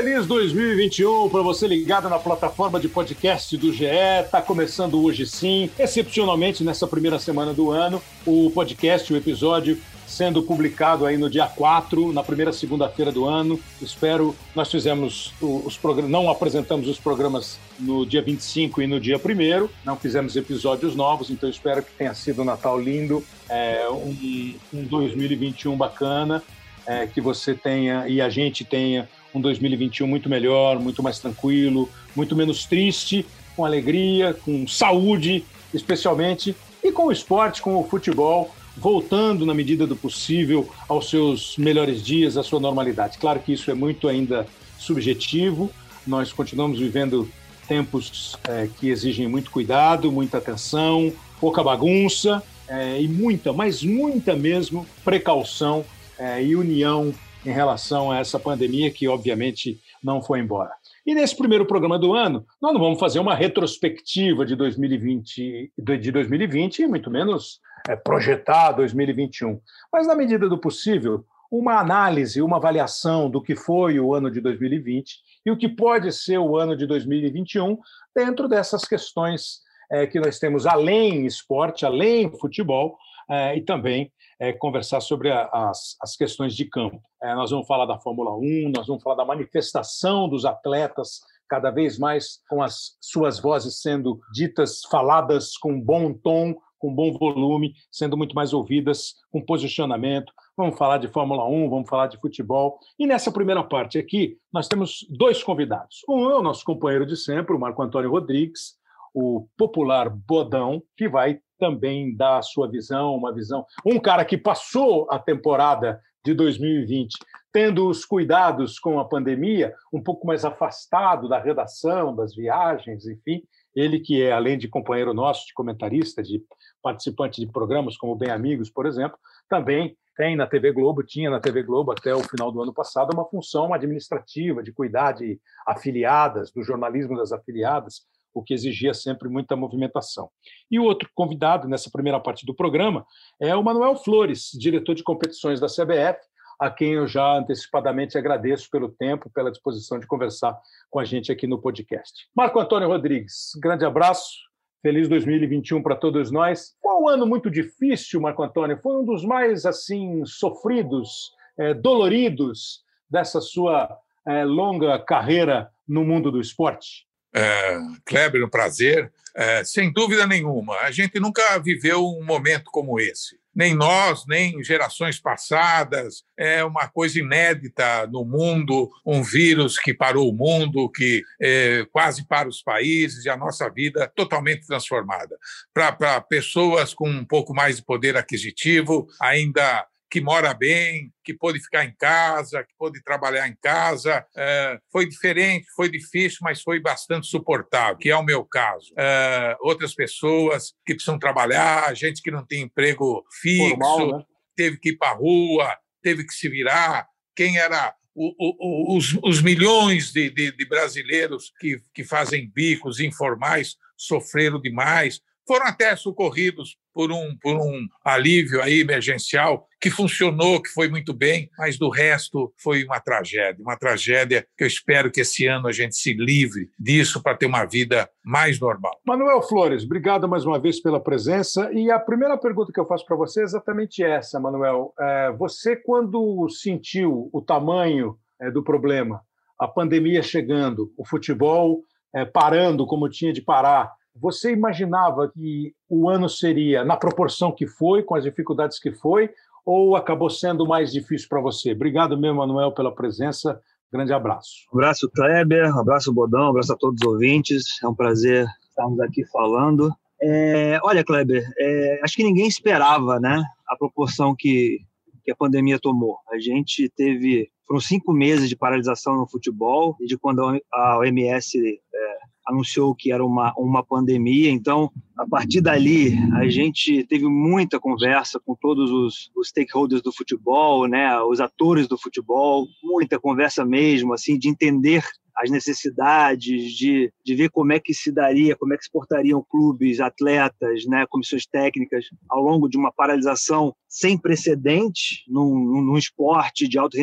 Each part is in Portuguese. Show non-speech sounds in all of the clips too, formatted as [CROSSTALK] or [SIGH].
Feliz 2021 para você ligado na plataforma de podcast do GE. Está começando hoje sim, excepcionalmente nessa primeira semana do ano, o podcast, o episódio sendo publicado aí no dia 4, na primeira segunda-feira do ano. Espero, nós fizemos os programas, não apresentamos os programas no dia 25 e no dia 1 não fizemos episódios novos, então espero que tenha sido um Natal lindo, é, um, um 2021 bacana, é, que você tenha e a gente tenha um 2021 muito melhor, muito mais tranquilo, muito menos triste, com alegria, com saúde, especialmente, e com o esporte, com o futebol, voltando na medida do possível aos seus melhores dias, à sua normalidade. Claro que isso é muito ainda subjetivo, nós continuamos vivendo tempos é, que exigem muito cuidado, muita atenção, pouca bagunça é, e muita, mas muita mesmo, precaução é, e união em relação a essa pandemia que, obviamente, não foi embora. E nesse primeiro programa do ano, nós não vamos fazer uma retrospectiva de 2020, de 2020 e muito menos é, projetar 2021. Mas, na medida do possível, uma análise, uma avaliação do que foi o ano de 2020 e o que pode ser o ano de 2021 dentro dessas questões é, que nós temos além esporte, além futebol é, e também é, conversar sobre a, as, as questões de campo. É, nós vamos falar da Fórmula 1, nós vamos falar da manifestação dos atletas, cada vez mais com as suas vozes sendo ditas, faladas com bom tom, com bom volume, sendo muito mais ouvidas, com posicionamento. Vamos falar de Fórmula 1, vamos falar de futebol. E nessa primeira parte aqui, nós temos dois convidados. Um é o nosso companheiro de sempre, o Marco Antônio Rodrigues, o popular Bodão, que vai também dar a sua visão, uma visão. Um cara que passou a temporada de 2020 tendo os cuidados com a pandemia, um pouco mais afastado da redação, das viagens, enfim. Ele que é, além de companheiro nosso, de comentarista, de participante de programas como Bem Amigos, por exemplo, também tem na TV Globo, tinha na TV Globo até o final do ano passado uma função administrativa de cuidar de afiliadas, do jornalismo das afiliadas, o que exigia sempre muita movimentação. E o outro convidado nessa primeira parte do programa é o Manuel Flores, diretor de competições da CBF, a quem eu já antecipadamente agradeço pelo tempo, pela disposição de conversar com a gente aqui no podcast. Marco Antônio Rodrigues, grande abraço, feliz 2021 para todos nós. Foi um ano muito difícil, Marco Antônio, foi um dos mais assim sofridos, é, doloridos dessa sua é, longa carreira no mundo do esporte. É, Kleber, um prazer. É, sem dúvida nenhuma, a gente nunca viveu um momento como esse. Nem nós, nem gerações passadas. É uma coisa inédita no mundo, um vírus que parou o mundo, que é, quase para os países, e a nossa vida totalmente transformada. Para pessoas com um pouco mais de poder aquisitivo, ainda que mora bem, que pôde ficar em casa, que pôde trabalhar em casa. É, foi diferente, foi difícil, mas foi bastante suportável, que é o meu caso. É, outras pessoas que precisam trabalhar, gente que não tem emprego fixo, Formal, né? teve que ir para a rua, teve que se virar. Quem era o, o, os, os, milhões de, de, de brasileiros que, que fazem bicos informais sofreram demais foram até socorridos por um, por um alívio aí emergencial que funcionou, que foi muito bem, mas do resto foi uma tragédia, uma tragédia que eu espero que esse ano a gente se livre disso para ter uma vida mais normal. Manuel Flores, obrigado mais uma vez pela presença. E a primeira pergunta que eu faço para você é exatamente essa, Manuel. É, você, quando sentiu o tamanho é, do problema, a pandemia chegando, o futebol é, parando como tinha de parar, você imaginava que o ano seria na proporção que foi, com as dificuldades que foi, ou acabou sendo mais difícil para você? Obrigado mesmo, Manuel, pela presença. Grande abraço. Um abraço, Kleber. Um abraço, Bodão. Um abraço a todos os ouvintes. É um prazer estarmos aqui falando. É, olha, Kleber, é, acho que ninguém esperava né, a proporção que, que a pandemia tomou. A gente teve. Foram cinco meses de paralisação no futebol, e de quando a OMS é, anunciou que era uma, uma pandemia. Então, a partir dali, a gente teve muita conversa com todos os, os stakeholders do futebol, né, os atores do futebol, muita conversa mesmo, assim, de entender as necessidades, de, de ver como é que se daria, como é que se portariam clubes, atletas, né, comissões técnicas ao longo de uma paralisação sem precedentes num, num esporte de alto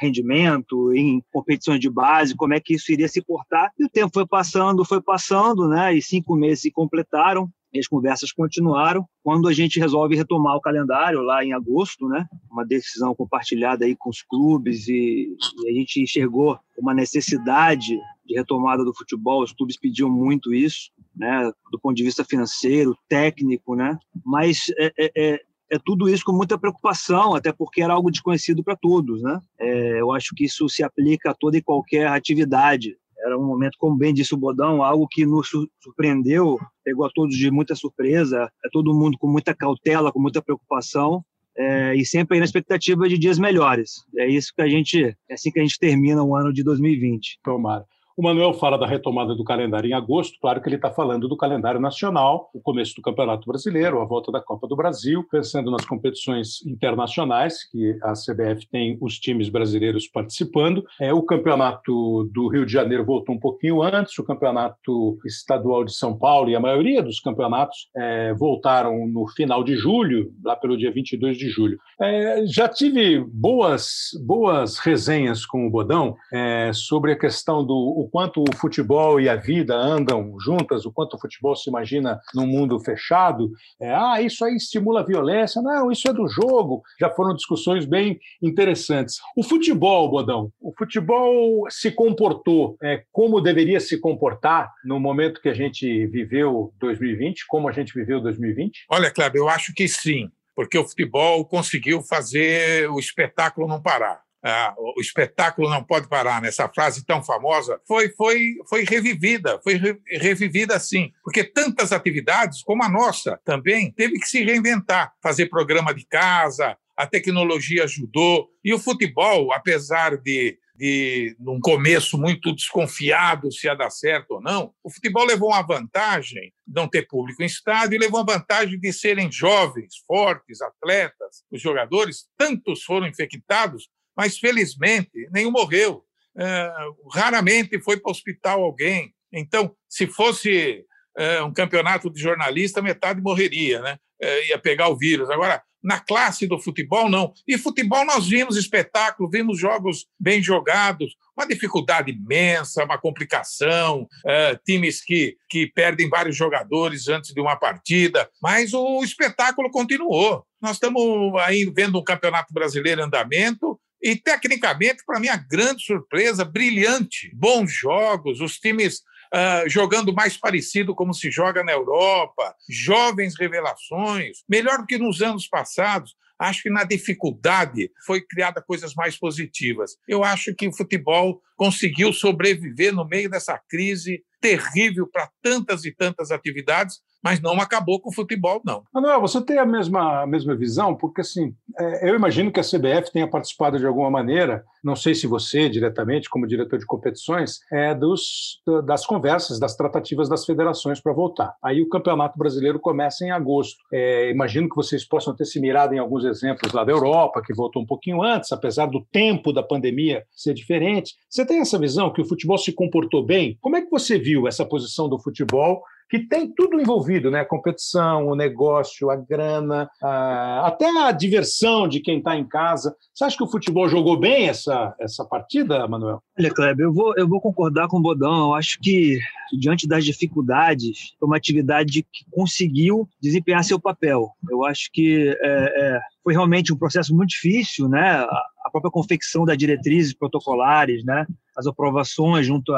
rendimento, em competições de base, como é que isso iria se portar. E o tempo foi passando, foi passando, né? E cinco meses se completaram as conversas continuaram. Quando a gente resolve retomar o calendário lá em agosto, né? Uma decisão compartilhada aí com os clubes e, e a gente enxergou uma necessidade de retomada do futebol. Os clubes pediam muito isso, né? Do ponto de vista financeiro, técnico, né? Mas é, é, é é tudo isso com muita preocupação, até porque era algo desconhecido para todos, né? É, eu acho que isso se aplica a toda e qualquer atividade. Era um momento, como bem disse o Bodão, algo que nos surpreendeu, pegou a todos de muita surpresa, é todo mundo com muita cautela, com muita preocupação, é, e sempre na expectativa de dias melhores. É isso que a gente, é assim que a gente termina o ano de 2020. Tomara. O Manuel fala da retomada do calendário em agosto, claro que ele está falando do calendário nacional, o começo do Campeonato Brasileiro, a volta da Copa do Brasil, pensando nas competições internacionais, que a CBF tem os times brasileiros participando. É, o Campeonato do Rio de Janeiro voltou um pouquinho antes, o Campeonato Estadual de São Paulo e a maioria dos campeonatos é, voltaram no final de julho, lá pelo dia 22 de julho. É, já tive boas, boas resenhas com o Bodão é, sobre a questão do quanto o futebol e a vida andam juntas, o quanto o futebol se imagina num mundo fechado. É, ah, isso aí estimula a violência. Não, isso é do jogo. Já foram discussões bem interessantes. O futebol, Bodão, o futebol se comportou é, como deveria se comportar no momento que a gente viveu 2020, como a gente viveu 2020? Olha, Cleber, eu acho que sim, porque o futebol conseguiu fazer o espetáculo não parar ah, o espetáculo não pode parar, nessa frase tão famosa, foi, foi, foi revivida, foi re, revivida assim, porque tantas atividades, como a nossa também, teve que se reinventar, fazer programa de casa, a tecnologia ajudou, e o futebol, apesar de, de num começo muito desconfiado se ia dar certo ou não, o futebol levou uma vantagem de não ter público em estádio e levou a vantagem de serem jovens, fortes, atletas, os jogadores, tantos foram infectados mas felizmente nenhum morreu. É, raramente foi para o hospital alguém. Então, se fosse é, um campeonato de jornalista, metade morreria, né? É, ia pegar o vírus. Agora, na classe do futebol, não. E futebol nós vimos espetáculo, vimos jogos bem jogados, uma dificuldade imensa, uma complicação, é, times que, que perdem vários jogadores antes de uma partida, mas o espetáculo continuou. Nós estamos aí vendo um campeonato brasileiro em andamento, e, tecnicamente, para mim, a grande surpresa, brilhante. Bons jogos, os times uh, jogando mais parecido como se joga na Europa, jovens revelações, melhor do que nos anos passados. Acho que na dificuldade foi criada coisas mais positivas. Eu acho que o futebol conseguiu sobreviver no meio dessa crise terrível para tantas e tantas atividades, mas não acabou com o futebol, não. Manuel, você tem a mesma, a mesma visão? Porque, assim, é, eu imagino que a CBF tenha participado de alguma maneira, não sei se você, diretamente, como diretor de competições, é dos, das conversas, das tratativas das federações para voltar. Aí o Campeonato Brasileiro começa em agosto. É, imagino que vocês possam ter se mirado em alguns exemplos lá da Europa, que voltou um pouquinho antes, apesar do tempo da pandemia ser diferente. Você tem essa visão que o futebol se comportou bem? Como é que você viu essa posição do futebol que tem tudo envolvido, né? A competição, o negócio, a grana, a... até a diversão de quem está em casa. Você acha que o futebol jogou bem essa, essa partida, Manuel? Olha, Kleber, eu vou, eu vou concordar com o Bodão. Eu acho que, diante das dificuldades, foi uma atividade que conseguiu desempenhar seu papel. Eu acho que é, é, foi realmente um processo muito difícil, né? A própria confecção das diretrizes protocolares, né? as aprovações junto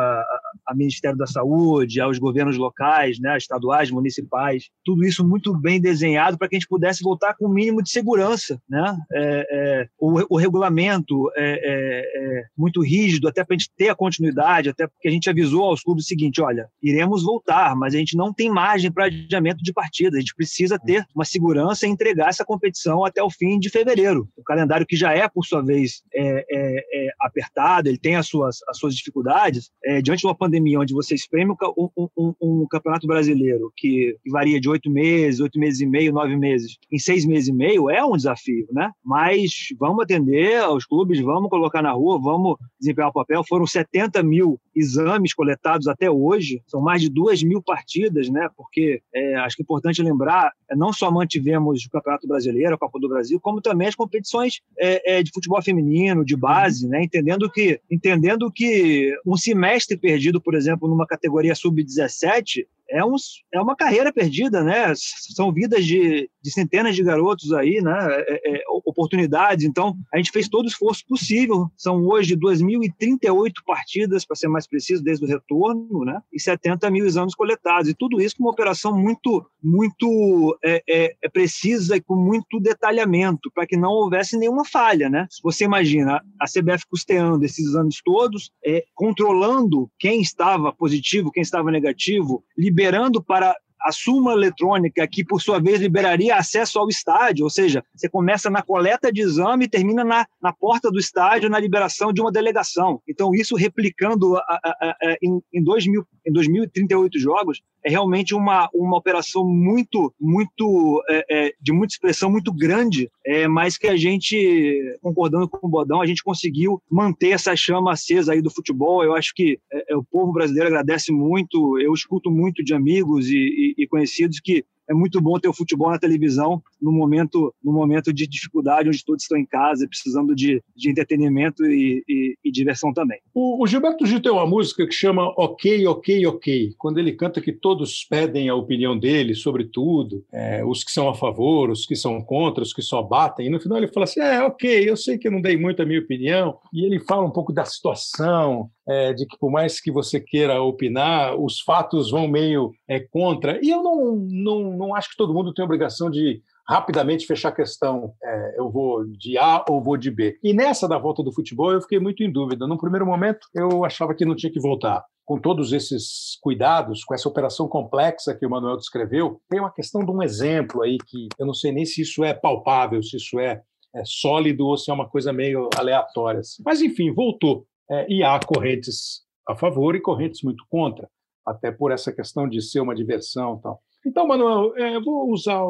ao Ministério da Saúde, aos governos locais, né, estaduais, municipais, tudo isso muito bem desenhado para que a gente pudesse voltar com o um mínimo de segurança. Né? É, é, o, o, regulamento é, é, é muito rígido, até para a gente ter a continuidade, até porque a gente avisou aos clubes o seguinte: olha, iremos voltar, mas a gente não tem margem para adiamento de partida, a gente precisa ter uma segurança e entregar essa competição até o fim de fevereiro. O calendário que já é, por sua vez, é, apertado, ele tem as suas as suas dificuldades, diante de uma pandemia, onde você espreme um, um, um, campeonato brasileiro que varia de oito meses, oito meses e meio, nove meses, em seis meses e meio, é um desafio, né? Mas vamos atender aos clubes, vamos colocar na rua, vamos desempenhar o papel. Foram 70 mil exames coletados até hoje, são mais de duas mil partidas, né? Porque é, acho que é importante lembrar, é, não só mantivemos o Campeonato Brasileiro, a Copa do Brasil, como também as competições é, é, de futebol feminino, de base, né? Entendendo que, entendendo que um semestre perdido, por exemplo, numa categoria sub-17 é, um, é uma carreira perdida, né? São vidas de, de centenas de garotos aí, né? É, é, oportunidades. Então, a gente fez todo o esforço possível. São hoje 2.038 partidas, para ser mais preciso, desde o retorno, né? E 70 mil exames coletados. E tudo isso com uma operação muito, muito é, é, é precisa e com muito detalhamento, para que não houvesse nenhuma falha, né? Se você imagina a CBF custeando esses exames todos, é, controlando quem estava positivo, quem estava negativo, liberando liberando para a súmula eletrônica, que por sua vez liberaria acesso ao estádio, ou seja, você começa na coleta de exame e termina na, na porta do estádio, na liberação de uma delegação. Então, isso replicando a, a, a, em, em, 2000, em 2038 jogos, é realmente uma, uma operação muito, muito, é, é, de muita expressão muito grande, é, mas que a gente, concordando com o Bodão, a gente conseguiu manter essa chama acesa aí do futebol. Eu acho que é, é, o povo brasileiro agradece muito, eu escuto muito de amigos e, e e, conhecidos que é muito bom ter o futebol na televisão no momento, no momento de dificuldade, onde todos estão em casa, precisando de, de entretenimento e, e, e diversão também. O, o, Gilberto Gil tem uma música que chama Ok, Ok, Ok, quando ele canta que todos pedem a opinião dele sobre tudo, é, os que são a favor, os que são contra, os que só batem, e no final ele fala assim: é, ok, eu sei que não dei muito a minha opinião, e ele fala um pouco da situação, é, de que por mais que você queira opinar, os fatos vão meio é, contra. E eu não, não, não acho que todo mundo tem obrigação de rapidamente fechar a questão, é, eu vou de A ou vou de B. E nessa da volta do futebol eu fiquei muito em dúvida. No primeiro momento eu achava que não tinha que voltar. Com todos esses cuidados, com essa operação complexa que o Manuel descreveu, tem uma questão de um exemplo aí que eu não sei nem se isso é palpável, se isso é, é sólido ou se é uma coisa meio aleatória. Mas enfim, voltou. É, e há correntes a favor e correntes muito contra, até por essa questão de ser uma diversão tal. Então, Manuel, é, eu vou usar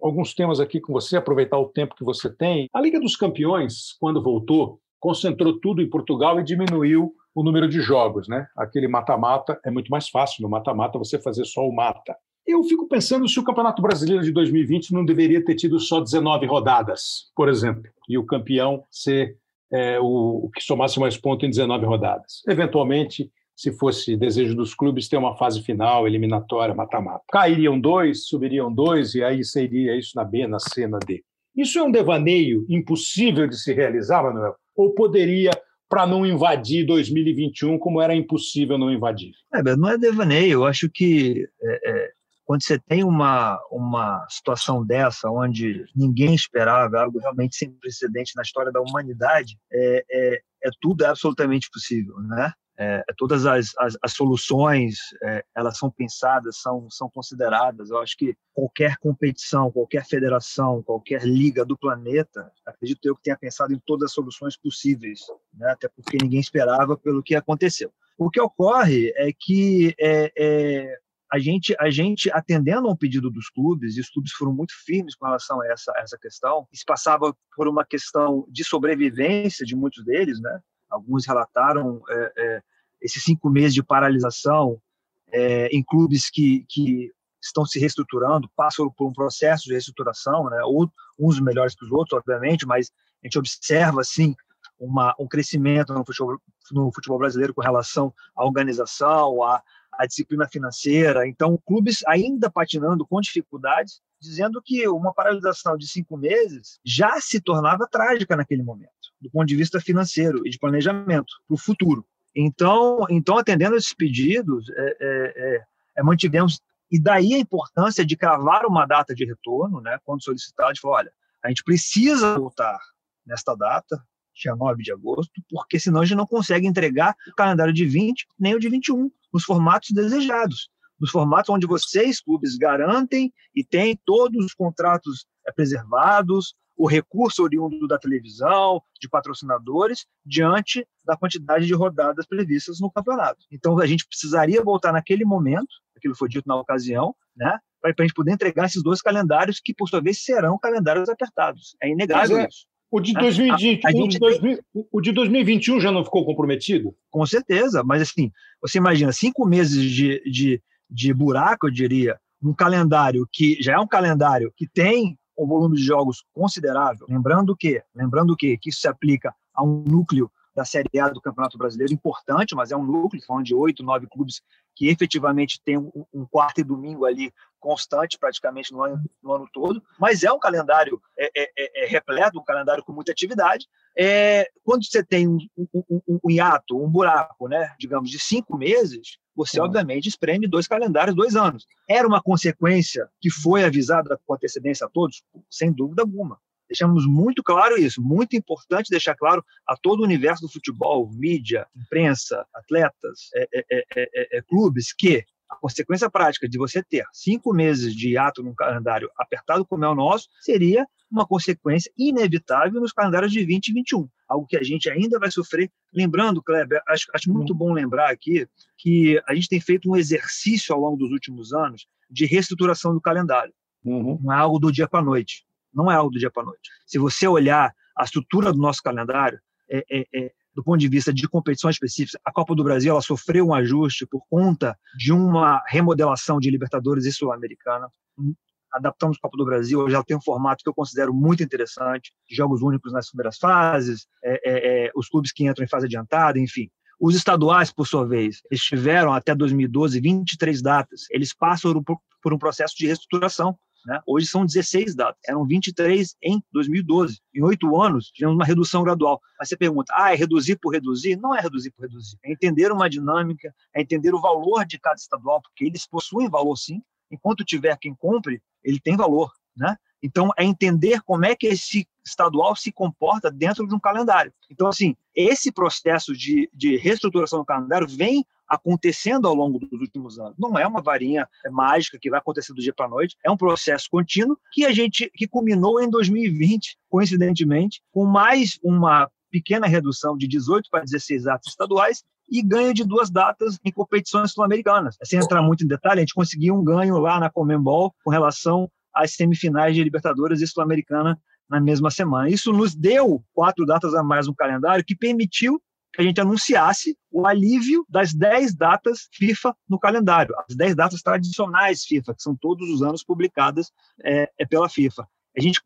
alguns temas aqui com você, aproveitar o tempo que você tem. A Liga dos Campeões, quando voltou, concentrou tudo em Portugal e diminuiu o número de jogos, né? Aquele mata-mata é muito mais fácil no mata-mata você fazer só o mata. Eu fico pensando se o Campeonato Brasileiro de 2020 não deveria ter tido só 19 rodadas, por exemplo, e o campeão ser é, o, o, que somasse mais pontos em 19 rodadas. Eventualmente, se fosse desejo dos clubes, ter uma fase final, eliminatória, mata-mata. Cairiam dois, subiriam dois, e aí seria isso na B, na C, na D. Isso é um devaneio impossível de se realizar, Manuel? Ou poderia, para não invadir 2021, como era impossível não invadir? É, não é devaneio. Eu acho que é, é quando você tem uma, uma situação dessa, onde ninguém esperava, algo realmente sem precedente na história da humanidade, é, é, é tudo absolutamente possível, né? É, todas as, as, as soluções é, elas são pensadas, são, são consideradas. Eu acho que qualquer competição, qualquer federação, qualquer liga do planeta, acredito eu que tenha pensado em todas as soluções possíveis, né? até porque ninguém esperava pelo que aconteceu. O que ocorre é que é, é a gente, a gente atendendo a um pedido dos clubes, e os clubes foram muito firmes com relação a essa, essa questão, se passava por uma questão de sobrevivência de muitos deles, né? Alguns relataram é, é, esses cinco meses de paralisação é, em clubes que, que estão se reestruturando, passam por um processo de reestruturação, né? Ou, uns melhores que os outros, obviamente, mas a gente observa, assim, uma, um crescimento no futebol, no futebol brasileiro com relação à organização, à, a disciplina financeira. Então, clubes ainda patinando com dificuldades, dizendo que uma paralisação de cinco meses já se tornava trágica naquele momento, do ponto de vista financeiro e de planejamento para o futuro. Então, então, atendendo esses pedidos, é, é, é, é, mantivemos e daí a importância de cravar uma data de retorno, né? Quando solicitado, de falar, olha, a gente precisa voltar nesta data, dia 9 de agosto, porque senão a gente não consegue entregar o calendário de 20 nem o de 21 nos formatos desejados, nos formatos onde vocês, clubes, garantem e têm todos os contratos eh, preservados, o recurso oriundo da televisão, de patrocinadores, diante da quantidade de rodadas previstas no campeonato. Então, a gente precisaria voltar naquele momento, aquilo foi dito na ocasião, né, para a gente poder entregar esses dois calendários, que, por sua vez, serão calendários apertados. É inegável é. isso. O de, 2020, a, a, 2000, o de 2021 já não ficou comprometido? Com certeza, mas assim, você imagina cinco meses de, de, de buraco, eu diria, um calendário que já é um calendário que tem um volume de jogos considerável. Lembrando que, lembrando que, que isso se aplica a um núcleo da Série A do Campeonato Brasileiro importante, mas é um núcleo, falando de oito, nove clubes que efetivamente tem um, quarto e domingo ali constante praticamente no ano, no ano todo, mas é um calendário é, é, é, é repleto, um calendário com muita atividade. É, quando você tem um, um, um, hiato, um buraco, né, digamos, de cinco meses, você obviamente espreme dois calendários, dois anos. Era uma consequência que foi avisada com antecedência a todos? Sem dúvida alguma. Deixamos muito claro isso, muito importante deixar claro a todo o universo do futebol, mídia, imprensa, atletas, é, é, é, é clubes, que a consequência prática de você ter cinco meses de ato num calendário apertado como é o nosso seria uma consequência inevitável nos calendários de 20 e 21, algo que a gente ainda vai sofrer. Lembrando, Kleber, acho, acho muito bom lembrar aqui que a gente tem feito um exercício ao longo dos últimos anos de reestruturação do calendário. Uhum. Não é algo do dia para a noite. Não é algo do dia para a noite. Se você olhar a estrutura do nosso calendário, é, é, é, do ponto de vista de competições específicas, a Copa do Brasil ela sofreu um ajuste por conta de uma remodelação de Libertadores e Sul-Americana. Adaptamos a Copa do Brasil, ela tem um formato que eu considero muito interessante, jogos únicos nas primeiras fases, é, é, é, os clubes que entram em fase adiantada, enfim. Os estaduais, por sua vez, eles tiveram até 2012 23 datas. Eles passam por um processo de reestruturação né? Hoje são 16 datas, eram 23 em 2012. Em oito anos, tivemos uma redução gradual. Mas você pergunta, ah, é reduzir por reduzir? Não é reduzir por reduzir. É entender uma dinâmica, é entender o valor de cada estadual, porque eles possuem valor sim. Enquanto tiver quem compre, ele tem valor. Né? Então, é entender como é que esse estadual se comporta dentro de um calendário. Então, assim, esse processo de, de reestruturação do calendário vem acontecendo ao longo dos últimos anos. Não é uma varinha mágica que vai acontecer do dia para a noite, é um processo contínuo que a gente que culminou em 2020, coincidentemente, com mais uma pequena redução de 18 para 16 atos estaduais e ganho de duas datas em competições sul-americanas. Sem entrar muito em detalhe, a gente conseguiu um ganho lá na Comembol com relação às semifinais de Libertadores e Sul-Americana na mesma semana. Isso nos deu quatro datas a mais no calendário que permitiu que a gente anunciasse o alívio das 10 datas FIFA no calendário, as 10 datas tradicionais FIFA, que são todos os anos publicadas é, é pela FIFA. A gente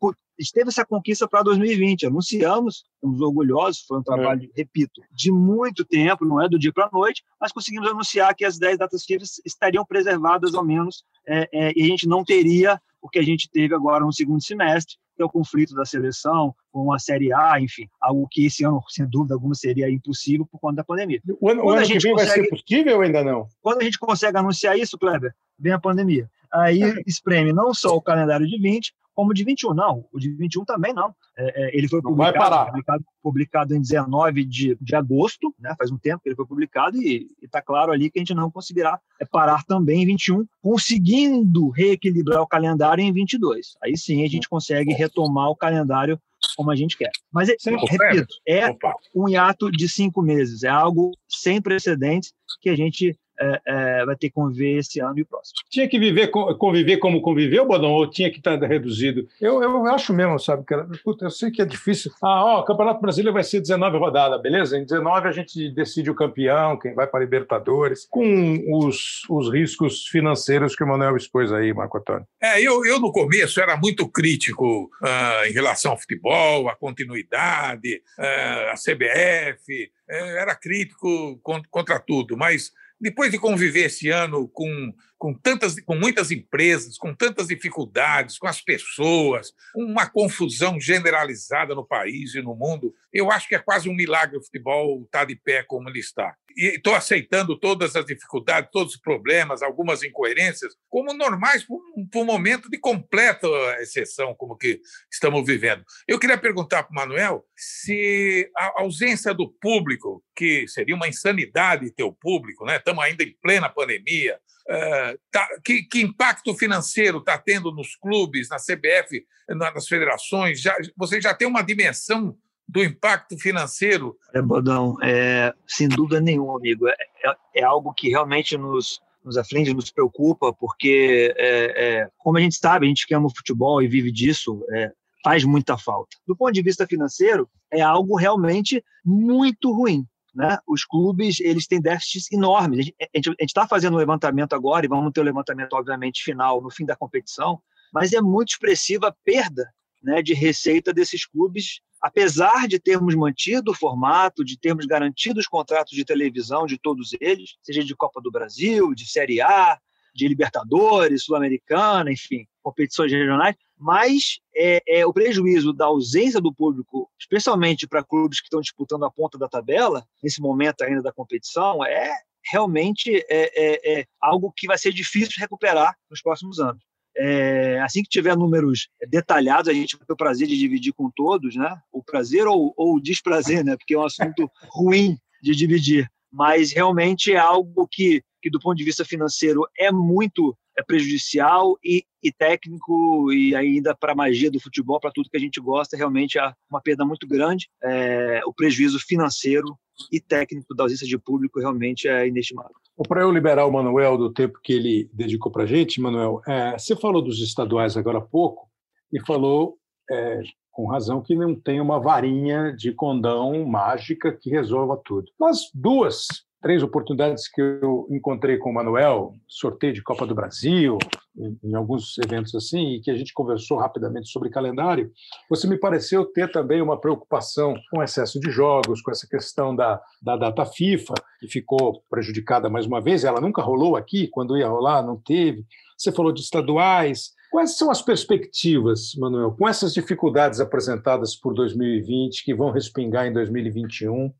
teve essa conquista para 2020, anunciamos, estamos orgulhosos, foi um trabalho, é. repito, de muito tempo, não é do dia para a noite, mas conseguimos anunciar que as 10 datas FIFA estariam preservadas ao menos, é, é, e a gente não teria o que a gente teve agora no segundo semestre, que é o conflito da seleção com a Série A, enfim, algo que esse ano, sem dúvida alguma, seria impossível por conta da pandemia. O ano, o ano que vem consegue, vai ser possível ou ainda não? Quando a gente consegue anunciar isso, Kleber, vem a pandemia. Aí é. espreme não só o calendário de 20, como o de 21. Não, o de 21 também não. É, é, ele foi publicado, publicado, publicado, em 19 de, de agosto, né, faz um tempo que ele foi publicado, e está claro ali que a gente não conseguirá é, parar também em 21, conseguindo reequilibrar o calendário em 22. Aí sim a gente consegue retomar o calendário como a gente quer. Mas, Sim, repito, é Opa. um hiato de cinco meses, é algo sem precedentes que a gente é, é, vai ter que conviver esse ano e o próximo. Tinha que viver, conviver como conviveu, Bodão, ou tinha que estar reduzido? Eu, eu acho mesmo, sabe, que puta, eu sei que é difícil. Ah, ó, o Campeonato Brasileiro vai ser 19 rodadas, beleza? Em 19 a gente decide o campeão, quem vai para a Libertadores, com os, os riscos financeiros que o Manuel expôs aí, Marco Antônio. É, eu, eu no começo era muito crítico uh, em relação ao futebol, à continuidade, uh, à CBF, uh, era crítico contra, contra tudo, mas depois de conviver esse ano com, com, tantas, com muitas empresas, com tantas dificuldades, com as pessoas, uma confusão generalizada no país e no mundo, eu acho que é quase um milagre o futebol estar de pé como ele está. Estou aceitando todas as dificuldades, todos os problemas, algumas incoerências, como normais para um, um, momento de completa exceção, como que estamos vivendo. Eu queria perguntar para o Manuel se a ausência do público, que seria uma insanidade ter o público, né? estamos ainda em plena pandemia, uh, tá, que, que, impacto financeiro está tendo nos clubes, na CBF, nas federações? Já, você já tem uma dimensão do impacto financeiro? É, Bodão, é, sem dúvida nenhuma, amigo. É, é, é algo que realmente nos, nos aflige, nos preocupa, porque, é, é, como a gente sabe, a gente que ama o futebol e vive disso, é, faz muita falta. Do ponto de vista financeiro, é algo realmente muito ruim. Né? Os clubes eles têm déficits enormes. A gente está fazendo um levantamento agora, e vamos ter o um levantamento, obviamente, final no fim da competição, mas é muito expressiva a perda né, de receita desses clubes apesar de termos mantido o formato, de termos garantido os contratos de televisão de todos eles, seja de Copa do Brasil, de Série A, de Libertadores, Sul-Americana, enfim, competições regionais, mas é, é, o prejuízo da ausência do público, especialmente para clubes que estão disputando a ponta da tabela, nesse momento ainda da competição, é realmente é, é, é algo que vai ser difícil recuperar nos próximos anos. É, assim que tiver números detalhados, a gente vai ter o prazer de dividir com todos, né? O prazer ou, ou o desprazer, né? Porque é um assunto ruim de dividir. Mas realmente é algo que, que do ponto de vista financeiro, é muito é prejudicial e, e técnico e ainda para a magia do futebol, para tudo que a gente gosta, realmente é uma perda muito grande. É, o prejuízo financeiro e técnico da ausência de público realmente é inestimável. Para eu liberar o Manuel do tempo que ele dedicou para a gente, Manuel, é, você falou dos estaduais agora há pouco e falou é, com razão que não tem uma varinha de condão mágica que resolva tudo. Mas duas três oportunidades que eu encontrei com o Manuel, sorteio de Copa do Brasil, em, em, alguns eventos assim, e que a gente conversou rapidamente sobre calendário, você me pareceu ter também uma preocupação com o excesso de jogos, com essa questão da, da data FIFA, que ficou prejudicada mais uma vez, ela nunca rolou aqui, quando ia rolar, não teve. Você falou de estaduais. Quais são as perspectivas, Manuel, com essas dificuldades apresentadas por 2020 que vão respingar em 2021?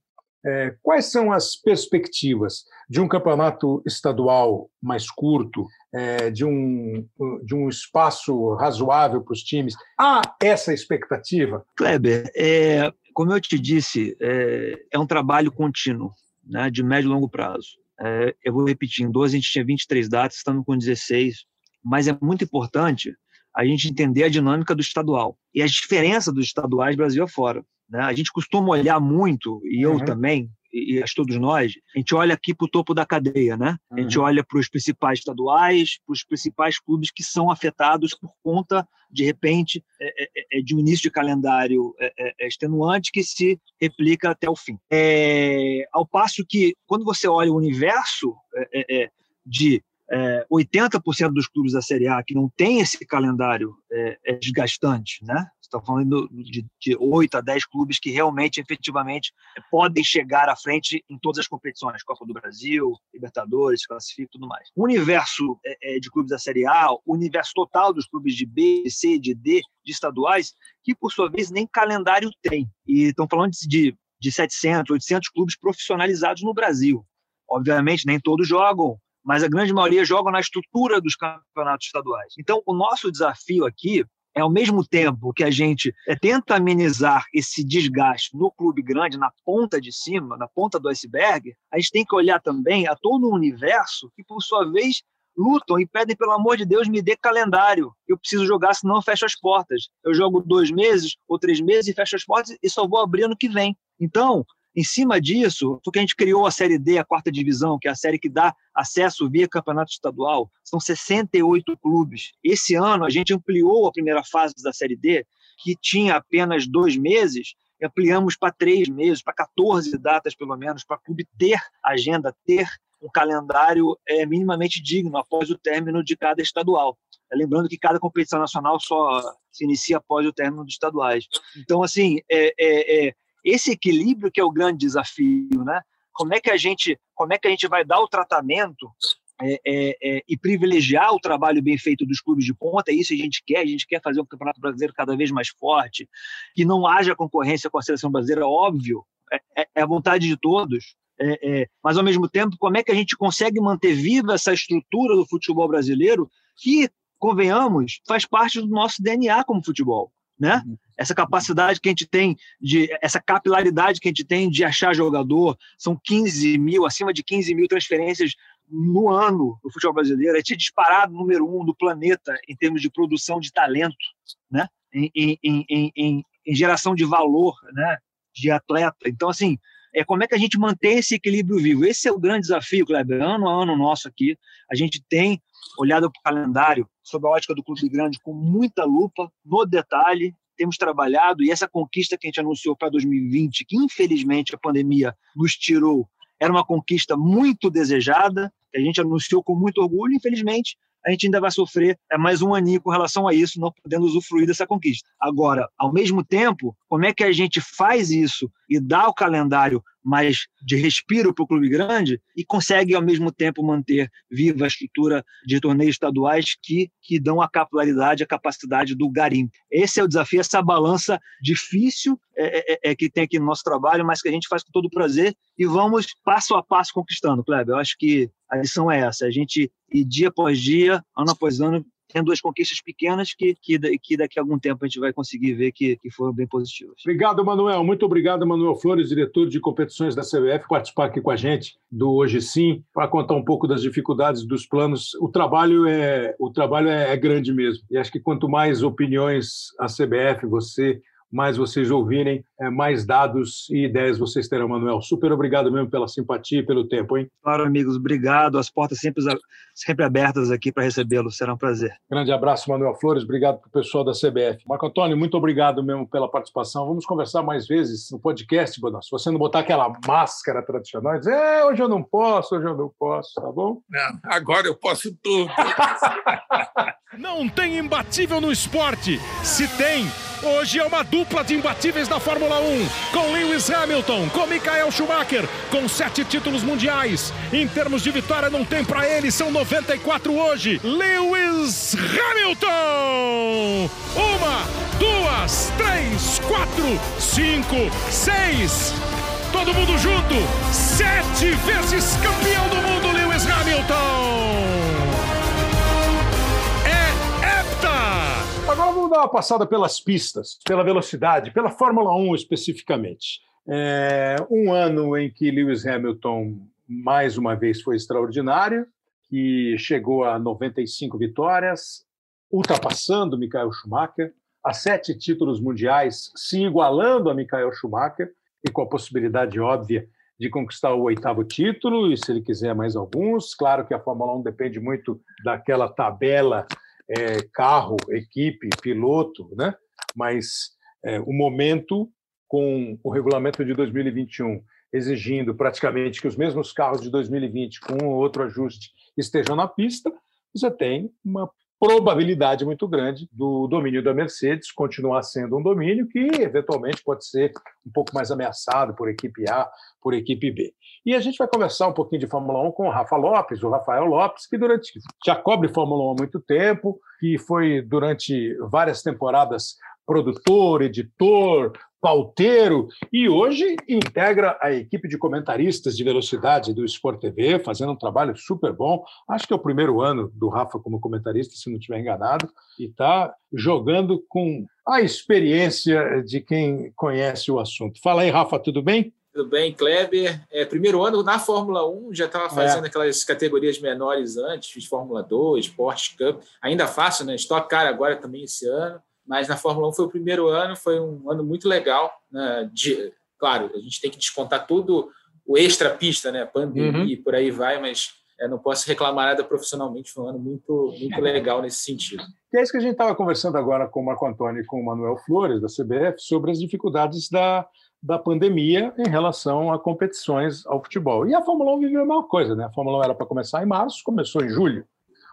É, quais são as perspectivas de um campeonato estadual mais curto, é, de, um, de um espaço razoável para os times? Há essa expectativa? Kleber, é, como eu te disse, é, é um trabalho contínuo, né, de médio e longo prazo. É, eu vou repetir, em 12 a gente tinha 23 datas, estamos com 16, mas é muito importante a gente entender a dinâmica do estadual e as diferenças dos estaduais Brasil afora. Né? A gente costuma olhar muito, e eu uhum. também, e, todos nós, a gente olha aqui para o topo da cadeia, né? Uhum. A gente olha para os principais estaduais, para os principais clubes que são afetados por conta, de repente, é, é, é de um início de calendário é, é, é extenuante que se replica até o fim. ao passo que, quando você olha o universo de é, 80% dos clubes da Série A que não tem esse calendário é, é desgastante, né? Está falando de, de 8 a 10 clubes que realmente, efetivamente, podem chegar à frente em todas as competições, Copa do Brasil, Libertadores, classifica e tudo mais. O universo é, é, de clubes da Série A, o universo total dos clubes de B, de C, de D, de estaduais, que por sua vez nem calendário tem. E estão falando de, de 700, 800 clubes profissionalizados no Brasil. Obviamente, nem todos jogam mas a grande maioria jogam na estrutura dos campeonatos estaduais. Então, o nosso desafio aqui é, ao mesmo tempo que a gente é, tenta amenizar esse desgaste no clube grande, na ponta de cima, na ponta do iceberg, a gente tem que olhar também a todo o universo que, por sua vez, lutam e pedem, pelo amor de Deus, me dê calendário. Eu preciso jogar, senão eu fecho as portas. Eu jogo dois meses ou três meses e fecho as portas e só vou abrir ano que vem. Então, em cima disso, foi que a gente criou a Série D, a quarta divisão, que é a série que dá acesso via campeonato estadual. São 68 clubes. Esse ano, a gente ampliou a primeira fase da Série D, que tinha apenas dois meses, ampliamos para três meses, para 14 datas, pelo menos, para o clube ter agenda, ter um calendário é, minimamente digno após o término de cada estadual. Lembrando que cada competição nacional só se inicia após o término dos estaduais. Então, assim, é, é, é esse equilíbrio que é o grande desafio, né? Como é que a gente, como é que a gente vai dar o tratamento é, é, é, e privilegiar o trabalho bem feito dos clubes de ponta, é isso que a gente quer, a gente quer fazer o Campeonato Brasileiro cada vez mais forte, que não haja concorrência com a seleção brasileira, óbvio, é, é, é a vontade de todos, É, mas, ao mesmo tempo, como é que a gente consegue manter viva essa estrutura do futebol brasileiro que, convenhamos, faz parte do nosso DNA como futebol? Né? Uhum. Essa capacidade que a gente tem, de essa capilaridade que a gente tem de achar jogador, são 15 mil, acima de 15 mil transferências no ano do futebol brasileiro. A gente é disparado número um do planeta em termos de produção de talento, né? em, em, em, em, em geração de valor né? de atleta. Então, assim, é como é que a gente mantém esse equilíbrio vivo. Esse é o grande desafio, Kleber, ano a ano nosso aqui. A gente tem olhado para o calendário sob a ótica do Clube Grande com muita lupa, no detalhe, temos trabalhado e essa conquista que a gente anunciou para 2020, que infelizmente a pandemia nos tirou, era uma conquista muito desejada, que a gente anunciou com muito orgulho, infelizmente a gente ainda vai sofrer é, mais um aninho com relação a isso, não podendo usufruir dessa conquista. Agora, ao mesmo tempo, como é que a gente faz isso e dá o calendário mais de respiro para o clube grande e consegue, ao mesmo tempo, manter viva a estrutura de torneios estaduais que, que dão a capilaridade, a capacidade do garimpo. Esse é o desafio, essa balança difícil é, é, é, que tem aqui no nosso trabalho, mas que a gente faz com todo prazer e vamos passo a passo conquistando, Kleber. Eu acho que a lição é essa, a gente ir dia após dia, ano após ano, tem duas conquistas pequenas que, que, que daqui a algum tempo a gente vai conseguir ver que, que foram bem positivas. Obrigado, Manuel. Muito obrigado, Manuel Flores, diretor de competições da CBF, participar aqui com a gente do Hoje Sim, para contar um pouco das dificuldades dos planos. O trabalho é o trabalho é, é grande mesmo. E acho que quanto mais opiniões a CBF, você mais vocês ouvirem, é, mais dados e ideias vocês terão, Manuel. Super obrigado mesmo pela simpatia e pelo tempo, hein? Claro, amigos, obrigado. As portas sempre, sempre abertas aqui para recebê-los. Será um prazer. Grande abraço, Manuel Flores. Obrigado para o pessoal da CBF. Marco Antônio, muito obrigado mesmo pela participação. Vamos conversar mais vezes no podcast, Bonão. Se você não botar aquela máscara tradicional e dizer, é, hoje eu não posso, hoje eu não posso, tá bom? Não, agora eu posso tudo. [LAUGHS] não tem imbatível no esporte. Se tem Hoje é uma dupla de imbatíveis da Fórmula 1, com Lewis Hamilton, com Michael Schumacher, com sete títulos mundiais. Em termos de vitória, não tem para ele, são 94 hoje. Lewis Hamilton! Uma, duas, três, quatro, cinco, seis. Todo mundo junto, sete vezes campeão do mundo, Lewis Hamilton! Vamos dar uma passada pelas pistas, pela velocidade, pela Fórmula 1 especificamente. É um ano em que Lewis Hamilton mais uma vez foi extraordinário, que chegou a 95 vitórias, ultrapassando Michael Schumacher, a sete títulos mundiais, se igualando a Michael Schumacher e com a possibilidade óbvia de conquistar o oitavo título e, se ele quiser, mais alguns. Claro que a Fórmula 1 depende muito daquela tabela é, carro, equipe, piloto, né? mas é, o momento com o regulamento de 2021 exigindo praticamente que os mesmos carros de 2020, com um ou outro ajuste, estejam na pista, você tem uma probabilidade muito grande do domínio da Mercedes continuar sendo um domínio que eventualmente pode ser um pouco mais ameaçado por equipe A, por equipe B. E a gente vai conversar um pouquinho de Fórmula 1 com o Rafa Lopes, o Rafael Lopes, que durante já cobre Fórmula 1 há muito tempo, que foi durante várias temporadas produtor, editor, pauteiro, e hoje integra a equipe de comentaristas de velocidade do Sport TV, fazendo um trabalho super bom. Acho que é o primeiro ano do Rafa como comentarista, se não estiver enganado, e está jogando com a experiência de quem conhece o assunto. Fala aí, Rafa, tudo bem? Tudo bem, Kleber? É, primeiro ano na Fórmula 1, já estava fazendo é. aquelas categorias menores antes, fiz Fórmula 2, Porsche Cup, ainda faço, né? Stock Car agora também esse ano, mas na Fórmula 1 foi o primeiro ano, foi um ano muito legal. Né? De, claro, a gente tem que descontar tudo o extra pista, né? Pandemia uhum. e por aí vai, mas é, não posso reclamar nada profissionalmente, foi um ano muito, muito legal nesse sentido. [LAUGHS] E é isso que a gente estava conversando agora com o Marco Antônio e com o Manuel Flores, da CBF, sobre as dificuldades da, da pandemia em relação a competições ao futebol. E a Fórmula 1 viveu a mesma coisa, né? A Fórmula 1 era para começar em março, começou em julho.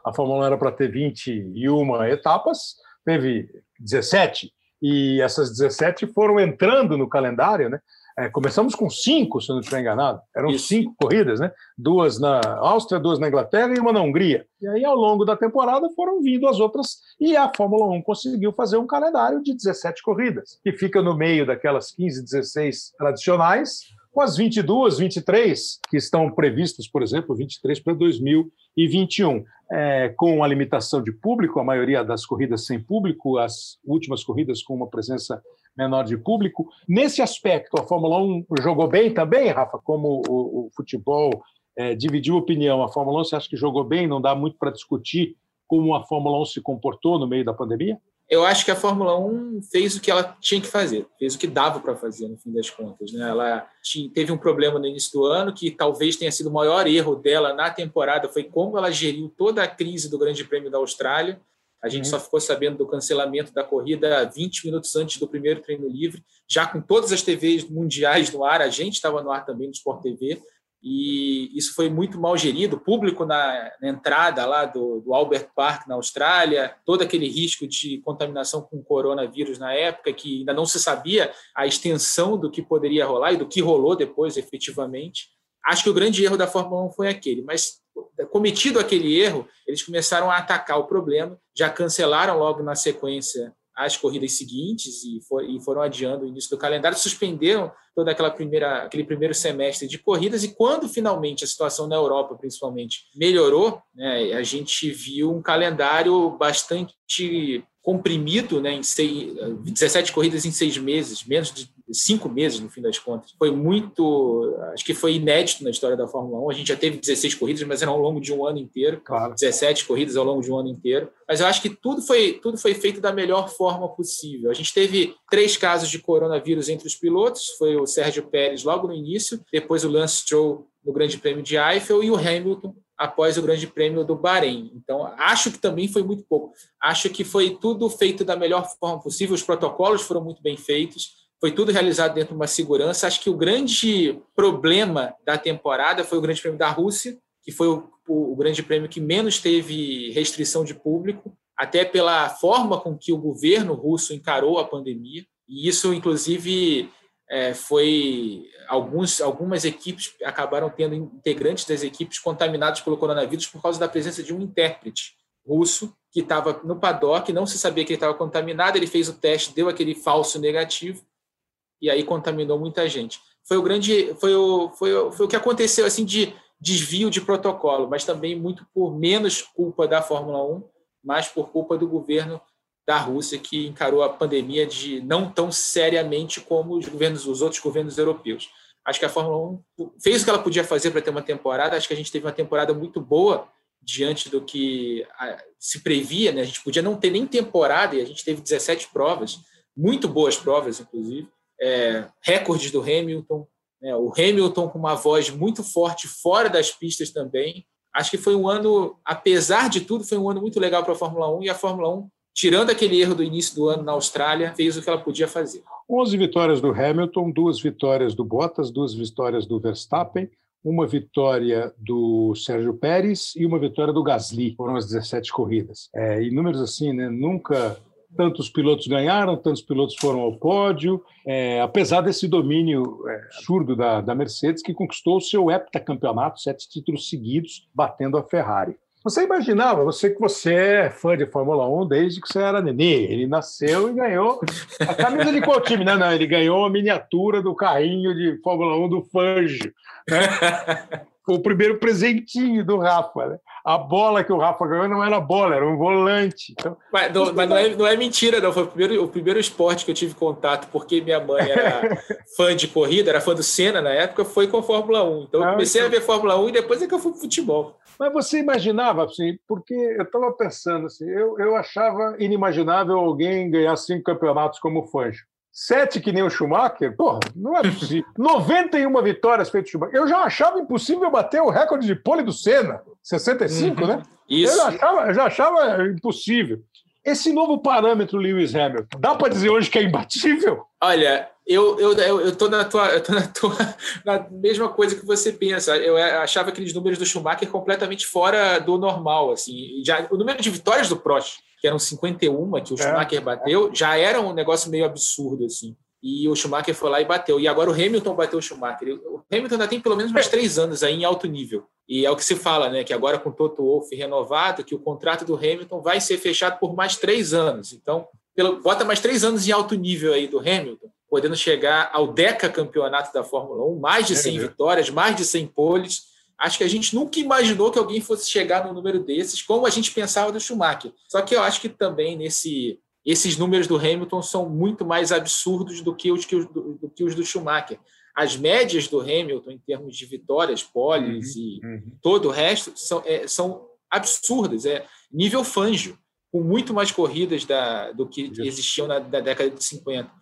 A Fórmula 1 era para ter 21 etapas, teve 17, e essas 17 foram entrando no calendário, né? É, começamos com cinco, se não estiver enganado. Eram Isso. cinco corridas, né? Duas na Áustria, duas na Inglaterra e uma na Hungria. E aí, ao longo da temporada, foram vindo as outras. E a Fórmula 1 conseguiu fazer um calendário de 17 corridas, que fica no meio daquelas 15, 16 tradicionais, com as 22, 23 que estão previstas, por exemplo, 23 para 2021. É, com a limitação de público, a maioria das corridas sem público, as últimas corridas com uma presença menor de público. Nesse aspecto, a Fórmula 1 jogou bem também, Rafa, como o, o futebol é, dividiu opinião. A Fórmula 1 você acha que jogou bem? Não dá muito para discutir como a Fórmula 1 se comportou no meio da pandemia? Eu acho que a Fórmula 1 fez o que ela tinha que fazer, fez o que dava para fazer, no fim das contas. Né? Ela teve um problema no início do ano, que talvez tenha sido o maior erro dela na temporada, foi como ela geriu toda a crise do Grande Prêmio da Austrália. A gente uhum. só ficou sabendo do cancelamento da corrida 20 minutos antes do primeiro treino livre, já com todas as TVs mundiais no ar, a gente estava no ar também no Sport TV, e isso foi muito mal gerido. Público na, na entrada lá do, do, Albert Park, na Austrália, todo aquele risco de contaminação com coronavírus na época, que ainda não se sabia a extensão do que poderia rolar e do que rolou depois, efetivamente. Acho que o grande erro da Fórmula 1 foi aquele, mas cometido aquele erro, eles começaram a atacar o problema, já cancelaram logo na sequência as corridas seguintes e, for, e, foram adiando o início do calendário, suspenderam toda aquela primeira, aquele primeiro semestre de corridas e quando finalmente a situação na Europa, principalmente, melhorou, né, a gente viu um calendário bastante comprimido, né, em seis, 17 corridas em seis meses, menos de cinco meses no fim das contas. Foi muito, acho que foi inédito na história da Fórmula 1. A gente já teve 16 corridas, mas era ao longo de um ano inteiro. Claro. 17 corridas ao longo de um ano inteiro. Mas eu acho que tudo foi, tudo foi feito da melhor forma possível. A gente teve três casos de coronavírus entre os pilotos. Foi o Sérgio Pérez logo no início, depois o Lance Stroll no Grande Prêmio de Eiffel e o Hamilton após o Grande Prêmio do Bahrein. Então, acho que também foi muito pouco. Acho que foi tudo feito da melhor forma possível, os protocolos foram muito bem feitos, foi tudo realizado dentro de uma segurança. Acho que o grande problema da temporada foi o Grande Prêmio da Rússia, que foi o, o, o Grande Prêmio que menos teve restrição de público, até pela forma com que o governo russo encarou a pandemia. E isso, inclusive, é, foi alguns, algumas equipes acabaram tendo integrantes das equipes contaminados pelo coronavírus por causa da presença de um intérprete russo que estava no paddock, não se sabia que ele estava contaminado, ele fez o teste, deu aquele falso negativo e aí contaminou muita gente. Foi o grande, foi o, foi o, foi o que aconteceu assim de desvio de protocolo, mas também muito por menos culpa da Fórmula 1, mais por culpa do governo da Rússia que encarou a pandemia de não tão seriamente como os governos, os outros governos europeus. Acho que a Fórmula 1 fez o que ela podia fazer para ter uma temporada. Acho que a gente teve uma temporada muito boa diante do que se previa. Né? A gente podia não ter nem temporada e a gente teve 17 provas, muito boas provas, inclusive. É, recordes do Hamilton, né? o Hamilton com uma voz muito forte fora das pistas também. Acho que foi um ano, apesar de tudo, foi um ano muito legal para a Fórmula 1 e a Fórmula 1 tirando aquele erro do início do ano na Austrália, fez o que ela podia fazer. 11 vitórias do Hamilton, duas vitórias do Bottas, duas vitórias do Verstappen, uma vitória do Sérgio Pérez e uma vitória do Gasly. Foram as 17 corridas. É, e números assim, né? Nunca tantos pilotos ganharam, tantos pilotos foram ao pódio, é, apesar desse domínio é, absurdo da, da Mercedes, que conquistou o seu heptacampeonato, sete títulos seguidos, batendo a Ferrari. Você imaginava, você que você é fã de Fórmula 1 desde que você era nenê. Ele nasceu e ganhou a camisa de qual time? Não, não, ele ganhou a miniatura do carrinho de Fórmula 1 do Fangio. Né? [LAUGHS] O primeiro presentinho do Rafa. Né? A bola que o Rafa ganhou não era bola, era um volante. Então, mas, não, mas não, é, não, é, mentira, não. Foi o primeiro, o primeiro esporte que eu tive contato, porque minha mãe era [LAUGHS] fã de corrida, era fã do Senna na época, foi com a Fórmula 1. Então eu ah, comecei então... a ver Fórmula 1 e depois é que eu fui pro futebol. Mas você imaginava, assim, porque eu estava pensando assim, eu, eu achava inimaginável alguém ganhar cinco campeonatos como o Fanjo. Sete que nem o Schumacher, porra, não é possível. [LAUGHS] 91 vitórias feitas Schumacher. Eu já achava impossível bater o recorde de pole do Senna, 65, uhum. né? Isso. Eu já achava, eu já achava impossível. Esse novo parâmetro Lewis Hamilton, dá para dizer hoje que é imbatível? Olha, eu, eu, eu, eu tô, na tua, eu tô na tua [LAUGHS] na mesma coisa que você pensa. Eu achava aqueles números do Schumacher completamente fora do normal. Assim. Já, o número de vitórias do Prost, que eram 51 que o é, Schumacher bateu, é. já era um negócio meio absurdo. assim. E o Schumacher foi lá e bateu. E agora o Hamilton bateu o Schumacher. O Hamilton ainda tem pelo menos mais três anos aí em alto nível. E é o que se fala, né? Que agora com o Toto Wolff renovado, que o contrato do Hamilton vai ser fechado por mais três anos. Então, pelo, bota mais três anos em alto nível aí do Hamilton podendo chegar ao deca campeonato da Fórmula 1, mais de 100 é, vitórias, mais de 100 poles. Acho que a gente nunca imaginou que alguém fosse chegar no número desses, como a gente pensava do Schumacher. Só que eu acho que também nesse esses números do Hamilton são muito mais absurdos do que os, que os, do, do, que os do Schumacher. As médias do Hamilton, em termos de vitórias, poles uhum, e uhum. todo o resto, são, é, são absurdas. É nível Fangio, com muito mais corridas da, do que existiam na, na década de 50.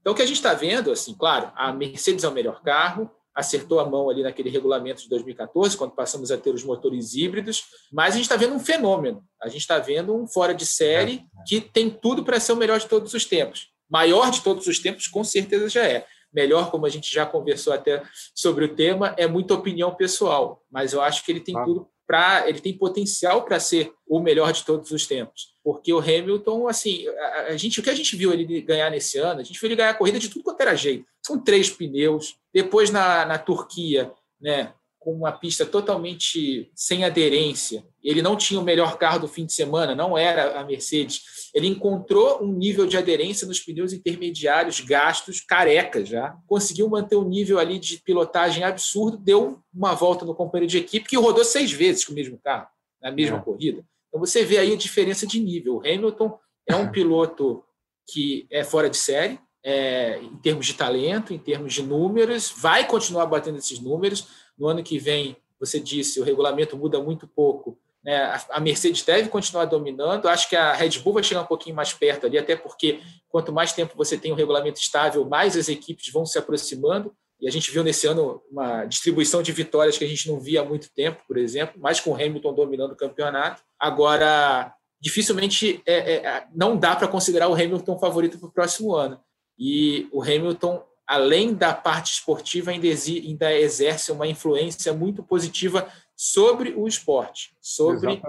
Então, o que a gente está vendo, assim, claro, a Mercedes é o melhor carro, acertou a mão ali naquele regulamento de 2014, quando passamos a ter os motores híbridos, mas a gente está vendo um fenômeno. A gente está vendo um fora de série é, que tem tudo para ser o melhor de todos os tempos. Maior de todos os tempos, com certeza já é. Melhor, como a gente já conversou até sobre o tema, é muita opinião pessoal, mas eu acho que ele tem tudo para. Ele tem potencial para ser o melhor de todos os tempos. Porque o Hamilton, assim, a, a, gente, o que a gente viu ele ganhar nesse ano, a gente viu ele ganhar a corrida de tudo quanto era jeito. São três pneus, depois, na, na Turquia, né, com uma pista totalmente sem aderência, ele não tinha o melhor carro do fim de semana, não era a Mercedes. Ele encontrou um nível de aderência nos pneus intermediários gastos, carecas já. Conseguiu manter um nível ali de pilotagem absurdo, deu uma volta no companheiro de equipe que rodou seis vezes com o mesmo carro, na mesma é. corrida. Então você vê aí a diferença de nível. O Hamilton é um [LAUGHS] piloto que é fora de série, é, em termos de talento, em termos de números, vai continuar batendo esses números. No ano que vem, você disse, o regulamento muda muito pouco. Né? A Mercedes deve continuar dominando. Acho que a Red Bull vai chegar um pouquinho mais perto ali, até porque quanto mais tempo você tem um regulamento estável, mais as equipes vão se aproximando. E a gente viu nesse ano uma distribuição de vitórias que a gente não via há muito tempo, por exemplo, mais com o Hamilton dominando o campeonato. Agora, dificilmente é, é, não dá para considerar o Hamilton favorito para o próximo ano. E o Hamilton, além da parte esportiva, ainda, ainda exerce uma influência muito positiva sobre o esporte, sobre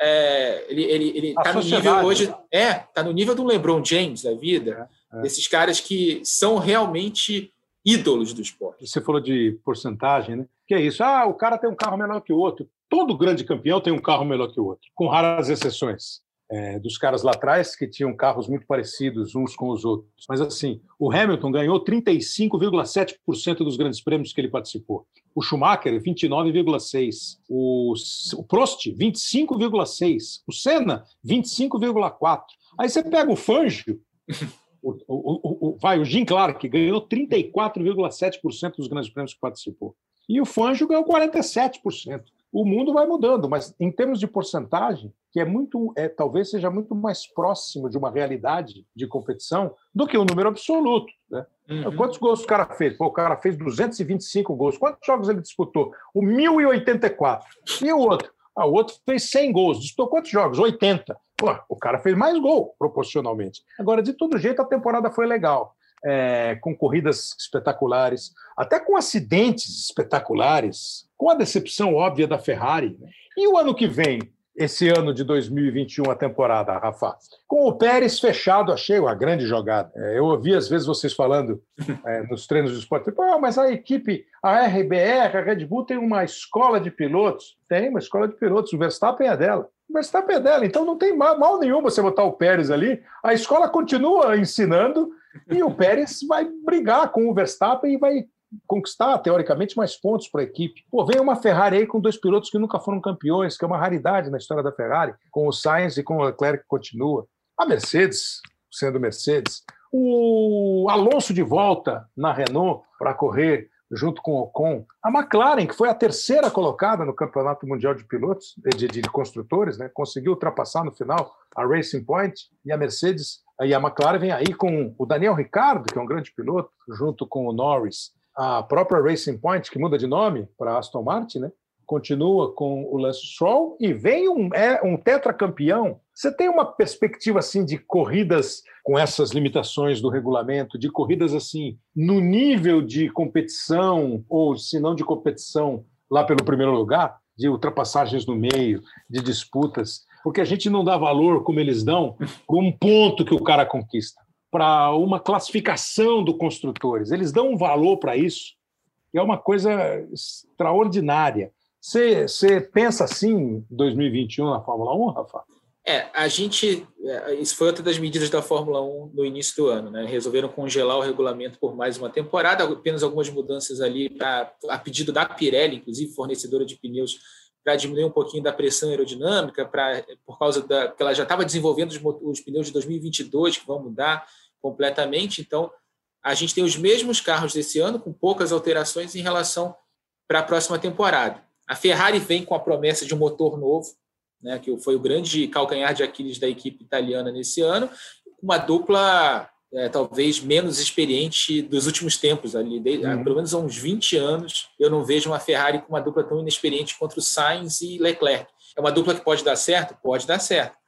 é, ele ele está no nível hoje né? é está no nível do LeBron James da vida, é, é. desses caras que são realmente ídolos do esporte. Você falou de porcentagem, né? Que é isso? Ah, o cara tem um carro melhor que o outro. Todo grande campeão tem um carro melhor que o outro, com raras exceções é, dos caras lá atrás, que tinham carros muito parecidos uns com os outros. Mas, assim, o Hamilton ganhou 35,7% dos grandes prêmios que ele participou. O Schumacher, 29,6%. O, o Prost, 25,6%. O Senna, 25,4%. Aí você pega o Fangio, o, o, o, vai, o Jim Clark, ganhou 34,7% dos grandes prêmios que participou. E o Fangio ganhou 47% o mundo vai mudando, mas em termos de porcentagem, que é muito, é, talvez seja muito mais próximo de uma realidade de competição do que o número absoluto. Né? Uhum. Quantos gols o cara fez? Pô, o cara fez 225 gols. Quantos jogos ele disputou? O 1084. E o outro? Ah, o outro fez 100 gols. Disputou quantos jogos? 80. Pô, o cara fez mais gol, proporcionalmente. Agora, de todo jeito, a temporada foi legal. É, com corridas espetaculares, até com acidentes espetaculares, com a decepção óbvia da Ferrari. Né? E o ano que vem, esse ano de 2021, a temporada, Rafa, com o Pérez fechado, achei uma grande jogada. É, eu ouvi às vezes vocês falando [LAUGHS] é, nos treinos de esporte, ah, mas a equipe, a RBR, a Red Bull tem uma escola de pilotos. Tem uma escola de pilotos, o Verstappen é dela. O Verstappen é dela, então não tem mal, mal nenhum você botar o Pérez ali. A escola continua ensinando e o Pérez vai brigar com o Verstappen e vai conquistar, teoricamente, mais pontos para a equipe. Pô, vem uma Ferrari aí com dois pilotos que nunca foram campeões, que é uma raridade na história da Ferrari, com o Sainz e com o Leclerc que continua. A Mercedes, sendo Mercedes. O Alonso de volta na Renault para correr junto com o Ocon. A McLaren, que foi a terceira colocada no Campeonato Mundial de Pilotos, de, de, construtores, né? conseguiu ultrapassar no final a Racing Point e a Mercedes. E a McLaren vem aí com o Daniel Ricciardo, que é um grande piloto, junto com o Norris a própria Racing Point, que muda de nome para Aston Martin, né? continua com o Lance Stroll e vem um, é, um tetracampeão. Você tem uma perspectiva assim de corridas com essas limitações do regulamento, de corridas assim no nível de competição ou se não de competição lá pelo primeiro lugar, de ultrapassagens no meio, de disputas, porque a gente não dá valor como eles dão para um ponto que o cara conquista para uma classificação do construtores. Eles dão um valor para isso, que é uma coisa extraordinária. Você, você pensa assim em 2021 na Fórmula 1, Rafa? É, a gente. É, isso foi outra das medidas da Fórmula 1 no início do ano, né? Resolveram congelar o regulamento por mais uma temporada, apenas algumas mudanças ali pra, a pedido da Pirelli, inclusive fornecedora de pneus, para diminuir um pouquinho da pressão aerodinâmica, pra, por causa da. que ela já estava desenvolvendo os, os pneus de 2022, que vão mudar completamente. Então, a gente tem os mesmos carros desse ano, com poucas alterações em relação para a próxima temporada. A Ferrari vem com a promessa de um motor novo, né, que foi o grande calcanhar de Aquiles da equipe italiana nesse ano, uma dupla é, talvez menos experiente dos últimos tempos ali, de, uhum. pelo menos há uns 20 anos, eu não vejo uma Ferrari com uma dupla tão inexperiente contra o Sainz e Leclerc. É uma dupla que pode dar certo? Pode dar certo,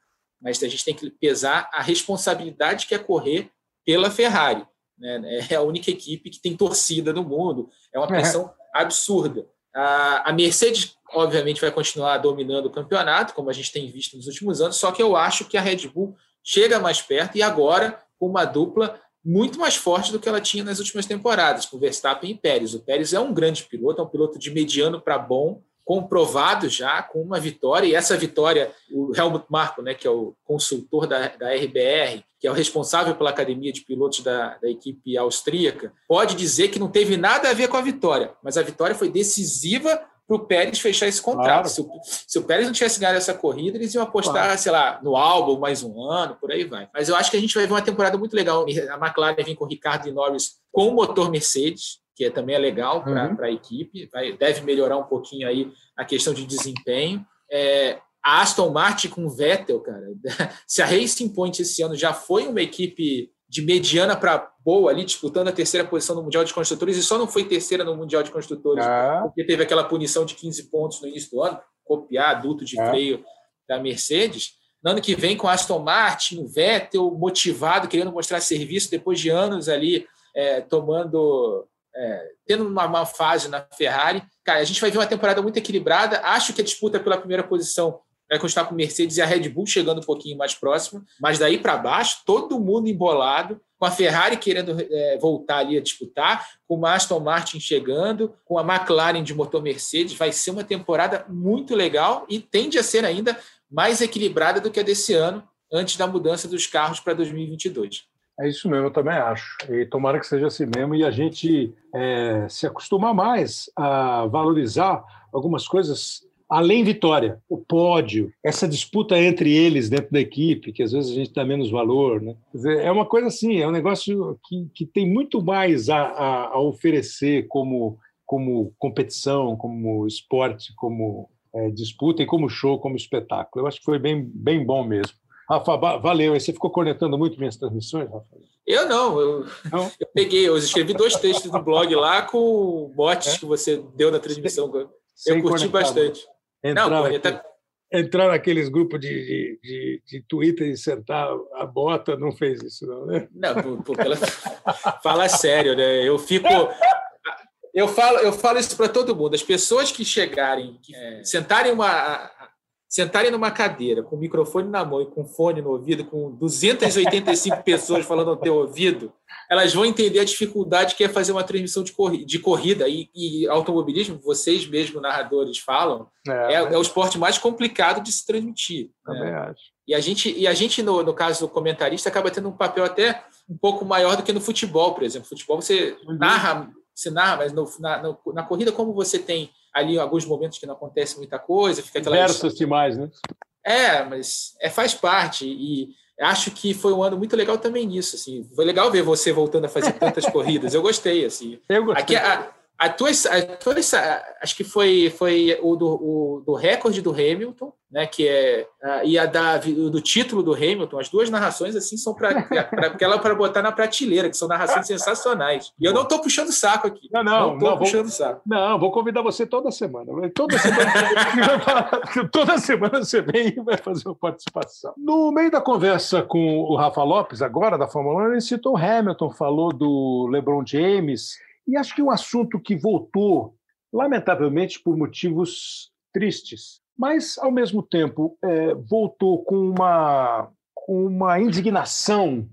mas a gente tem que pesar a responsabilidade que é correr pela Ferrari. Né? É a única equipe que tem torcida no mundo, é uma pressão uhum. absurda. A Mercedes, obviamente, vai continuar dominando o campeonato, como a gente tem visto nos últimos anos, só que eu acho que a Red Bull chega mais perto e agora com uma dupla muito mais forte do que ela tinha nas últimas temporadas, com Verstappen e Pérez. O Pérez é um grande piloto, é um piloto de mediano para bom, comprovado já com uma vitória, e essa vitória, o Helmut Marko, né, que é o consultor da, da RBR, que é o responsável pela academia de pilotos da, da, equipe austríaca, pode dizer que não teve nada a ver com a vitória, mas a vitória foi decisiva para o Pérez fechar esse contrato. Claro. Se, o, se, o, Pérez não tivesse ganhado essa corrida, eles iam apostar, claro. sei lá, no álbum mais um ano, por aí vai. Mas eu acho que a gente vai ver uma temporada muito legal. A McLaren vem com Ricardo e Norris com o motor Mercedes, que também é legal para uhum. a equipe, vai, deve melhorar um pouquinho aí a questão de desempenho. É, a Aston Martin com o Vettel, cara, [LAUGHS] se a Racing Point esse ano já foi uma equipe de mediana para boa ali, disputando a terceira posição no Mundial de Construtores, e só não foi terceira no Mundial de Construtores, ah. porque teve aquela punição de 15 pontos no início do ano, copiar adulto de ah. freio da Mercedes. No ano que vem, com a Aston Martin, o Vettel motivado, querendo mostrar serviço depois de anos ali é, tomando é, tendo uma, uma, fase na Ferrari. Cara, a gente vai ver uma temporada muito equilibrada. Acho que a disputa pela primeira posição vai continuar com o Mercedes e a Red Bull chegando um pouquinho mais próximo, mas daí para baixo, todo mundo embolado, com a Ferrari querendo é, voltar ali a disputar, com o Aston Martin chegando, com a McLaren de motor Mercedes. Vai ser uma temporada muito legal e tende a ser ainda mais equilibrada do que a desse ano, antes da mudança dos carros para 2022. É isso mesmo, eu também acho. E tomara que seja assim mesmo e a gente é, se acostumar mais a valorizar algumas coisas além vitória, o pódio, essa disputa entre eles dentro da equipe, que às vezes a gente dá menos valor. Né? Dizer, é uma coisa assim, é um negócio que, que tem muito mais a, a, a oferecer como, como competição, como esporte, como é, disputa e como show, como espetáculo. Eu acho que foi bem, bem bom mesmo. Rafa, valeu. Você ficou cornetando muito minhas transmissões, Rafa? Eu não, eu, não? [LAUGHS] eu peguei, eu escrevi dois textos do blog lá com botes é? que você deu na transmissão. eu curti conectado. bastante. Entrar, não, pô, tá... entrar naqueles grupos de, de, de, de, Twitter e sentar a bota, não fez isso, não, né? Não, pô, pela... [LAUGHS] fala sério, né? Eu fico. Eu falo, eu falo isso para todo mundo. As pessoas que chegarem, que é. sentarem uma, sentarem numa cadeira com o microfone na mão e com fone no ouvido, com 285 [LAUGHS] pessoas falando no teu ouvido, elas vão entender a dificuldade que é fazer uma transmissão de, corri de corrida. E, e, automobilismo, vocês mesmos, narradores, falam, é, é, é, o esporte mais complicado de se transmitir. Também né? acho. E a gente, e a gente no, no caso do comentarista, acaba tendo um papel até um pouco maior do que no futebol, por exemplo. Futebol você uhum. narra, você narra, mas no, na, no, na corrida, como você tem ali alguns momentos que não acontece muita coisa, fica aquela. Versus demais, né? É, mas é, faz parte. E acho que foi um ano muito legal também nisso. Assim. Foi legal ver você voltando a fazer tantas [LAUGHS] corridas. Eu gostei. Assim. Eu gostei. Aqui, a, a tua, a tua, acho que foi, foi o, do, o do recorde do Hamilton, né? Que é e a da, do título do Hamilton. As duas narrações assim são para aquela para botar na prateleira, que são narrações sensacionais. E eu não estou puxando saco aqui. Não, não, não, não puxando vou, saco. Não, vou convidar você toda semana. Toda semana, toda semana você vem e vai fazer uma participação. No meio da conversa com o Rafa Lopes agora da Fórmula 1, ele citou o Hamilton, falou do LeBron James e acho que um assunto que voltou, lamentavelmente, por motivos tristes, mas, ao mesmo tempo, é, voltou com uma, com uma indignação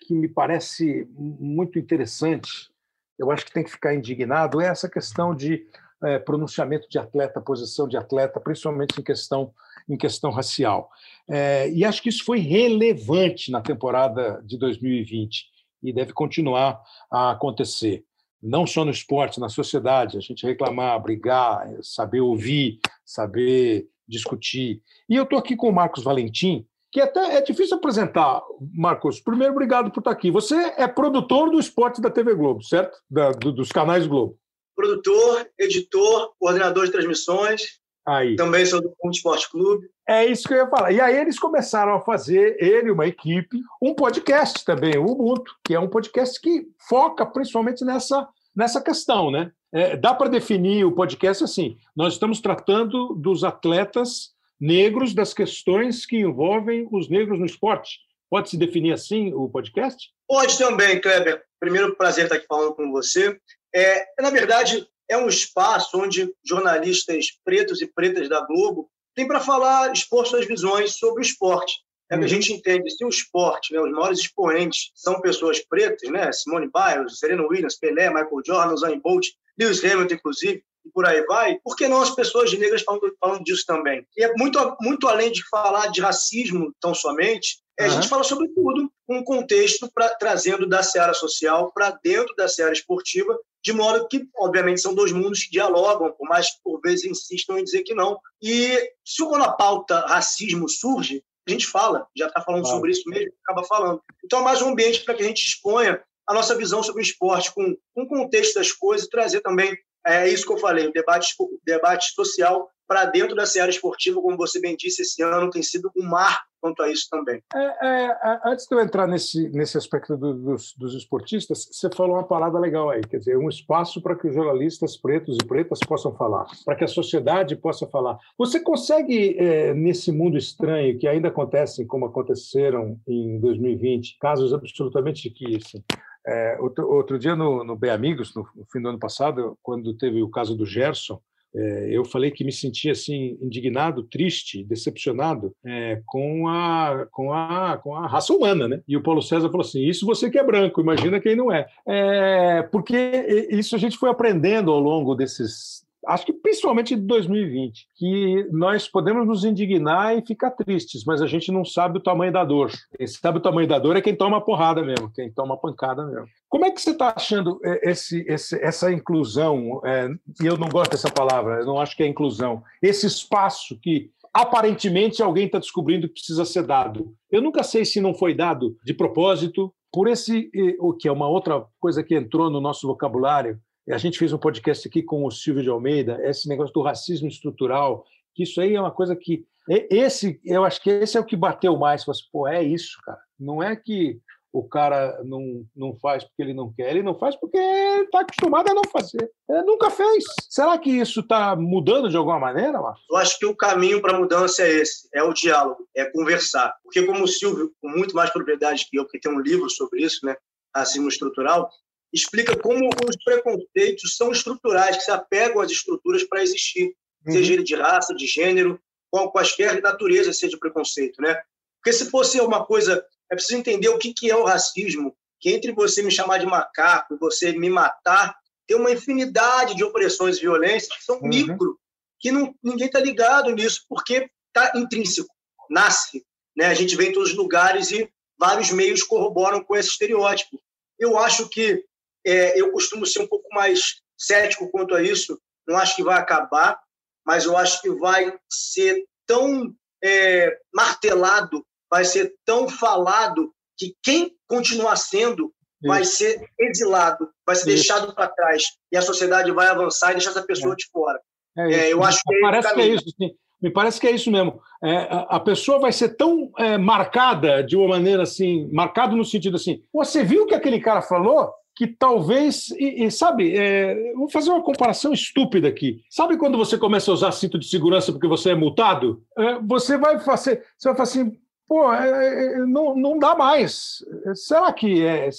que me parece muito interessante. Eu acho que tem que ficar indignado. É essa questão de é, pronunciamento de atleta, posição de atleta, principalmente em questão, em questão racial. É, e acho que isso foi relevante na temporada de 2020 e deve continuar a acontecer. Não só no esporte, na sociedade, a gente reclamar, brigar, saber ouvir, saber discutir. E eu estou aqui com o Marcos Valentim, que até é difícil apresentar, Marcos. Primeiro, obrigado por estar aqui. Você é produtor do esporte da TV Globo, certo? Da, do, dos canais Globo. Produtor, editor, coordenador de transmissões. Aí. Também sou do Ponto Esporte Clube. É isso que eu ia falar. E aí eles começaram a fazer, ele e uma equipe, um podcast também, o Ubuntu, que é um podcast que foca principalmente nessa, nessa questão, né? É, dá para definir o podcast assim: nós estamos tratando dos atletas negros das questões que envolvem os negros no esporte. Pode se definir assim o podcast? Pode também, Kleber. Primeiro, prazer estar aqui falando com você. É, na verdade, é um espaço onde jornalistas pretos e pretas da Globo têm para falar, expor suas visões sobre o esporte. É que a uhum. gente entende se o esporte, né, os maiores expoentes são pessoas pretas, né, Simone Biles, Serena Williams, Pelé, Michael Jordan, Usain Bolt, Lewis Hamilton, inclusive, e por aí vai, por que não as pessoas negras falando, falando disso também? E é muito, muito além de falar de racismo tão somente, é, uhum. a gente fala sobre tudo, um contexto pra, trazendo da seara social para dentro da seara esportiva, de modo que, obviamente, são dois mundos que dialogam, por mais que por vezes insistam em dizer que não. E se quando a pauta racismo surge, a gente fala, já está falando sobre isso mesmo, acaba falando. Então é mais um ambiente para que a gente exponha a nossa visão sobre o esporte com, com o contexto das coisas, trazer também é isso que eu falei, o debate, o debate social para dentro da seara esportiva, como você bem disse, esse ano tem sido um mar quanto a isso também. É, é, antes de eu entrar nesse, nesse aspecto do, dos, dos, esportistas, você falou uma parada legal aí, quer dizer, um espaço para que os jornalistas pretos e pretas possam falar, para que a sociedade possa falar. Você consegue, é, nesse mundo estranho que ainda acontecem, como aconteceram em 2020, casos absolutamente que assim, é, outro, outro, dia no, no Bem Amigos, no, no, fim do ano passado, quando teve o caso do Gerson, é, eu falei que me sentia assim indignado, triste, decepcionado é, com, a, com, a, com a raça humana, né? E o Paulo César falou assim: isso você que é branco, imagina quem não é. é porque isso a gente foi aprendendo ao longo desses acho que principalmente de 2020, que nós podemos nos indignar e ficar tristes, mas a gente não sabe o tamanho da dor. Quem sabe o tamanho da dor é quem toma porrada mesmo, quem toma pancada mesmo. Como é que você está achando é, esse, esse, essa inclusão? É, e eu não gosto dessa palavra, eu não acho que é inclusão. Esse espaço que aparentemente alguém está descobrindo que precisa ser dado. Eu nunca sei se não foi dado de propósito, por esse, o que é uma outra coisa que entrou no nosso vocabulário, a gente fez um podcast aqui com o Silvio de Almeida, esse negócio do racismo estrutural, que isso aí é uma coisa que. Esse, eu acho que esse é o que bateu mais. Você, Pô, é isso, cara. Não é que o cara não, não faz porque ele não quer, ele não faz porque está acostumado a não fazer. Ele nunca fez. Será que isso está mudando de alguma maneira, Marcos? Eu acho que o caminho para a mudança é esse: é o diálogo, é conversar. Porque, como o Silvio, com muito mais propriedade que eu, porque tem um livro sobre isso, né? Racismo estrutural, explica como os preconceitos são estruturais, que se apegam às estruturas para existir, uhum. seja ele de raça, de gênero, qual, quaisquer natureza seja o preconceito, né? Porque se fosse uma coisa, é preciso entender o que, que é o racismo, que entre você me chamar de macaco, você me matar, tem uma infinidade de opressões e violências que são uhum. micro, que não, ninguém está ligado nisso, porque está intrínseco, nasce. Né? A gente vem em todos os lugares e vários meios corroboram com esse estereótipo. Eu acho que é, eu costumo ser um pouco mais cético quanto a isso. Não acho que vai acabar, mas eu acho que vai ser tão é, martelado, vai ser tão falado que quem continuar sendo isso. vai ser exilado, vai ser isso. deixado para trás e a sociedade vai avançar e deixar essa pessoa é. de fora. É, é eu acho que é parece que é isso. Sim. Me parece que é isso mesmo. É, a, pessoa vai ser tão marcada de uma maneira assim, marcado no sentido assim, você viu o que aquele cara falou? Que talvez, e, e sabe, é, vou fazer uma comparação estúpida aqui. Sabe quando você começa a usar cinto de segurança porque você é multado? É, você vai fazer, você vai falar assim, pô, é, é, não, não dá mais. Será que é,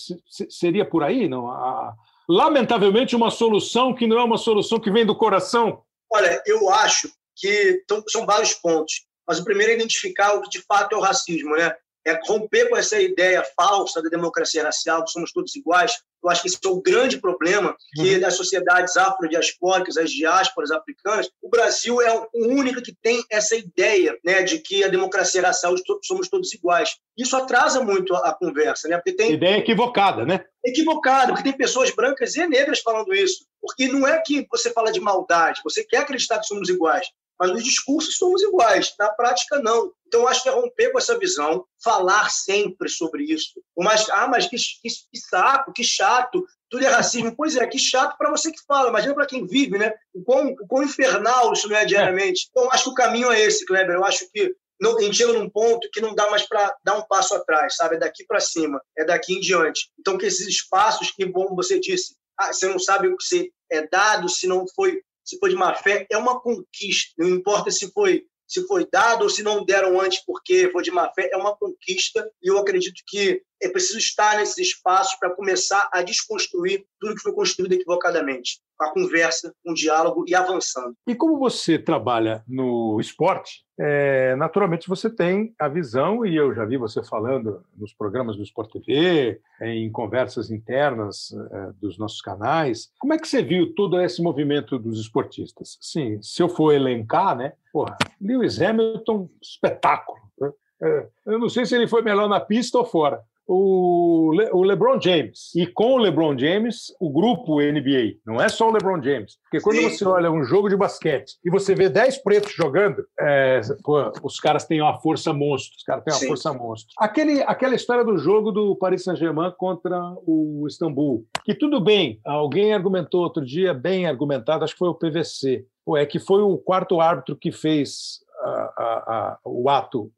seria por aí? Não? A, lamentavelmente, uma solução que não é uma solução que vem do coração. Olha, eu acho que tão, são vários pontos. Mas o primeiro é identificar o que de fato é o racismo, né? É romper com essa ideia falsa da democracia racial, que somos todos iguais. Eu acho que esse é o grande problema que uhum. as sociedades afrodiaspóricas, as diásporas africanas, o Brasil é o único que tem essa ideia né, de que a democracia racial somos todos iguais. Isso atrasa muito a, a conversa, né? Porque tem ideia equivocada, né? Equivocada, porque tem pessoas brancas e negras falando isso. Porque não é que você fala de maldade, você quer acreditar que somos iguais, mas nos discursos somos iguais, na prática não. Então acho que é romper com essa visão, falar sempre sobre isso. Mas ah, mas que, que, que saco, que chato, tudo é racismo. Pois é, que chato para você que fala, imagina para quem vive, né? O quão, o quão infernal isso não é diariamente. Então acho que o caminho é esse, Kleber. Eu acho que não, a gente chega num ponto que não dá mais para dar um passo atrás, sabe? É daqui para cima, é daqui em diante. Então, que esses espaços que, como você disse, ah, você não sabe o que você é dado, se não foi se foi de má fé, é uma conquista. Não importa se foi se foi dado ou se não deram antes porque foi de má fé, é uma conquista e eu acredito que é preciso estar nesses espaços para começar a desconstruir tudo que foi construído equivocadamente, com a conversa, com o diálogo e avançando. E como você trabalha no esporte, é, naturalmente você tem a visão, e eu já vi você falando nos programas do Sport TV, em conversas internas é, dos nossos canais. Como é que você viu todo esse movimento dos esportistas? Sim, se eu for elencar, né? Porra, Lewis Hamilton, espetáculo. Né? É, eu não sei se ele foi melhor na pista ou fora, o, Le, o LeBron James. E com o LeBron James, o grupo NBA. Não é só o LeBron James. Porque quando Sim. você olha um jogo de basquete e você vê 10 pretos jogando, é, pô, os caras têm uma força monstro. Os caras têm uma Sim. força monstro. Aquele, aquela história do jogo do Paris Saint-Germain contra o Istambul. Que tudo bem, alguém argumentou outro dia, bem argumentado, acho que foi o PVC. Pô, é que foi o quarto árbitro que fez a, a, a, o ato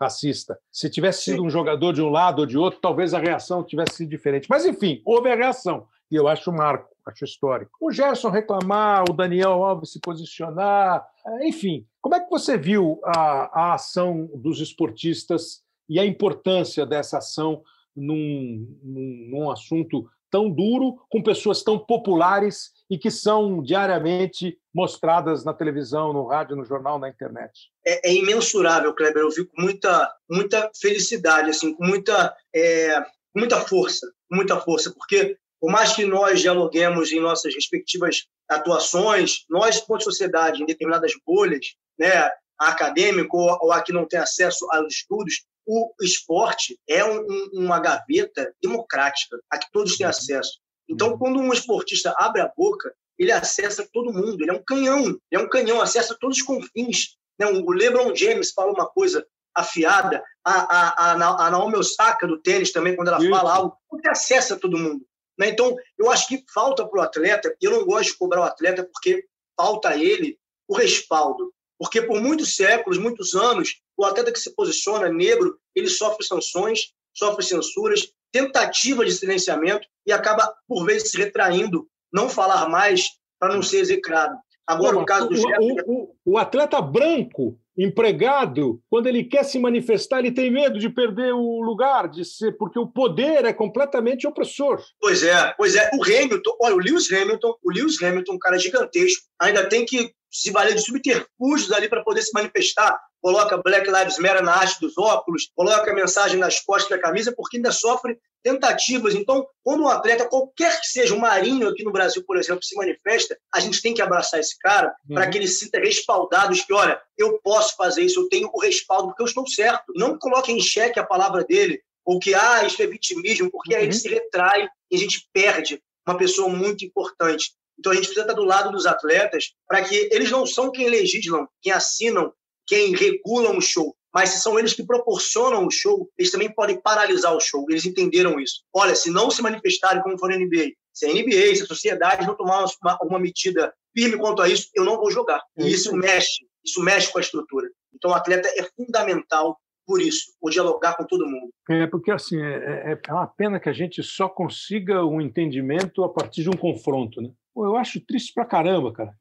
racista. Se tivesse sido um jogador de um lado ou de outro, talvez a reação tivesse sido diferente. Mas, enfim, houve a reação. E eu acho marco, acho histórico. O Gerson reclamar, o Daniel Alves se posicionar, é, enfim. Como é que você viu a, a ação dos esportistas e a importância dessa ação num, num, num assunto tão duro, com pessoas tão populares e que são diariamente mostradas na televisão, no rádio, no jornal, na internet. É, é imensurável, Kleber. Eu vi com muita, muita felicidade, assim, com muita, é, muita força, muita força, porque por mais que nós dialoguemos em nossas respectivas atuações, nós, como sociedade, em determinadas bolhas, né, acadêmico ou a que não tem acesso aos estudos, o esporte é um, uma gaveta democrática, a que todos têm acesso. Então, uhum. quando um esportista abre a boca, ele acessa todo mundo, ele é um canhão, ele é um canhão, acessa todos os confins. Né? O LeBron James fala uma coisa afiada, a, a, a, a Naomi Osaka do tênis também, quando ela Isso. fala algo, porque acessa todo mundo. Né? Então, eu acho que falta para o atleta, eu não gosto de cobrar o atleta porque falta a ele o respaldo. Porque por muitos séculos, muitos anos, o atleta que se posiciona negro, ele sofre sanções, sofre censuras, tentativa de silenciamento e acaba, por vezes, se retraindo, não falar mais para não ser execrado. Agora, no caso do o, o, o, atleta branco, empregado, quando ele quer se manifestar, ele tem medo de perder o lugar, de ser, porque o poder é completamente opressor. Pois é, pois é. O Hamilton, olha, o Lewis Hamilton, o Lewis Hamilton, um cara gigantesco, ainda tem que se valer de subterfúgios ali para poder se manifestar coloca Black Lives Matter na haste dos óculos, coloca a mensagem nas costas da camisa, porque ainda sofre tentativas. Então, quando um atleta, qualquer que seja, um marinho aqui no Brasil, por exemplo, se manifesta, a gente tem que abraçar esse cara uhum. para que ele se sinta respaldado, que, olha, eu posso fazer isso, eu tenho o respaldo, porque eu estou certo. Não coloque em xeque a palavra dele, ou que, ah, isso é vitimismo, porque uhum. aí ele se retrai e a gente perde uma pessoa muito importante. Então, a gente precisa estar do lado dos atletas para que eles não são quem legislam, quem assinam quem regulam o show, mas se são eles que proporcionam o show, eles também podem paralisar o show. Eles entenderam isso. Olha, se não se manifestarem como for na NBA, se a NBA, se a sociedade não tomar uma, uma medida firme quanto a isso, eu não vou jogar. E isso mexe, isso mexe com a estrutura. Então, o atleta é fundamental por isso, o dialogar com todo mundo. É, porque assim, é, é, é uma pena que a gente só consiga um entendimento a partir de um confronto, né? Pô, eu acho triste pra caramba, cara.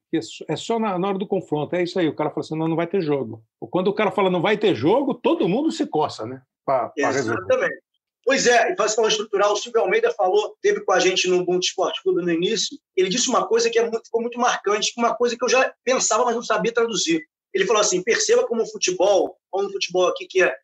É só na, na, hora do confronto. É isso aí. O cara fala assim: não, não vai ter jogo. Quando o cara fala não vai ter jogo, todo mundo se coça, né? Pra, pra Exatamente. Pois é, e faz estrutural, o Silvio Almeida falou, teve com a gente no Bom Esporte Clube no início, ele disse uma coisa que é muito, ficou muito marcante, uma coisa que eu já pensava, mas não sabia traduzir. Ele falou assim: perceba como o futebol, como o futebol aqui que é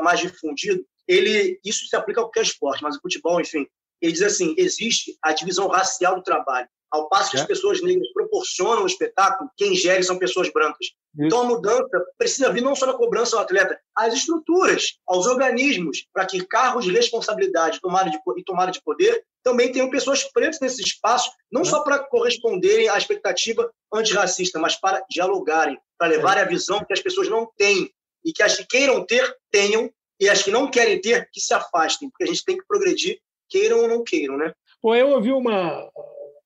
mais difundido, ele isso se aplica a qualquer esporte, mas o futebol, enfim, ele diz assim: existe a divisão racial do trabalho. Ao passo que é. as pessoas negras proporcionam o espetáculo, quem gere são pessoas brancas. Isso. Então a mudança precisa vir não só na cobrança ao atleta, às estruturas, aos organismos, para que cargos de responsabilidade tomada de, e tomada de poder também tenham pessoas pretas nesse espaço, não é. só para corresponderem à expectativa antirracista, mas para dialogarem, para levarem é. a visão que as pessoas não têm e que as que queiram ter, tenham, e as que não querem ter, que se afastem, porque a gente tem que progredir, queiram ou não queiram, né? Bom, eu ouvi uma,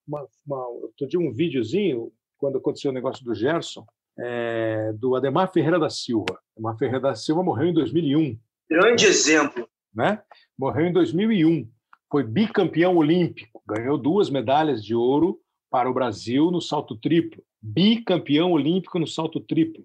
uma, uma outro dia um videozinho, quando aconteceu o negócio do Gerson, é, do Ademar Ferreira da Silva. Ademar Ferreira da Silva morreu em 2001. Grande exemplo. Né? Morreu em 2001. Foi bicampeão olímpico, ganhou duas medalhas de ouro para o Brasil no salto triplo. Bicampeão olímpico no salto triplo.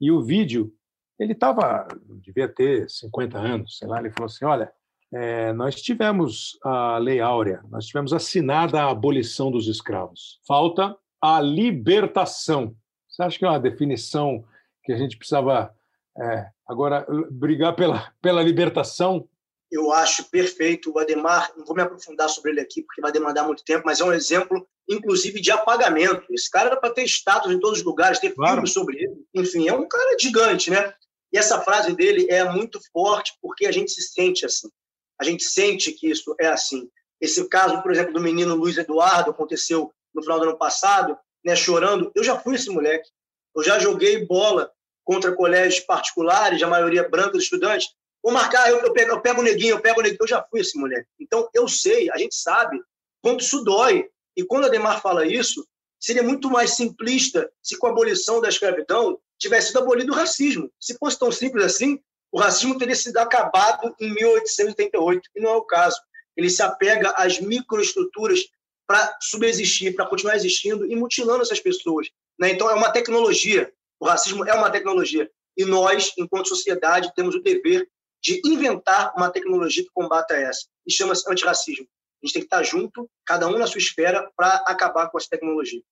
E o vídeo, ele estava, devia ter 50 anos, sei lá, ele falou assim: olha, é, nós tivemos a Lei Áurea, nós tivemos assinada a abolição dos escravos. Falta a libertação. Você acha que é uma definição que a gente precisava é, agora brigar pela, pela libertação? Eu acho perfeito. O Ademar, não vou me aprofundar sobre ele aqui porque vai demandar muito tempo, mas é um exemplo, inclusive, de apagamento. Esse cara era para ter status em todos os lugares, ter claro. filmes sobre ele. Enfim, é um cara gigante, né? E essa frase dele é muito forte porque a gente se sente assim a gente sente que isso é assim. Esse caso, por exemplo, do menino Luiz Eduardo aconteceu no final do ano passado, né, chorando. Eu já fui esse moleque. Eu já joguei bola contra colégios particulares, a maioria branca dos estudantes. Vou marcar, eu, eu, pego, eu pego o neguinho, eu pego o neguinho. Eu já fui esse moleque. Então, eu sei, a gente sabe quanto isso dói. E quando a Demar fala isso, seria muito mais simplista se com a abolição da escravidão tivesse sido abolido o racismo. Se fosse tão simples assim, o racismo teria sido acabado em 1888, e não é o caso. Ele se apega às microestruturas para subsistir, para continuar existindo e mutilando essas pessoas. Né? Então, é uma tecnologia. O racismo é uma tecnologia. E nós, enquanto sociedade, temos o dever de inventar uma tecnologia que combata essa. E chama-se antirracismo. A gente tem que estar junto, cada um na sua esfera, para acabar com essa tecnologia.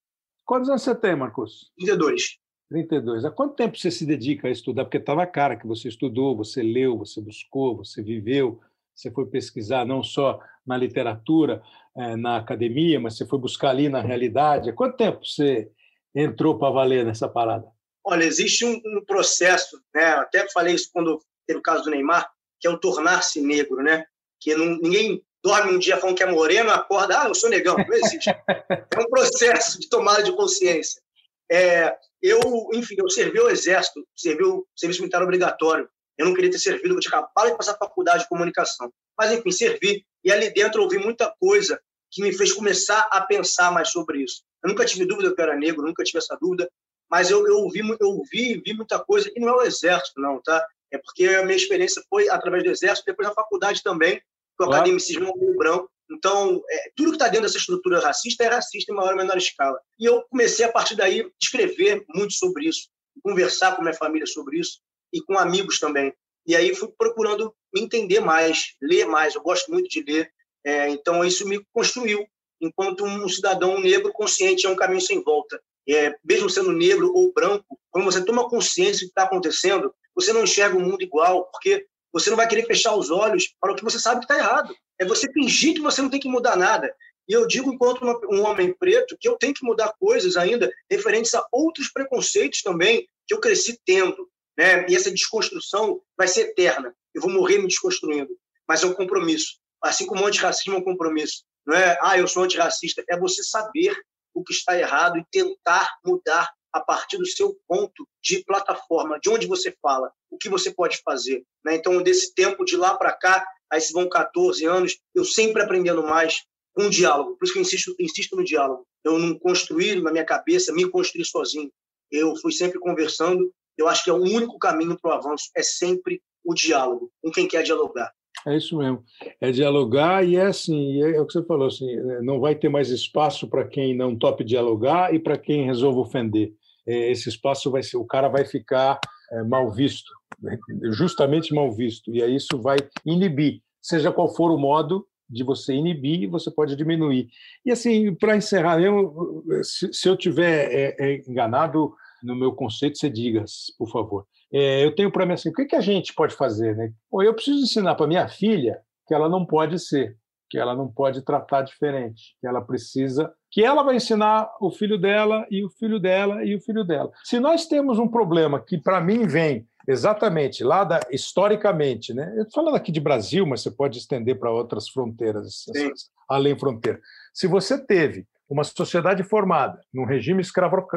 Quantos anos você tem, Marcos? 32. 32. Há quanto tempo você se dedica a estudar? Porque estava cara que você estudou, você leu, você buscou, você viveu, você foi pesquisar não só na literatura, eh, na academia, mas você foi buscar ali na realidade. Há quanto tempo você entrou para valer nessa parada? Olha, existe um, um processo, né? até falei isso quando teve o caso do Neymar, que é o tornar-se negro, né? Que não, ninguém dorme um dia falando que é moreno, acorda, ah, eu sou negão. Não existe. [LAUGHS] É um processo de tomada de consciência. É, eu, enfim, eu servi o exército, servi o serviço militar obrigatório. Eu não queria ter servido, eu tinha acabado de passar a faculdade de comunicação. Mas, enfim, servi. E ali dentro eu ouvi muita coisa que me fez começar a pensar mais sobre isso. Eu nunca tive dúvida que eu era negro, nunca tive essa dúvida, mas eu, eu, ouvi, eu ouvi, vi muita coisa, e não é o exército, não, tá? É porque a minha experiência foi através do exército, depois na faculdade também, que o claro. academicismo é um branco, então, é, tudo que está dentro dessa estrutura racista é racista em maior ou menor escala. E eu comecei, a partir daí, escrever muito sobre isso, conversar com minha família sobre isso e com amigos também. E aí fui procurando me entender mais, ler mais. Eu gosto muito de ler. É, então, isso me construiu enquanto um cidadão negro consciente é um caminho sem volta. É, mesmo sendo negro ou branco, quando você toma consciência do que está acontecendo, você não enxerga o mundo igual, porque você não vai querer fechar os olhos para o que você sabe que está errado. É você fingir que você não tem que mudar nada. E eu digo, enquanto um homem preto, que eu tenho que mudar coisas ainda referentes a outros preconceitos também que eu cresci tendo. Né? E essa desconstrução vai ser eterna. Eu vou morrer me desconstruindo. Mas é um compromisso. Assim como o antirracismo é um compromisso. Não é, ah, eu sou antirracista. É você saber o que está errado e tentar mudar a partir do seu ponto de plataforma, de onde você fala, o que você pode fazer. Né? Então, desse tempo de lá para cá, aí se vão 14 anos, eu sempre aprendendo mais com um diálogo. Por isso que eu insisto, insisto no diálogo. Eu não construí na minha cabeça, me construí sozinho. Eu fui sempre conversando. Eu acho que é o único caminho para o avanço, é sempre o diálogo com quem quer dialogar. É isso mesmo. É dialogar e é assim, é, o que você falou, assim, não vai ter mais espaço para quem não tope dialogar e para quem resolve ofender. É, esse espaço vai ser, o cara vai ficar é, mal visto, né? justamente mal visto, e aí isso vai inibir, seja qual for o modo de você inibir, você pode diminuir. E assim, para encerrar, eu, se, eu tiver é, enganado, no meu conceito, você diga, por favor. Eu tenho para mim assim, o que, que a gente pode fazer? Né? Bom, eu preciso ensinar para minha filha que ela não pode ser, que ela não pode tratar diferente, que ela precisa, que ela vai ensinar o filho dela e o filho dela e o filho dela. Se nós temos um problema que para mim vem exatamente lá da historicamente, né? Eu estou falando aqui de Brasil, mas você pode estender para outras fronteiras, Sim. além fronteira. Se você teve uma sociedade formada num regime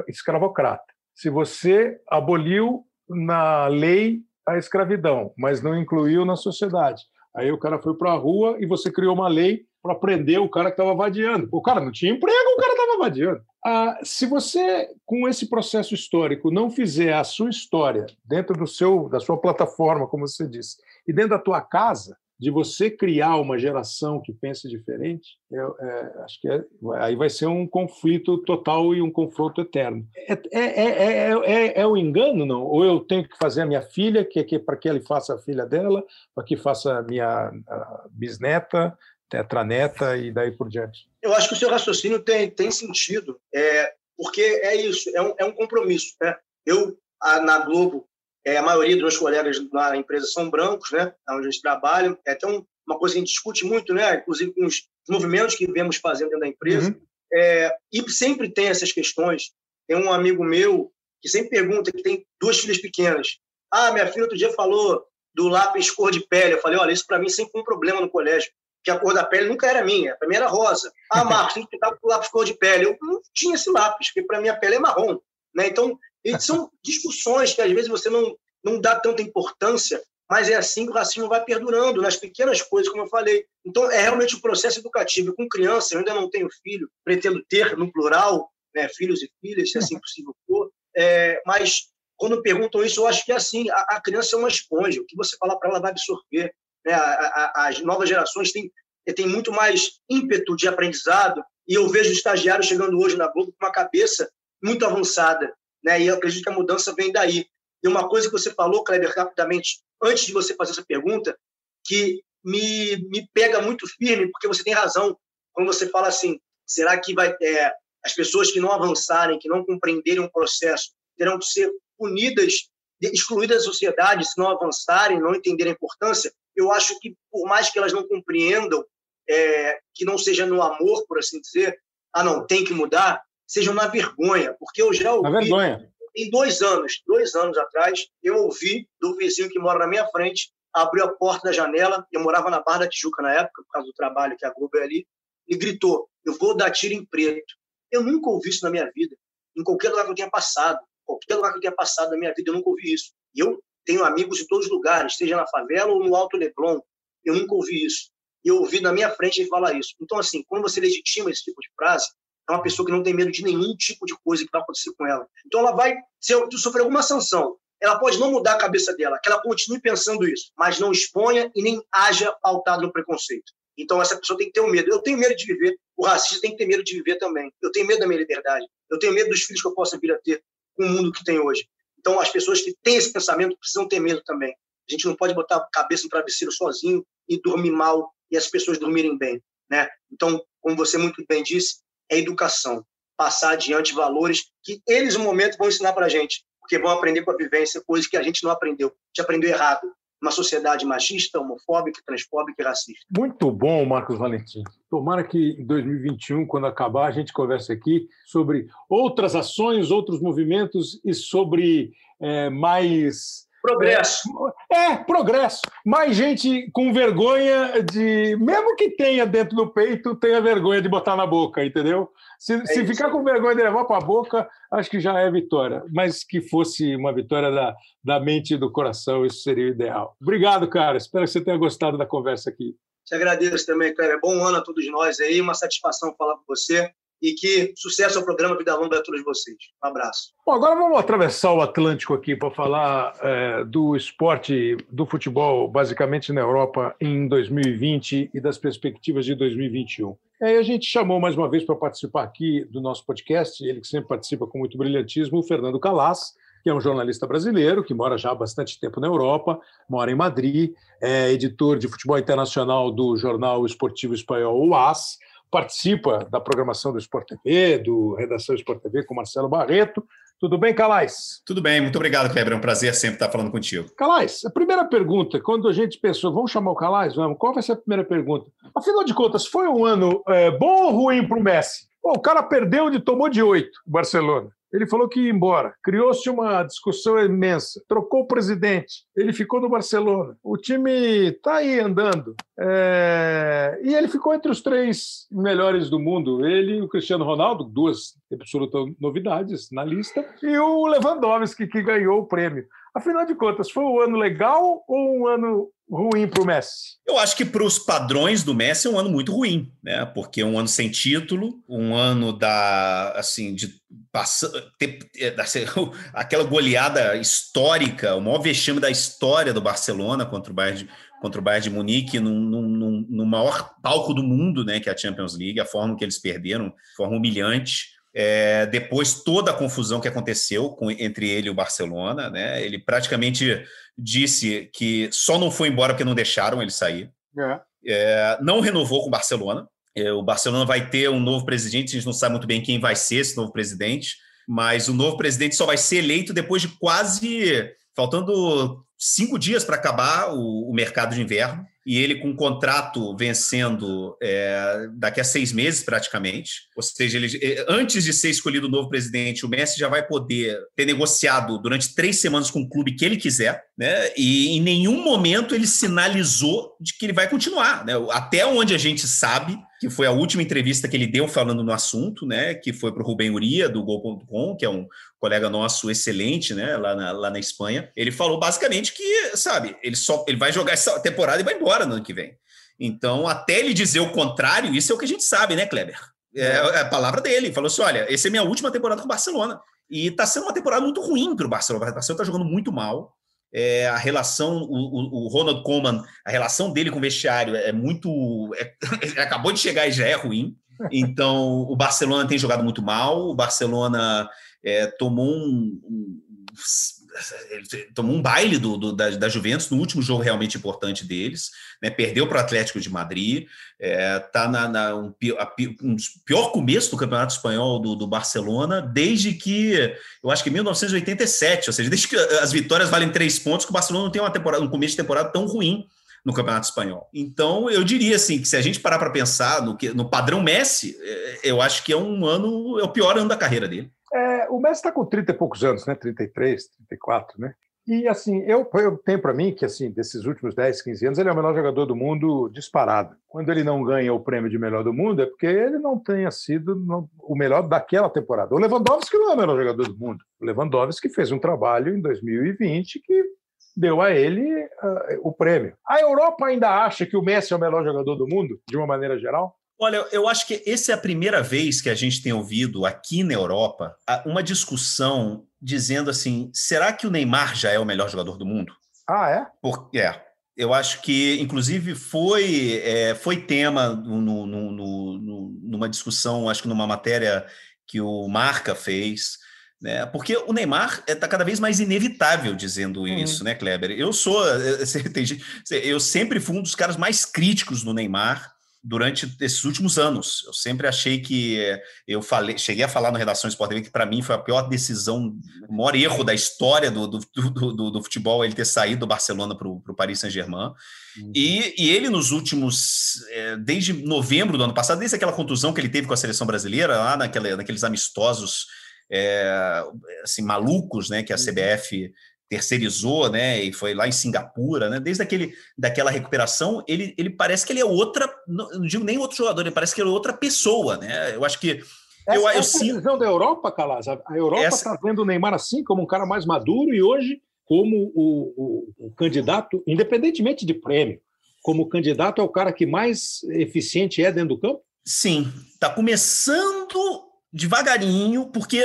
escravocrata, se você aboliu na lei a escravidão, mas não incluiu na sociedade, Aí o cara foi para a rua e você criou uma lei para prender o cara que estava vadiando. O cara não tinha emprego, o cara estava vadiando. Ah, se você, com esse processo histórico, não fizer a sua história dentro do seu, da sua plataforma, como você disse, e dentro da tua casa, de você criar uma geração que pense diferente, eu, é, acho que é, aí vai ser um conflito total e um confronto eterno. É, é, é, é, o engano, não? Ou eu tenho que fazer a minha filha, que, que para que ele faça a filha dela, para que faça a minha a bisneta, tetraneta e daí por diante? Eu acho que o seu raciocínio tem, tem sentido, é, porque é isso, é um, é um compromisso. Né? Eu, a, na Globo, é, a maioria dos meus colegas na empresa são brancos, né? Onde eles trabalham. É até um, uma coisa que a gente discute muito, né? Inclusive com os movimentos que vemos fazendo dentro da empresa. Uhum. É, e sempre tem essas questões. Tem um amigo meu que sempre pergunta que tem duas filhas pequenas. Ah, minha filha outro dia falou do lápis cor de pele. Eu falei, olha, isso para mim sempre foi um problema no colégio, que a cor da pele nunca era minha, para mim era rosa. Ah, Marcos, tem que pintar com lápis cor de pele. Eu não tinha esse lápis, porque para mim a pele é marrom. Né? Então, e são discussões que às vezes você não, não dá tanta importância, mas é assim que o racismo vai perdurando, nas pequenas coisas, como eu falei. Então, é realmente um processo educativo. Com criança, eu ainda não tenho filho, pretendo ter no plural, né, filhos e filhas, se assim possível for, é, mas quando perguntam isso, eu acho que é assim: a, a criança é uma esponja, o que você falar para ela vai absorver. Né? A, a, as novas gerações têm, têm muito mais ímpeto de aprendizado, e eu vejo estagiários chegando hoje na Globo com uma cabeça muito avançada né? E eu acredito que a mudança vem daí. E uma coisa que você falou, Kleber, rapidamente, antes de você fazer essa pergunta, que me, me pega muito firme, porque você tem razão quando você fala assim: será que vai é, as pessoas que não avançarem, que não compreenderem o processo, terão que ser punidas, excluídas da sociedade, se não avançarem, não entenderem a importância? Eu acho que, por mais que elas não compreendam, é, que não seja no amor, por assim dizer, ah, não, tem que mudar, sejam na vergonha, porque eu já ouvi. Na vergonha. Em dois anos, dois anos atrás, eu ouvi do vizinho que mora na minha frente, abriu a porta da janela, eu morava na Barra da Tijuca na época, por causa do trabalho que a Globo é ali, e gritou: Eu vou dar tiro em preto. Eu nunca ouvi isso na minha vida. Em qualquer lugar que eu tenha passado, qualquer lugar que eu tenha passado na minha vida, eu nunca ouvi isso. E eu tenho amigos em todos os lugares, seja na favela ou no Alto Leblon. Eu nunca ouvi isso. E eu ouvi na minha frente ele falar isso. Então, assim, quando você legitima esse tipo de frase, é uma pessoa que não tem medo de nenhum tipo de coisa que vai acontecer com ela. Então ela vai, se eu sofrer alguma sanção, ela pode não mudar a cabeça dela, que ela continue pensando isso, mas não exponha e nem haja pautado no preconceito. Então essa pessoa tem que ter um medo. Eu tenho medo de viver, o racista tem que ter medo de viver também. Eu tenho medo da minha liberdade. Eu tenho medo dos filhos que eu possa vir a ter com o mundo que tem hoje. Então as pessoas que têm esse pensamento precisam ter medo também. A gente não pode botar a cabeça no travesseiro sozinho e dormir mal e as pessoas dormirem bem, né? Então, como você muito bem disse, é educação. Passar adiante valores que eles, no momento, vão ensinar para a gente, porque vão aprender com a vivência, coisas que a gente não aprendeu. A gente aprendeu errado. Uma sociedade machista, homofóbica, transfóbica e racista. Muito bom, Marcos Valentim. Tomara que em 2021, quando acabar, a gente converse aqui sobre outras ações, outros movimentos e sobre é, mais Progresso. É, é, progresso. Mais gente com vergonha de. Mesmo que tenha dentro do peito, tenha vergonha de botar na boca, entendeu? Se, é se ficar com vergonha de levar para a boca, acho que já é vitória. Mas que fosse uma vitória da, da mente e do coração, isso seria o ideal. Obrigado, cara. Espero que você tenha gostado da conversa aqui. Te agradeço também, cara. Bom ano a todos nós aí. Uma satisfação falar com você e que sucesso ao programa Vida Longa a todos vocês. Um abraço. Bom, agora vamos atravessar o Atlântico aqui para falar é, do esporte, do futebol, basicamente na Europa em 2020 e das perspectivas de 2021. Aí a gente chamou mais uma vez para participar aqui do nosso podcast, ele que sempre participa com muito brilhantismo, o Fernando Calas, que é um jornalista brasileiro que mora já há bastante tempo na Europa, mora em Madrid, é editor de futebol internacional do jornal esportivo espanhol O AS, participa da programação do Sport TV, do Redação Sport TV com Marcelo Barreto. Tudo bem, Calais? Tudo bem, muito obrigado, Kleber. É um prazer sempre estar falando contigo. Calais, a primeira pergunta, quando a gente pensou, vamos chamar o Calais? Vamos, qual vai ser a primeira pergunta? Afinal de contas, foi um ano é, bom ou ruim para o Messi? Bom, o cara perdeu e tomou de oito, o Barcelona. Ele falou que ia embora. Criou-se uma discussão imensa. Trocou o presidente. Ele ficou no Barcelona. O time está aí andando. É... E ele ficou entre os três melhores do mundo. Ele e o Cristiano Ronaldo, duas absolutas novidades na lista, e o Lewandowski, que ganhou o prêmio. Afinal de contas, foi um ano legal ou um ano ruim para o Messi? Eu acho que para os padrões do Messi é um ano muito ruim, né? Porque é um ano sem título, um ano da assim de passar é, [LAUGHS] aquela goleada histórica, o maior vexame da história do Barcelona contra o Bayern de, contra o Bayern de Munique no, no, no maior palco do mundo, né? Que é a Champions League, a forma que eles perderam, de forma humilhante. É, depois toda a confusão que aconteceu com, entre ele e o Barcelona, né? Ele praticamente disse que só não foi embora porque não deixaram ele sair. É. É, não renovou com o Barcelona. É, o Barcelona vai ter um novo presidente, a gente não sabe muito bem quem vai ser esse novo presidente, mas o novo presidente só vai ser eleito depois de quase faltando cinco dias para acabar o, o mercado de inverno e ele com um contrato vencendo é, daqui a seis meses praticamente, ou seja, ele, é, antes de ser escolhido o novo presidente, o Messi já vai poder ter negociado durante três semanas com o clube que ele quiser, né? E em nenhum momento ele sinalizou de que ele vai continuar, né? Até onde a gente sabe, que foi a última entrevista que ele deu falando no assunto, né? Que foi para o Rubem Uria, do Gol.com, que é um colega nosso excelente, né? Lá na, lá na Espanha. Ele falou basicamente que, sabe, ele só ele vai jogar essa temporada e vai embora no ano que vem. Então, até ele dizer o contrário, isso é o que a gente sabe, né, Kleber? É, é a palavra dele. Ele falou assim: olha, essa é minha última temporada com o Barcelona. E está sendo uma temporada muito ruim para o Barcelona. O Barcelona está jogando muito mal é, a relação, o, o, Ronald Koeman, a relação dele com o vestiário é muito. É, [LAUGHS] acabou de chegar e já é ruim. Então, o Barcelona tem jogado muito mal, o Barcelona é, tomou um, um ele tomou um baile do, do da, da, Juventus no último jogo realmente importante deles, né? perdeu para o Atlético de Madrid, está é, tá na, na um, a, um, pior começo do Campeonato Espanhol do, do, Barcelona desde que, eu acho que 1987, ou seja, desde que as vitórias valem três pontos, que o Barcelona não tem uma temporada, um começo de temporada tão ruim no Campeonato Espanhol. Então, eu diria assim que se a gente parar para pensar no, no padrão Messi, é, eu acho que é um ano, é o pior ano da carreira dele. É, o Messi está com 30 e poucos anos, né? 33, 34, né? E assim, eu, eu tenho para mim que assim, desses últimos 10, 15 anos, ele é o melhor jogador do mundo disparado. Quando ele não ganha o prêmio de melhor do mundo, é porque ele não tenha sido o melhor daquela temporada. O Lewandowski não é o melhor jogador do mundo. O Lewandowski fez um trabalho em 2020 que deu a ele uh, o prêmio. A Europa ainda acha que o Messi é o melhor jogador do mundo, de uma maneira geral? Olha, eu acho que essa é a primeira vez que a gente tem ouvido aqui na Europa uma discussão dizendo assim: será que o Neymar já é o melhor jogador do mundo? Ah, é? Porque é. Eu acho que, inclusive, foi, é, foi tema no, no, no, numa discussão, acho que numa matéria que o Marca fez, né? Porque o Neymar está cada vez mais inevitável dizendo uhum. isso, né, Kleber? Eu sou, [LAUGHS] eu sempre fui um dos caras mais críticos no Neymar durante esses últimos anos. Eu sempre achei que eu falei, cheguei a falar no Redação Sport TV que para mim foi a pior decisão, o maior erro da história do, do, do, do futebol ele ter saído do Barcelona para o Paris Saint-Germain. Uhum. E, e, ele nos últimos, é, desde novembro do ano passado, desde aquela contusão que ele teve com a seleção brasileira, lá naquela, naqueles amistosos é, assim, malucos, né, que a uhum. CBF terceirizou, né, e foi lá em Singapura, né, desde aquele, daquela recuperação, ele, ele parece que ele é outra, não, digo nem outro jogador, ele parece que ele é outra pessoa, né, eu acho que essa, eu, eu essa visão da Europa, Calaz, a Europa está essa... vendo o Neymar assim, como um cara mais maduro, e hoje como o, o, o candidato, independentemente de prêmio, como candidato é o cara que mais eficiente é dentro do campo? Sim, está começando devagarinho, porque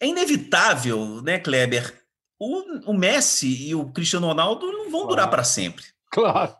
é inevitável, né, Kleber, o, o Messi e o Cristiano Ronaldo não vão claro. durar para sempre. Claro.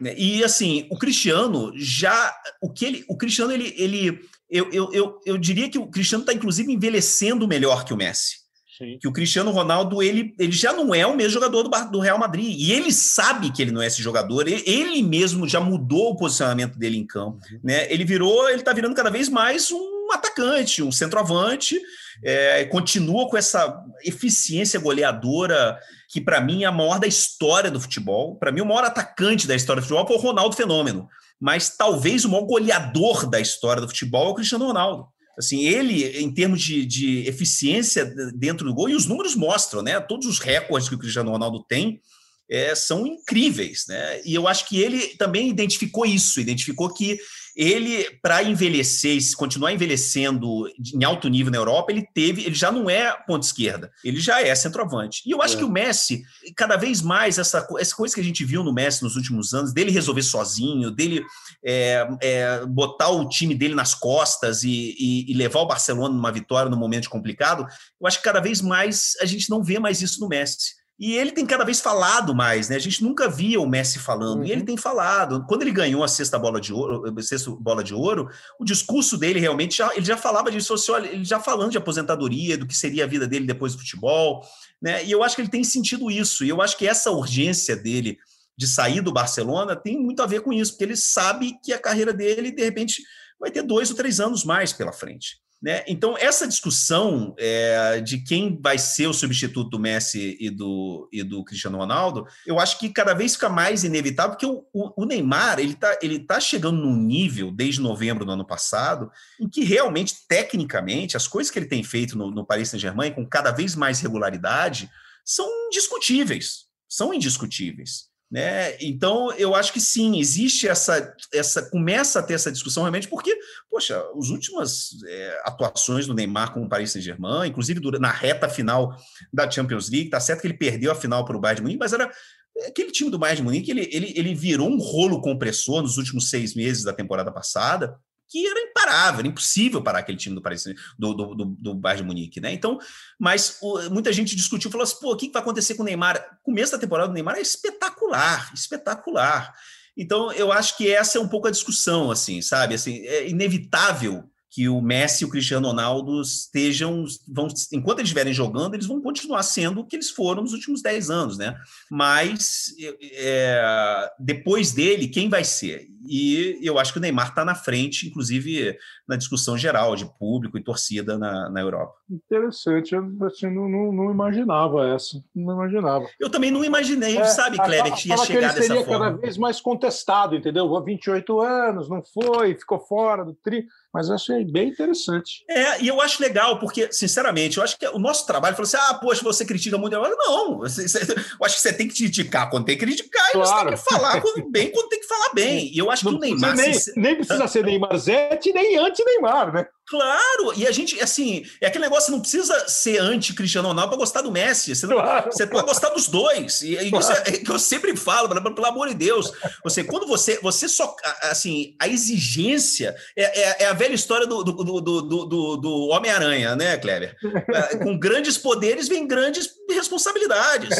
Né? E assim, o Cristiano já. O que ele. O Cristiano, ele. ele eu, eu, eu, eu diria que o Cristiano está, inclusive, envelhecendo melhor que o Messi. Sim. Que o Cristiano Ronaldo, ele, ele já não é o mesmo jogador do, do Real Madrid. E ele sabe que ele não é esse jogador. Ele, ele mesmo já mudou o posicionamento dele em campo. Uhum. Né? Ele virou, ele está virando cada vez mais um um atacante, um centroavante, é, continua com essa eficiência goleadora que, para mim, é a maior da história do futebol. Para mim, o maior atacante da história do futebol foi o Ronaldo Fenômeno, mas talvez o maior goleador da história do futebol é o Cristiano Ronaldo. Assim, ele, em termos de, de eficiência dentro do gol, e os números mostram, né? Todos os recordes que o Cristiano Ronaldo tem, é, são incríveis, né? E eu acho que ele também identificou isso, identificou que ele, para envelhecer e continuar envelhecendo em alto nível na Europa, ele teve, ele já não é ponta esquerda, ele já é centroavante. E eu acho é. que o Messi, cada vez mais, essa, essa coisa que a gente viu no Messi nos últimos anos, dele resolver sozinho, dele é, é, botar o time dele nas costas e, e, e levar o Barcelona numa vitória num momento complicado, eu acho que cada vez mais a gente não vê mais isso no Messi. E ele tem cada vez falado mais, né? A gente nunca via o Messi falando, uhum. e ele uhum. tem falado. Quando ele ganhou a sexta bola de ouro, a sexta bola de ouro, o discurso dele realmente já, ele já falava disso, assim, olha, ele já falando de aposentadoria, do que seria a vida dele depois do futebol, né? E eu acho que ele tem sentido isso. E eu acho que essa urgência dele de sair do Barcelona tem muito a ver com isso, porque ele sabe que a carreira dele, de repente, vai ter dois ou três anos mais pela frente. Né? Então, essa discussão é, de quem vai ser o substituto do Messi e do, e do Cristiano Ronaldo, eu acho que cada vez fica mais inevitável, porque o, o, o Neymar ele está ele tá chegando num nível, desde novembro do ano passado, em que realmente, tecnicamente, as coisas que ele tem feito no, no Paris Saint-Germain, com cada vez mais regularidade, são indiscutíveis. São indiscutíveis. Né? Então, eu acho que sim, existe essa, essa. Começa a ter essa discussão realmente, porque, poxa, as últimas é, atuações do Neymar com o Paris Saint-Germain, inclusive na reta final da Champions League, tá certo que ele perdeu a final para o Bayern de Munique, mas era aquele time do Bayern de Munique, ele, ele, ele virou um rolo compressor nos últimos seis meses da temporada passada, que era imparável, era impossível parar aquele time do Paris, do, do, do, do Bayern de Munique, né? Então, mas o, muita gente discutiu, falou assim, pô, o que vai acontecer com o Neymar? O começo da temporada do Neymar é espetacular, espetacular. Então, eu acho que essa é um pouco a discussão, assim, sabe? Assim, é inevitável que o Messi e o Cristiano Ronaldo estejam, vão, enquanto eles estiverem jogando, eles vão continuar sendo o que eles foram nos últimos 10 anos, né? Mas é, depois dele, quem vai ser? E eu acho que o Neymar está na frente, inclusive na discussão geral de público e torcida na, na Europa. Interessante, eu assim, não, não, não, imaginava essa, não imaginava. Eu também não imaginei, é, sabe, Kleber, que ia chegar que ele seria cada vez mais contestado, entendeu? 28 anos, não foi, ficou fora do tri mas achei bem interessante. É, e eu acho legal, porque, sinceramente, eu acho que o nosso trabalho falou assim: ah, poxa, você critica muito. Não, você, você, eu acho que você tem que criticar quando tem que criticar, claro. e você tem que falar bem quando tem que falar bem. [LAUGHS] E eu acho que o Neymar. Nem, se... nem precisa [LAUGHS] ser Neymar Zete, nem anti-Neymar, né? Claro, e a gente, assim, é aquele negócio, não precisa ser anti-Cristiano Ronaldo para gostar do Messi, você, não, claro. você pode gostar dos dois, e, claro. isso é, que eu sempre falo, pelo, amor de Deus, você, quando você, você só, assim, a exigência, é, é, é a velha história do, do, do, do, do, do Homem-Aranha, né, Kleber? [LAUGHS] É, com grandes poderes vem grandes responsabilidades.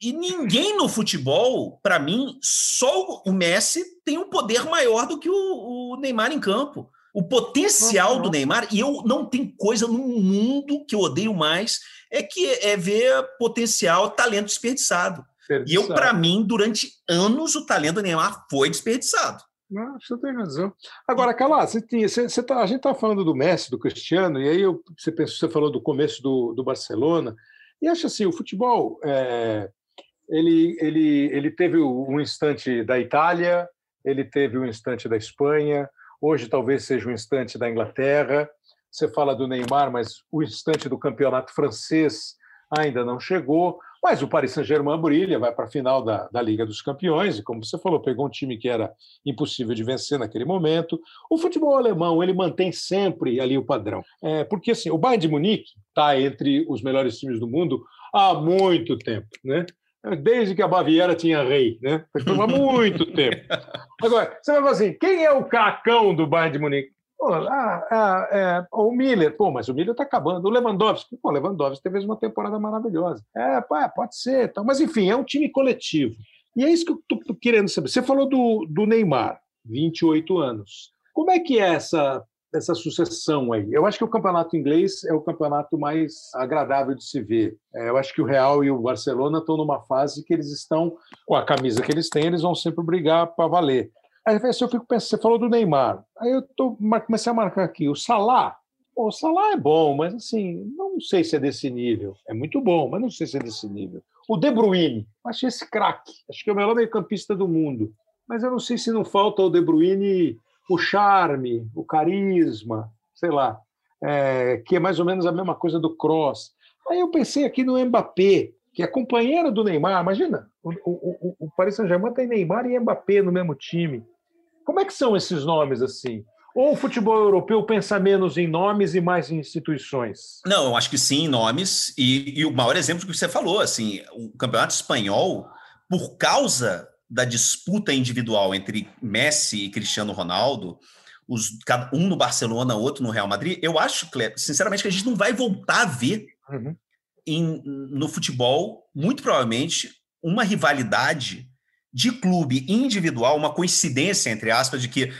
E, e ninguém no futebol, para mim, só o Messi tem um poder maior do que o, o Neymar em campo. O potencial uhum. do Neymar, e eu não tem coisa no mundo que eu odeio mais, é que é ver potencial, talento desperdiçado. E eu, para mim, durante anos, o talento do Neymar foi desperdiçado. Não, você tem razão. Agora, Calá, você tinha, você, você tá, a gente está falando do Messi, do Cristiano, e aí eu, você, pensou, você falou do começo do, do Barcelona, e acho assim, o futebol, é, ele, ele, ele teve um instante da Itália, ele teve um instante da Espanha, Hoje talvez seja o instante da Inglaterra. Você fala do Neymar, mas o instante do campeonato francês ainda não chegou. Mas o Paris Saint-Germain brilha, vai para a final da, da Liga dos Campeões, e como você falou, pegou um time que era impossível de vencer naquele momento. O futebol alemão, ele mantém sempre ali o padrão. É, porque assim, o Bayern de Munique está entre os melhores times do mundo há muito tempo. Né? Desde que a Baviera tinha rei, né? Foi há muito [LAUGHS] tempo. Agora, você vai falar assim, quem é o cacão do Bayern de Munique? Pô, ah, ah, é, o Miller, pô, mas o Miller está acabando. O Lewandowski, pô, o Lewandowski teve uma temporada maravilhosa. É, pô, pode ser, tá. mas enfim, é um time coletivo. E é isso que eu estou querendo saber. Você falou do, do Neymar, 28 anos. Como é que é essa essa sucessão aí. Eu acho que o campeonato inglês é o campeonato mais agradável de se ver. É, eu acho que o Real e o Barcelona estão numa fase que eles estão, com a camisa que eles têm, eles vão sempre brigar para valer. Aí eu fico pensando, você falou do Neymar. Aí eu tô, comecei a marcar aqui. O Salah, o Salah é bom, mas assim, não sei se é desse nível. É muito bom, mas não sei se é desse nível. O De Bruyne, achei esse craque. Acho que é o melhor meio-campista do mundo. Mas eu não sei se não falta ao De Bruyne o charme, o carisma, sei lá, é, que é mais ou menos a mesma coisa do Cross. Aí eu pensei aqui no Mbappé, que é companheiro do Neymar. Imagina, o, o, o Paris Saint-Germain tem Neymar e Mbappé no mesmo time. Como é que são esses nomes assim? Ou o futebol europeu pensa menos em nomes e mais em instituições? Não, eu acho que sim, em nomes. E, e o maior exemplo que você falou, assim, o campeonato espanhol, por causa da disputa individual entre Messi e Cristiano Ronaldo, os, um no Barcelona, outro no Real Madrid, eu acho, sinceramente, que a gente não vai voltar a ver uhum. em, no futebol, muito provavelmente, uma rivalidade de clube individual, uma coincidência, entre aspas, de que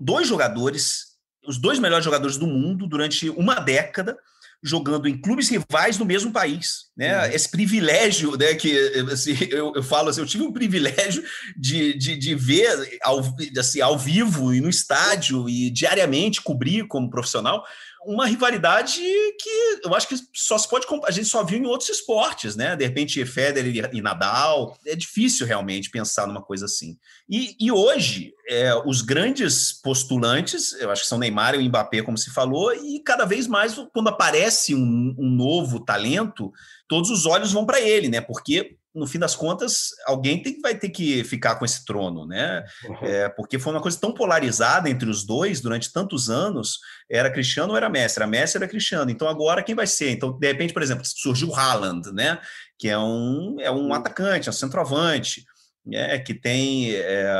dois jogadores, os dois melhores jogadores do mundo, durante uma década, jogando em clubes rivais no mesmo país, né? Uhum. Esse privilégio, né? Que assim, eu, eu falo assim, eu tive um privilégio de, de, de ver ao, assim, ao vivo e no estádio e diariamente cobrir como profissional uma rivalidade que eu acho que só se pode a gente só viu em outros esportes, né? De repente Federer e Nadal é difícil realmente pensar numa coisa assim. E, e hoje é, os grandes postulantes, eu acho que são Neymar e o Mbappé, como se falou, e cada vez mais quando aparece um, um novo talento, todos os olhos vão para ele, né? Porque no fim das contas, alguém tem, vai ter que ficar com esse trono, né? Uhum. É, porque foi uma coisa tão polarizada entre os dois durante tantos anos. Era Cristiano ou era Messi? Era Messi era Cristiano? Então agora quem vai ser? Então, de repente, por exemplo, surgiu o Haaland, né? Que é um, é um atacante, é um centroavante. É, que tem, é,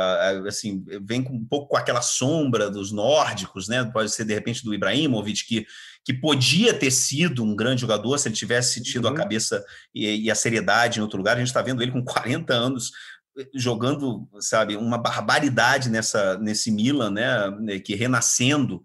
assim, vem com, um pouco com aquela sombra dos nórdicos, né? Pode ser, de repente, do Ibrahimovic, que que podia ter sido um grande jogador se ele tivesse tido uhum. a cabeça e, e, a seriedade em outro lugar. A gente está vendo ele com 40 anos eh, jogando, sabe, uma barbaridade nessa nesse Milan, né, que renascendo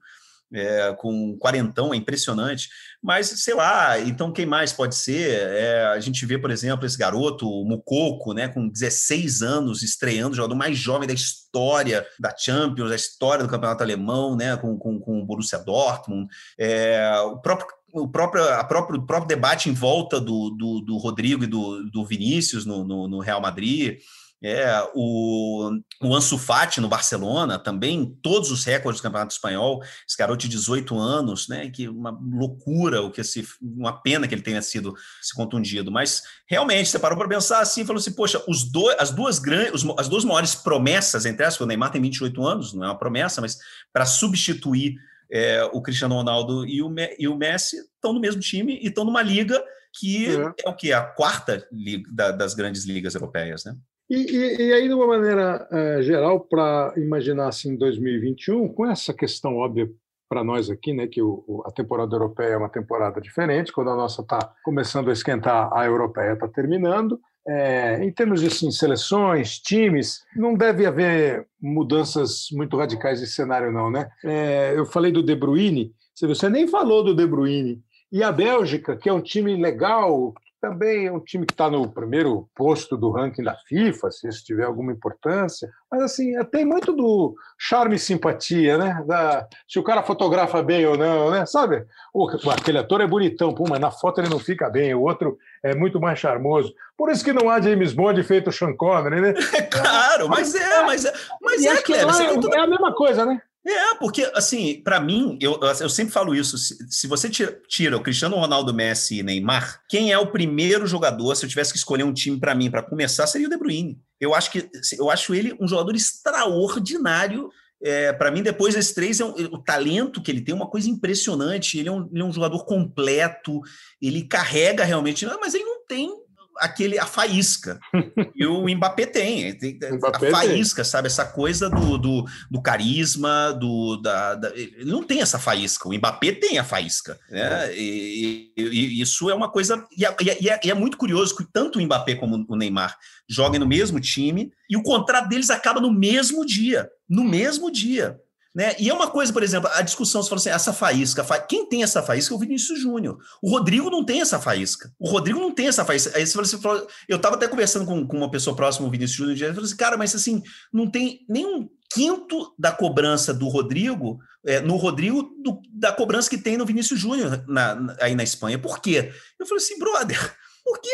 é, com quarentão, é impressionante. Mas, sei lá, então quem mais pode ser? É, a gente vê, por exemplo, esse garoto, o Mukoko, né, com 16 anos, estreando, jogador mais jovem da história da Champions, da história do campeonato alemão, né, com, com, com o Borussia Dortmund. É, o próprio o próprio, a próprio, o próprio debate em volta do, do, do Rodrigo e do, do Vinícius no, no, no Real Madrid. É, o, o Ansu Fati no Barcelona também, todos os recordes do Campeonato Espanhol, esse garoto de 18 anos, né, que uma loucura, o que se, uma pena que ele tenha sido se contundido, mas realmente você parou para pensar assim, falou assim, poxa, os dois, as duas grandes, as duas maiores promessas, entre as, o Neymar tem 28 anos, não é uma promessa, mas para substituir é, o Cristiano Ronaldo e o, e o Messi estão no mesmo time e estão numa liga que é, é o que? A quarta liga, da, das grandes ligas europeias, né? E, e, e aí, de uma maneira é, geral, para imaginar assim 2021, com essa questão óbvia para nós aqui, né, que o, a temporada europeia é uma temporada diferente, quando a nossa está começando a esquentar, a europeia está terminando. É, em termos de assim, seleções, times, não deve haver mudanças muito radicais de cenário, não, né? É, eu falei do De Bruyne, você nem falou do De Bruyne. E a Bélgica, que é um time legal, também é um time que está no primeiro posto do ranking da FIFA, se isso tiver alguma importância. Mas, assim, é, tem muito do charme e simpatia, né? Da, se o cara fotografa bem ou não, né? Sabe? O, aquele ator é bonitão, pô, mas na foto ele não fica bem, o outro é muito mais charmoso. Por isso que não há James Bond feito Sean Connery, né? É [LAUGHS] claro, mas é, mas é, mas é, Cleber, é, é a mesma coisa, né? É, porque, assim, para mim, eu, eu sempre falo isso: se, se, você tira, tira o Cristiano Ronaldo, Messi e Neymar, quem é o primeiro jogador, se eu tivesse que escolher um time para mim para começar, seria o De Bruyne. Eu acho, que, eu acho ele um jogador extraordinário. É, para mim, depois desses três, é um, o talento que ele tem é uma coisa impressionante. Ele é um, ele é um jogador completo, ele carrega realmente, mas ele não tem aquele a faísca. [LAUGHS] e o Mbappé tem, tem Mbappé a faísca, tem. sabe? Essa coisa do, do, do carisma, do, da, da, ele não tem essa faísca. O Mbappé tem a faísca. Né? É. E, e, e, isso é uma coisa. E é, e, é, e é, muito curioso que tanto o Mbappé como o Neymar joguem no mesmo time e o contrato deles acaba no mesmo dia. No mesmo dia. Né? E é uma coisa, por exemplo, a discussão, você falou assim, essa faísca, fa... quem tem essa faísca é o Vinícius Júnior. O Rodrigo não tem essa faísca. O Rodrigo não tem essa faísca. Aí você falou, eu estava até conversando com, com, uma pessoa próxima, o Vinícius Júnior, e falou assim, cara, mas assim, não tem nenhum quinto da cobrança do Rodrigo, é, no Rodrigo, do, da cobrança que tem no Vinícius Júnior na, na, aí na Espanha. Por quê? Eu falei assim, brother, porque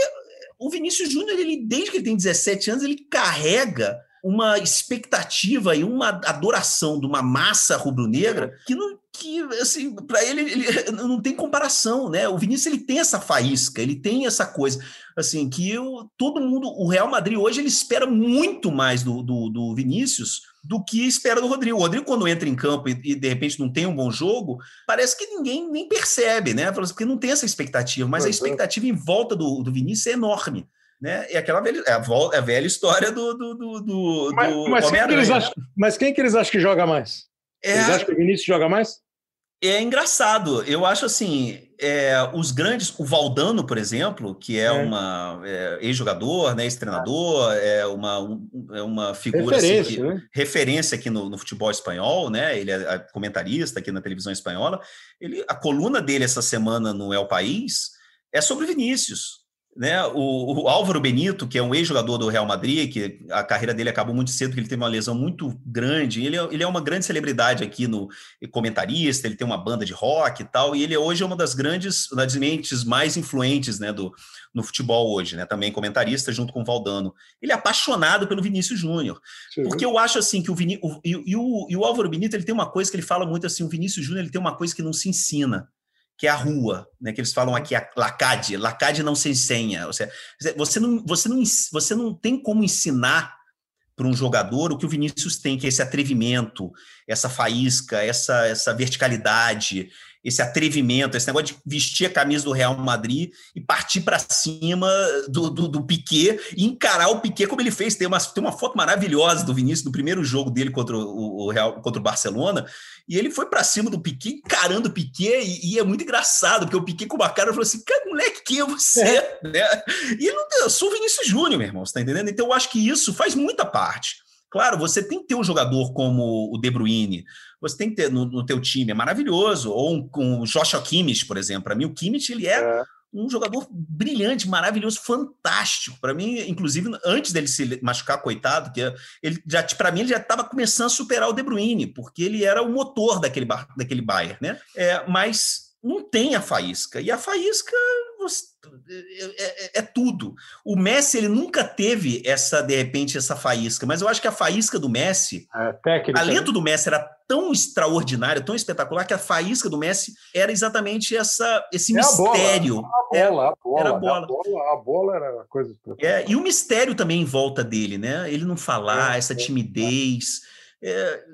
o Vinícius Júnior, ele, desde que ele tem 17 anos, ele carrega uma expectativa e uma adoração de uma massa rubro-negra que não que assim para ele, ele, [LAUGHS] não tem comparação né o Vinícius ele tem essa faísca ele tem essa coisa assim que eu, todo mundo o Real Madrid hoje ele espera muito mais do, do, do Vinícius do que espera do Rodrigo. O Rodrigo, quando entra em campo e, e, de repente não tem um bom jogo, parece que ninguém nem percebe, né? Porque não tem essa expectativa, mas a expectativa em volta do, do Vinícius é enorme. Né? É aquela velha, é a, é a velha história do, do, do, do mas, mas, quem que eles acham, mas quem que eles acham que joga mais? É, eles acham que o Vinícius joga mais? É engraçado. Eu acho assim, é, os grandes, o Valdano, por exemplo, que é, é. uma é, ex-jogador, né, ex-treinador, é uma, um, é uma figura assim, referência, assim, que, né? referência aqui no, no, futebol espanhol, né? Ele é comentarista aqui na televisão espanhola. Ele, a coluna dele essa semana no El País é sobre Vinícius. Né? O, o, Álvaro Benito, que é um ex-jogador do Real Madrid, que a carreira dele acabou muito cedo, que ele teve uma lesão muito grande. Ele é, ele é uma grande celebridade aqui no comentarista, ele tem uma banda de rock e tal, e ele hoje é uma das grandes, das mentes mais influentes né, do, no futebol hoje, né? Também comentarista junto com o Valdano. Ele é apaixonado pelo Vinícius Júnior. Porque eu acho assim que o, Viní o, e, e, o, e o Álvaro Benito ele tem uma coisa que ele fala muito assim: o Vinícius Júnior ele tem uma coisa que não se ensina que é a rua, né, que eles falam aqui, a lacade, lacade não se ensina, ou seja, você não, você não, você não tem como ensinar para um jogador o que o Vinícius tem, que é esse atrevimento, essa faísca, essa, essa verticalidade, esse atrevimento, esse negócio de vestir a camisa do Real Madrid e partir para cima do, do, do, Piquet e encarar o Piquet como ele fez. Tem uma, tem uma foto maravilhosa do Vinícius no primeiro jogo dele contra o, o Real, contra o Barcelona, e ele foi para cima do Piquet, encarando o Piquet, e, e, é muito engraçado, porque o Piquet com uma cara falou assim: cara, moleque, quem é você? É. [LAUGHS] Né? E ele não, eu sou o Vinícius Júnior, meu irmão, você tá entendendo? Então eu acho que isso faz muita parte. Claro, você tem que ter um jogador como o De Bruyne, você tem que ter no, no teu time, é maravilhoso, ou um, com o Joshua Kimmich, por exemplo. Para mim, o Kimmich, ele é, é um jogador brilhante, maravilhoso, fantástico. Para mim, inclusive, antes dele se machucar, coitado, que ele já para mim ele já estava começando a superar o De Bruyne, porque ele era o motor daquele daquele Bayern, né? É, mas não tem a faísca. E a faísca é, é, é, tudo. O Messi ele nunca teve essa de repente essa faísca, mas eu acho que a faísca do Messi, a técnica, talento do Messi era tão extraordinário, tão espetacular que a faísca do Messi era exatamente essa esse é mistério. A bola, a bola, era a bola, a bola, a bola era a coisa. É, e o mistério também em volta dele, né? Ele não falar, é, essa timidez,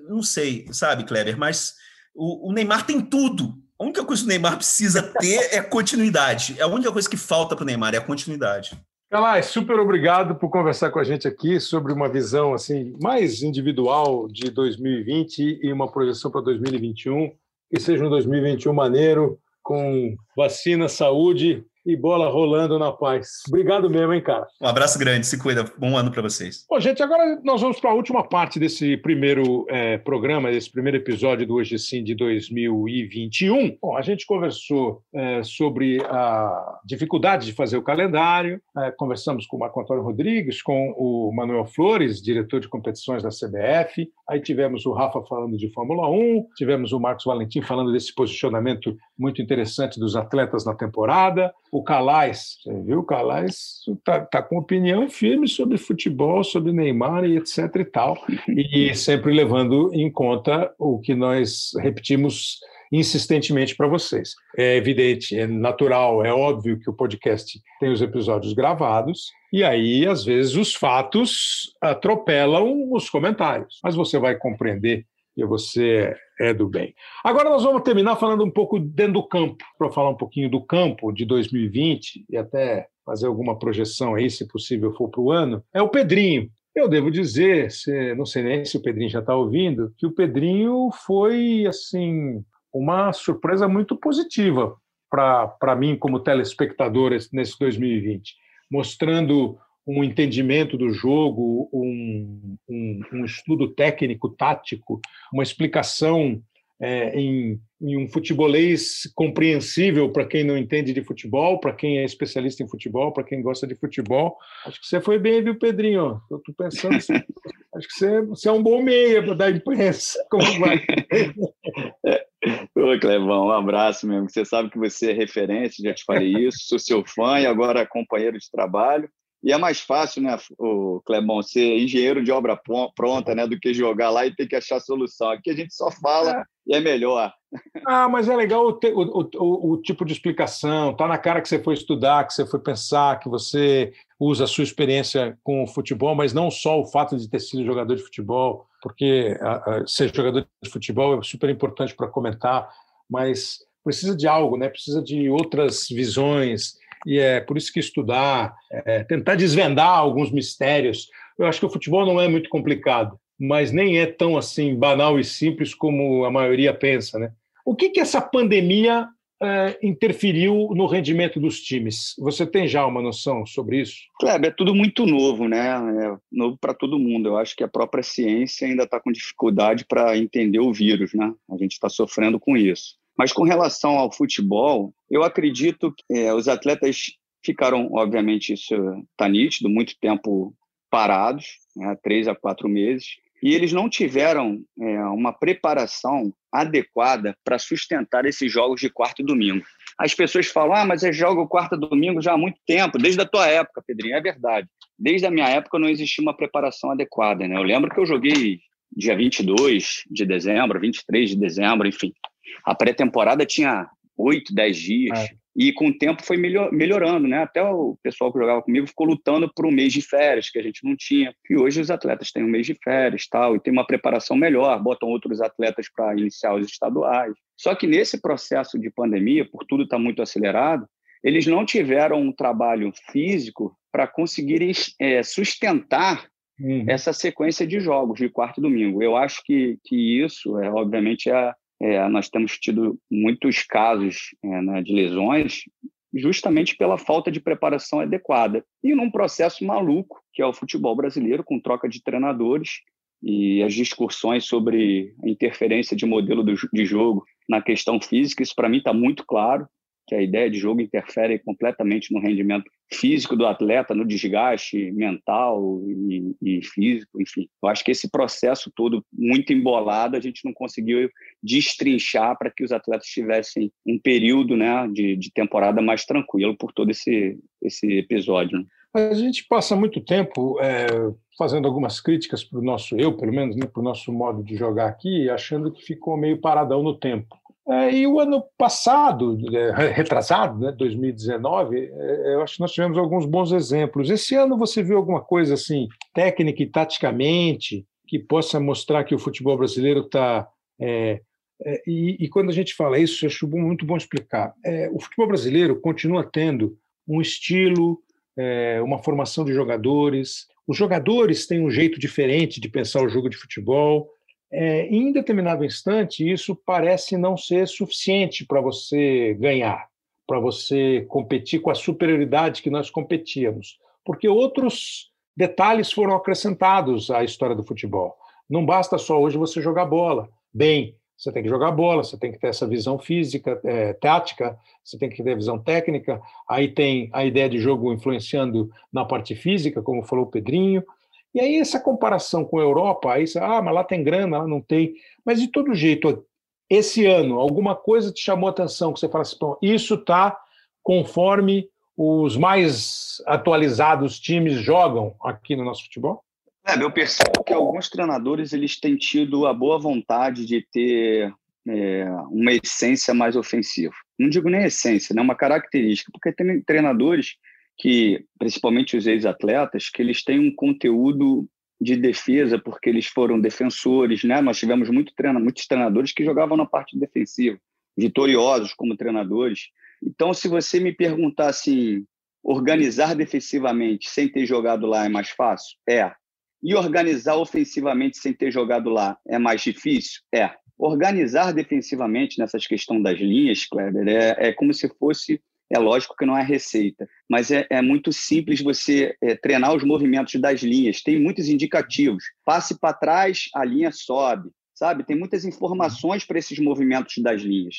não sei, sabe, Kleber, mas o, o Neymar tem tudo a única coisa que o Neymar precisa ter é continuidade. É a única coisa que falta para o Neymar é a continuidade. Calais, super obrigado por conversar com a gente aqui sobre uma visão assim mais individual de 2020 e uma projeção para 2021. Que seja um 2021 maneiro, com vacina, saúde e bola rolando na paz. Obrigado mesmo, hein, cara? Um abraço grande, se cuida. Bom ano para vocês. Bom, gente, agora nós vamos para a última parte desse primeiro é, programa, desse primeiro episódio do Hoje Sim de 2021. Bom, a gente conversou é, sobre a dificuldade de fazer o calendário, é, conversamos com o Marco Antônio Rodrigues, com o Manuel Flores, diretor de competições da CBF, aí tivemos o Rafa falando de Fórmula 1, tivemos o Marcos Valentim falando desse posicionamento muito interessante dos atletas na temporada, o Calais, você viu? O Calais está tá com opinião firme sobre futebol, sobre Neymar e etc e tal, e sempre levando em conta o que nós repetimos insistentemente para vocês. É evidente, é natural, é óbvio que o podcast tem os episódios gravados, e aí, às vezes, os fatos atropelam os comentários. Mas você vai compreender e você é do bem. Agora nós vamos terminar falando um pouco dentro do campo, para falar um pouquinho do campo de 2020 e até fazer alguma projeção aí, se possível for para o ano. É o Pedrinho. Eu devo dizer, se, não sei nem se o Pedrinho já está ouvindo, que o Pedrinho foi assim uma surpresa muito positiva para mim como telespectador nesse 2020, mostrando um entendimento do jogo, um, um, um estudo técnico, tático, uma explicação é, em, em, um futebolês compreensível para quem não entende de futebol, para quem é especialista em futebol, para quem gosta de futebol. Acho que você foi bem, viu, Pedrinho? Eu estou pensando assim, [LAUGHS] Acho que você, você é um bom meia dar imprensa. [LAUGHS] Como vai? Ô, Clevão, um abraço mesmo. Você sabe que você é referência, já te falei isso, sou seu fã e agora companheiro de trabalho. E é mais fácil, né, o Clebão, ser engenheiro de obra pronta, né, do que jogar lá e ter que achar solução. Aqui a gente só fala é. e é melhor. Ah, mas é legal o, o, o, o, tipo de explicação. Tá na cara que você foi estudar, que você foi pensar, que você usa a sua experiência com o futebol, mas não só o fato de ter sido jogador de futebol, porque a, a, ser jogador de futebol é super importante para comentar, mas precisa de algo, né? Precisa de outras visões e é por isso que estudar, é, tentar desvendar alguns mistérios. Eu acho que o futebol não é muito complicado, mas nem é tão assim banal e simples como a maioria pensa, né? O que que essa pandemia é, interferiu no rendimento dos times? Você tem já uma noção sobre isso? Kleber, é tudo muito novo, né? É novo para todo mundo. Eu acho que a própria ciência ainda está com dificuldade para entender o vírus, né? A gente está sofrendo com isso. Mas com relação ao futebol, eu acredito que é, os atletas ficaram, obviamente, isso está nítido, muito tempo parados, né, três a quatro meses, e eles não tiveram é, uma preparação adequada para sustentar esses jogos de quarto e domingo. As pessoas falam, ah, mas é jogo quarta e domingo já há muito tempo, desde a tua época, Pedrinho. É verdade. Desde a minha época não existia uma preparação adequada. Né? Eu lembro que eu joguei dia 22 de dezembro, 23 de dezembro, enfim. A pré-temporada tinha oito, dez dias. É. E com o tempo foi melhor, melhorando, né? Até o pessoal que jogava comigo ficou lutando por um mês de férias, que a gente não tinha. E hoje os atletas têm um mês de férias tal, e tem uma preparação melhor, botam outros atletas para iniciar os estaduais. Só que nesse processo de pandemia, por tudo estar tá muito acelerado, eles não tiveram um trabalho físico para conseguirem é, sustentar uhum. essa sequência de jogos de quarto e domingo. Eu acho que, que isso, é, obviamente, é é, nós temos tido muitos casos é, né, de lesões justamente pela falta de preparação adequada. E num processo maluco, que é o futebol brasileiro, com troca de treinadores e as discussões sobre a interferência de modelo de jogo na questão física, isso para mim está muito claro que a ideia de jogo interfere completamente no rendimento físico do atleta, no desgaste mental e, e, físico, enfim. Eu acho que esse processo todo muito embolado a gente não conseguiu destrinchar para que os atletas tivessem um período né, de, de temporada mais tranquilo por todo esse, esse episódio. Né? A gente passa muito tempo é, fazendo algumas críticas para o nosso, eu pelo menos, né, para o nosso modo de jogar aqui, achando que ficou meio paradão no tempo. É, e o ano passado, é, retrasado, né, 2019, é, eu acho que nós tivemos alguns bons exemplos. Esse ano você viu alguma coisa assim, técnica e taticamente, que possa mostrar que o futebol brasileiro está. É, é, e, e, quando a gente fala isso, eu acho muito bom explicar. É, o futebol brasileiro continua tendo um estilo, uma formação de jogadores. Os jogadores têm um jeito diferente de pensar o jogo de futebol é, em determinado instante, isso parece não ser suficiente para você ganhar, para você competir com a superioridade que nós competíamos, porque outros detalhes foram acrescentados à história do futebol. Não basta só hoje você jogar bola bem, você tem que jogar bola, você tem que ter essa visão física, é, tática, você tem que ter visão técnica. Aí tem a ideia de jogo influenciando na parte física, como falou o Pedrinho. E aí essa comparação com a Europa, aí você, ah, mas lá tem grana, lá não tem. Mas de todo jeito, esse ano, alguma coisa te chamou a atenção que você fala assim, isso está conforme os mais atualizados times jogam aqui no nosso futebol? É, eu percebo que alguns treinadores eles têm tido a boa vontade de ter é, uma essência mais ofensiva. Não digo nem essência, né, uma característica, porque tem treinadores que, principalmente os ex-atletas, que eles têm um conteúdo de defesa, porque eles foram defensores, né? Nós tivemos muito treina, muitos treinadores que jogavam na parte defensiva, vitoriosos como treinadores. Então, se você me perguntar assim, organizar defensivamente sem ter jogado lá é mais fácil? É. E organizar ofensivamente sem ter jogado lá é mais difícil? É. Organizar defensivamente nessas questões das linhas, Kleber, é, é como se fosse é lógico que não é receita, mas é, é muito simples você é, treinar os movimentos das linhas. Tem muitos indicativos. Passe para trás, a linha sobe, sabe? Tem muitas informações para esses movimentos das linhas.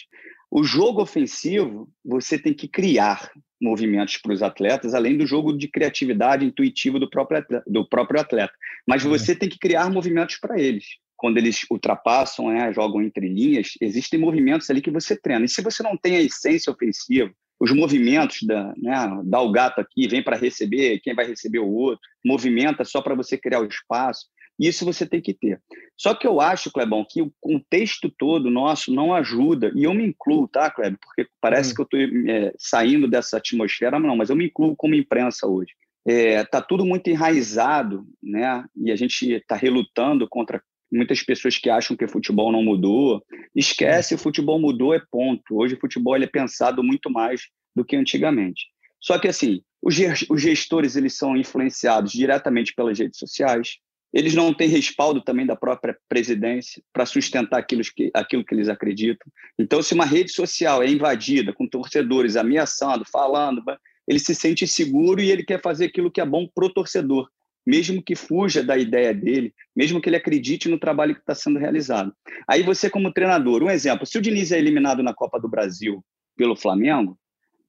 O jogo ofensivo, você tem que criar movimentos para os atletas, além do jogo de criatividade intuitivo do próprio atleta. Do próprio atleta. Mas uhum. você tem que criar movimentos para eles. Quando eles ultrapassam, né, jogam entre linhas, existem movimentos ali que você treina. E se você não tem a essência ofensiva, os movimentos da, né, dá o gato aqui, vem para receber, quem vai receber o outro, movimenta só para você criar o espaço. Isso você tem que ter. Só que eu acho, Clebão, que o contexto todo nosso não ajuda, e eu me incluo, tá, Kleber? Porque parece hum. que eu estou é, saindo dessa atmosfera, não, mas eu me incluo como imprensa hoje. Está é, tá tudo muito enraizado, né? E a gente está relutando contra muitas pessoas que acham que o futebol não mudou. Esquece, o futebol mudou, é ponto. Hoje o futebol é pensado muito mais do que antigamente. Só que, assim, os gestores eles são influenciados diretamente pelas redes sociais, eles não têm respaldo também da própria presidência para sustentar aquilo que, aquilo que eles acreditam. Então, se uma rede social é invadida com torcedores ameaçando, falando, ele se sente seguro e ele quer fazer aquilo que é bom para o torcedor, mesmo que fuja da ideia dele, mesmo que ele acredite no trabalho que está sendo realizado. Aí você, como treinador, um exemplo: se o Diniz é eliminado na Copa do Brasil pelo Flamengo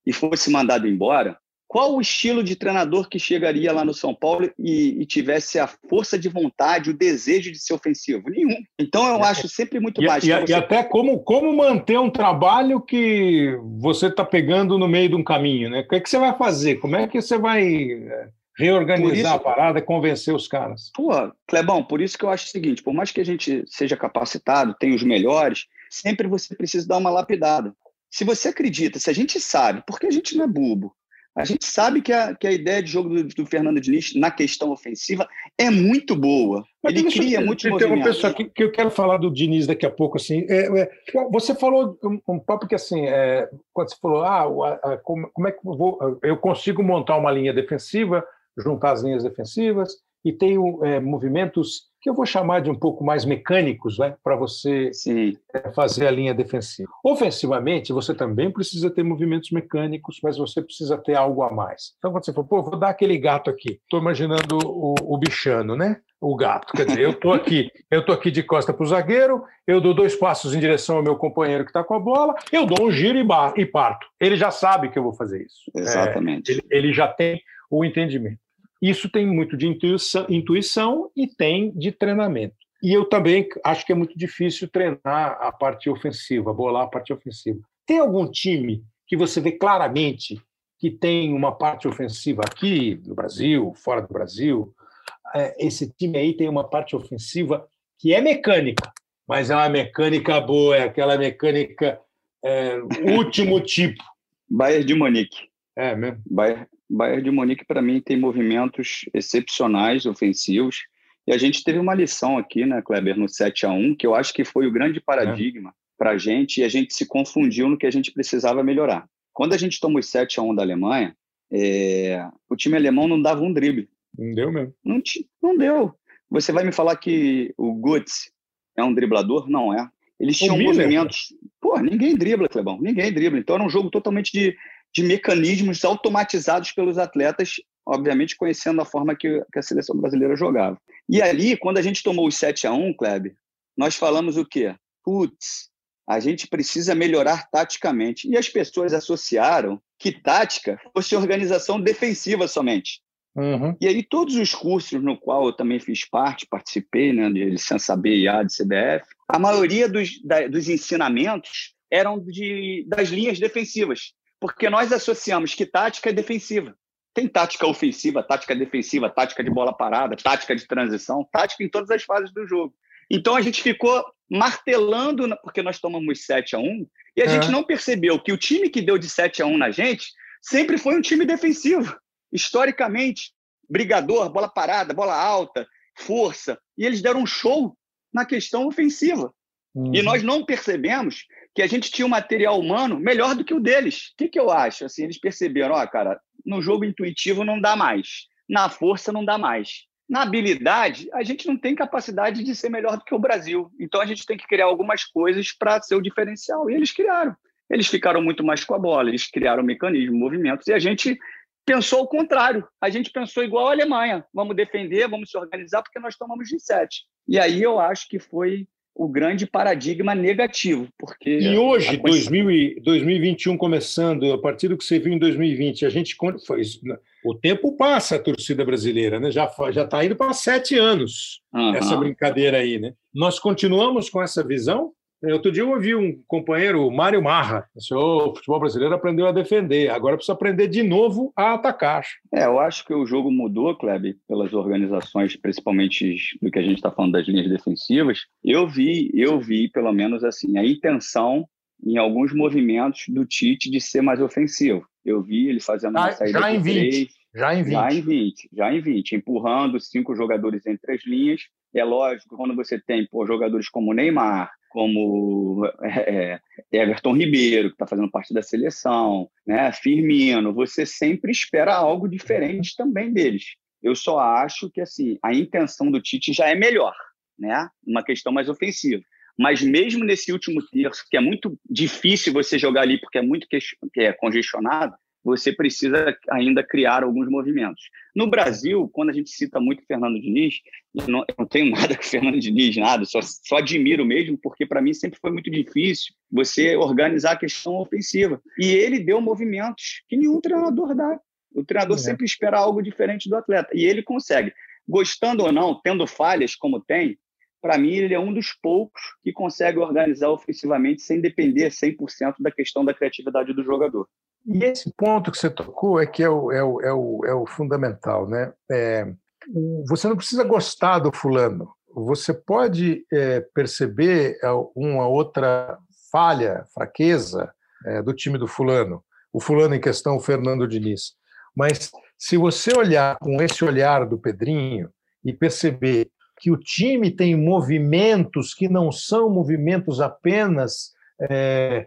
e fosse mandado embora, qual o estilo de treinador que chegaria lá no São Paulo e, e, tivesse a força de vontade, o desejo de ser ofensivo? Nenhum. Então eu acho sempre muito e, mais. E, você... e, até como, como manter um trabalho que você está pegando no meio de um caminho, né? O que, é que você vai fazer? Como é que você vai é, reorganizar isso, a parada e convencer os caras? Pô, Clebão, por isso que eu acho o seguinte: por mais que a gente seja capacitado, tenha os melhores, sempre você precisa dar uma lapidada. Se você acredita, se a gente sabe, porque a gente não é bobo, a gente sabe que a, que a ideia de jogo do, do Fernando Diniz na questão ofensiva é muito boa. Mas Ele cria muito tem movimento. Tem uma pessoa que, que eu quero falar do Diniz daqui a pouco. Assim, é, é, você falou um, um papo que assim, é, quando você falou, ah, a, a, como, como, é que eu, vou, eu consigo montar uma linha defensiva, juntar as linhas defensivas e tenho é, movimentos que eu vou chamar de um pouco mais mecânicos, né, para você Sim. É, fazer a linha defensiva. Ofensivamente, você também precisa ter movimentos mecânicos, mas você precisa ter algo a mais. Então, quando você for, pô, vou dar aquele gato aqui, estou imaginando o, o, bichano, né? O gato. Quer dizer, eu estou aqui, [LAUGHS] eu estou aqui de costa para o zagueiro, eu dou dois passos em direção ao meu companheiro que está com a bola, eu dou um giro e, bar, e parto. Ele já sabe que eu vou fazer isso. Exatamente. É, ele, ele já tem o entendimento. Isso tem muito de intuição, intuição e tem de treinamento. E eu também acho que é muito difícil treinar a parte ofensiva, bolar a parte ofensiva. Tem algum time que você vê claramente que tem uma parte ofensiva aqui no Brasil, fora do Brasil? É, esse time aí tem uma parte ofensiva que é mecânica, mas é uma mecânica boa, é aquela mecânica é, último [LAUGHS] tipo. Bayern de Munique. É mesmo? Bayern, Bayern de Munique, para mim, tem movimentos excepcionais, ofensivos. E a gente teve uma lição aqui, né, Kleber, no 7 a 1 que eu acho que foi o grande paradigma é. para a gente, e a gente se confundiu no que a gente precisava melhorar. Quando a gente tomou os 7 a 1 da Alemanha, é... o time alemão não dava um drible. Não deu mesmo. Não, não deu. Você vai me falar que o Guts é um driblador? Não é. Eles tinham movimentos. Pô, ninguém dribla, Clebão. Ninguém dribla. Então era um jogo totalmente de de mecanismos automatizados pelos atletas, obviamente conhecendo a forma que, que, a seleção brasileira jogava. E ali, quando a gente tomou os 7 a 1 Kleber, nós falamos o quê? Putz, a gente precisa melhorar taticamente. E as pessoas associaram que tática fosse organização defensiva somente. Uhum. E aí todos os cursos no qual eu também fiz parte, participei, né, de licença B e A de CBF, a maioria dos, da, dos ensinamentos eram de, das linhas defensivas. Porque nós associamos que tática é defensiva. Tem tática ofensiva, tática defensiva, tática de bola parada, tática de transição, tática em todas as fases do jogo. Então a gente ficou martelando, porque nós tomamos 7 a 1 e a é. gente não percebeu que o time que deu de 7 a 1 na gente sempre foi um time defensivo. Historicamente, brigador, bola parada, bola alta, força. E eles deram um show na questão ofensiva. Uhum. E nós não percebemos que a gente tinha um material humano melhor do que o deles. O que, que eu acho? Assim, eles perceberam, ó, cara, no jogo intuitivo não dá mais, na força não dá mais. Na habilidade, a gente não tem capacidade de ser melhor do que o Brasil. Então a gente tem que criar algumas coisas para ser o diferencial. E eles criaram. Eles ficaram muito mais com a bola, eles criaram mecanismos, movimentos, e a gente pensou o contrário. A gente pensou igual a Alemanha: vamos defender, vamos se organizar, porque nós tomamos de sete. E aí eu acho que foi o grande paradigma negativo, porque e hoje, 2000 2021 começando, a partir do que você viu em 2020, a gente o tempo passa a torcida brasileira, né? Já já está indo para sete anos uhum. essa brincadeira aí, né? Nós continuamos com essa visão outro dia eu ouvi um companheiro, o Mário Marra, disse, o futebol brasileiro aprendeu a defender, agora precisa aprender de novo a atacar. É, eu acho que o jogo mudou, Kleber, pelas organizações, principalmente do que a gente está falando das linhas defensivas. Eu vi, eu vi, pelo menos assim, a intenção em alguns movimentos do Tite de ser mais ofensivo. Eu vi ele fazendo uma saída já em 20, três, já em 20. Já em 20, já em 20, empurrando cinco jogadores entre as linhas. É lógico, quando você tem pô, jogadores como Neymar, como é, é, Everton Ribeiro, que está fazendo parte da seleção, né? Firmino, você sempre espera algo diferente também deles. Eu só acho que assim a intenção do Tite já é melhor, né? Uma questão mais ofensiva. Mas mesmo nesse último terço, que é muito difícil você jogar ali porque é muito que é congestionado, você precisa ainda criar alguns movimentos. No Brasil, quando a gente cita muito Fernando Diniz, eu não, eu não tenho [LAUGHS] nada com Fernando Diniz, nada, só, só admiro mesmo, porque para mim sempre foi muito difícil você organizar a questão ofensiva. E ele deu movimentos que nenhum treinador dá. O treinador é. sempre espera algo diferente do atleta, e ele consegue. Gostando ou não, tendo falhas como tem, para mim, ele é um dos poucos que consegue organizar ofensivamente sem depender 100% da questão da criatividade do jogador. E esse ponto que você tocou é que é o, é o, é o, é o fundamental. Né? É, você não precisa gostar do fulano, você pode é, perceber é, uma outra falha, fraqueza é, do time do fulano, o fulano em questão, o Fernando Diniz. Mas se você olhar com esse olhar do Pedrinho e perceber que o time tem movimentos que não são movimentos apenas é,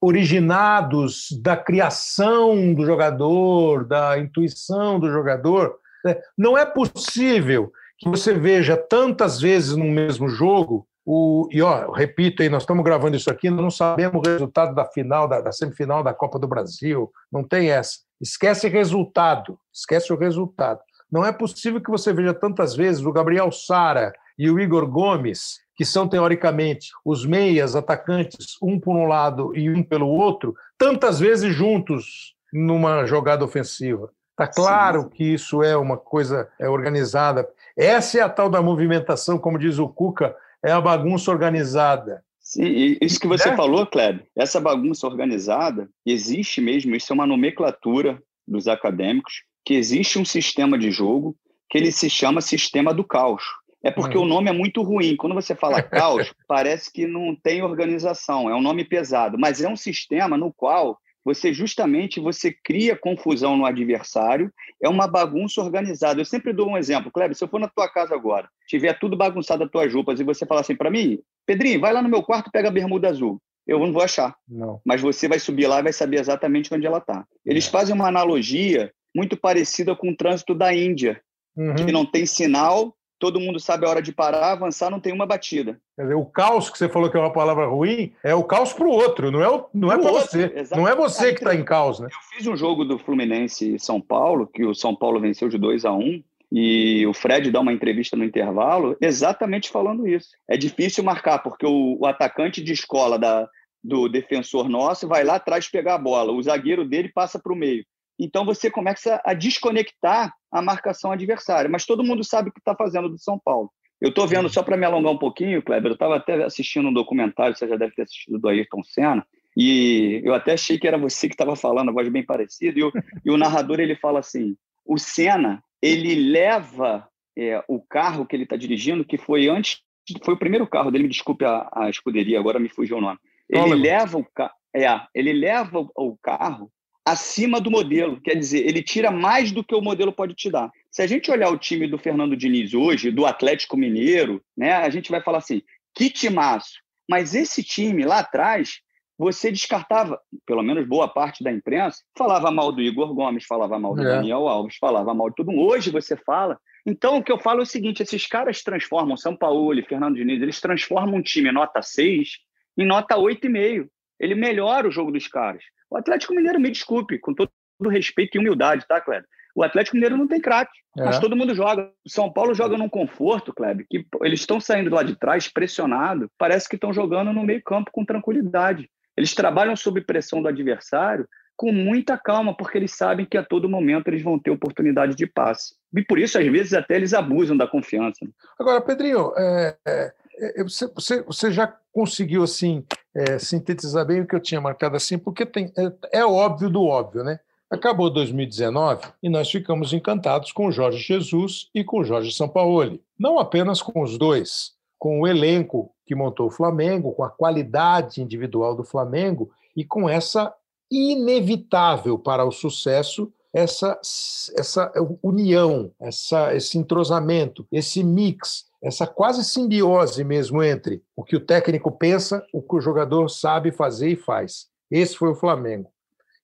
originados da criação do jogador, da intuição do jogador. Né? Não é possível que você veja tantas vezes no mesmo jogo o, e ó, repito aí, nós estamos gravando isso aqui, não sabemos o resultado da final, da, da, semifinal da Copa do Brasil, não tem essa. Esquece resultado, esquece o resultado. Não é possível que você veja tantas vezes o Gabriel Sara e o Igor Gomes que são teoricamente os meias atacantes, um por um lado e um pelo outro, tantas vezes juntos numa jogada ofensiva. Está claro sim, que isso é uma coisa é organizada. Essa é a tal da movimentação, como diz o Cuca, é a bagunça organizada. Sim, isso que você é? falou, Kleber, essa bagunça organizada existe mesmo, isso é uma nomenclatura dos acadêmicos, que existe um sistema de jogo que ele se chama sistema do caos. É porque uhum. o nome é muito ruim. Quando você fala [LAUGHS] caos, parece que não tem organização, é um nome pesado, mas é um sistema no qual você justamente você cria confusão no adversário, é uma bagunça organizada. Eu sempre dou um exemplo, Kleber, se eu for na tua casa agora, tiver tudo bagunçado as tuas roupas e você falar assim para mim, Pedrinho, vai lá no meu quarto, pega a bermuda azul. Eu não vou achar. Não. Mas você vai subir lá e vai saber exatamente onde ela está. Eles é. fazem uma analogia muito parecida com o trânsito da Índia, uhum. que não tem sinal, todo mundo sabe a hora de parar, avançar, não tem uma batida. Quer dizer, o caos que você falou que é uma palavra ruim é o caos para o outro, não é, não é para você. Exatamente. Não é você que está em caos, né? Eu fiz um jogo do Fluminense e São Paulo, que o São Paulo venceu de 2 a 1 um, e o Fred dá uma entrevista no intervalo exatamente falando isso. É difícil marcar, porque o, o atacante de escola da, do defensor nosso vai lá atrás pegar a bola, o zagueiro dele passa para o meio. Então você começa a desconectar a marcação adversária. Mas todo mundo sabe o que está fazendo do São Paulo. Eu estou vendo, só para me alongar um pouquinho, Kleber, eu estava até assistindo um documentário, você já deve ter assistido do Ayrton Senna, e eu até achei que era você que estava falando, a voz bem parecida, e o, e o narrador ele fala assim: o Senna ele leva é, o carro que ele está dirigindo, que foi antes, foi o primeiro carro dele, me desculpe a, a escuderia, agora me fugiu o nome. Ele leva o é, ele leva o carro acima do modelo. Quer dizer, ele tira mais do que o modelo pode te dar. Se a gente olhar o time do Fernando Diniz hoje, do Atlético Mineiro, né, a gente vai falar assim, que timaço. Mas esse time lá atrás, você descartava, pelo menos boa parte da imprensa, falava mal do Igor Gomes, falava mal do é. Daniel Alves, falava mal de todo mundo. Hoje você fala. Então, o que eu falo é o seguinte: esses caras transformam, São Paulo e Fernando Diniz, eles transformam um time nota 6 em nota 8,5. Ele melhora o jogo dos caras. O Atlético Mineiro, me desculpe, com todo respeito e humildade, tá, Cleber? O Atlético Mineiro não tem craque, é. mas todo mundo joga. O São Paulo joga num conforto, Kleber, que eles estão saindo lá de trás pressionado, parece que estão jogando no meio-campo com tranquilidade. Eles trabalham sob pressão do adversário com muita calma, porque eles sabem que a todo momento eles vão ter oportunidade de passe. E por isso, às vezes, até eles abusam da confiança. Agora, Pedrinho, é, é você, você, você, já conseguiu assim é, sintetizar bem o que eu tinha marcado assim, porque tem, é, é óbvio do óbvio, né? Acabou 2019 e nós ficamos encantados com o Jorge Jesus e com o Jorge Sampaoli. Não apenas com os dois, com o elenco que montou o Flamengo, com a qualidade individual do Flamengo e com essa inevitável para o sucesso essa, essa união, essa, esse entrosamento, esse mix, essa quase simbiose mesmo entre o que o técnico pensa, o que o jogador sabe fazer e faz. Esse foi o Flamengo.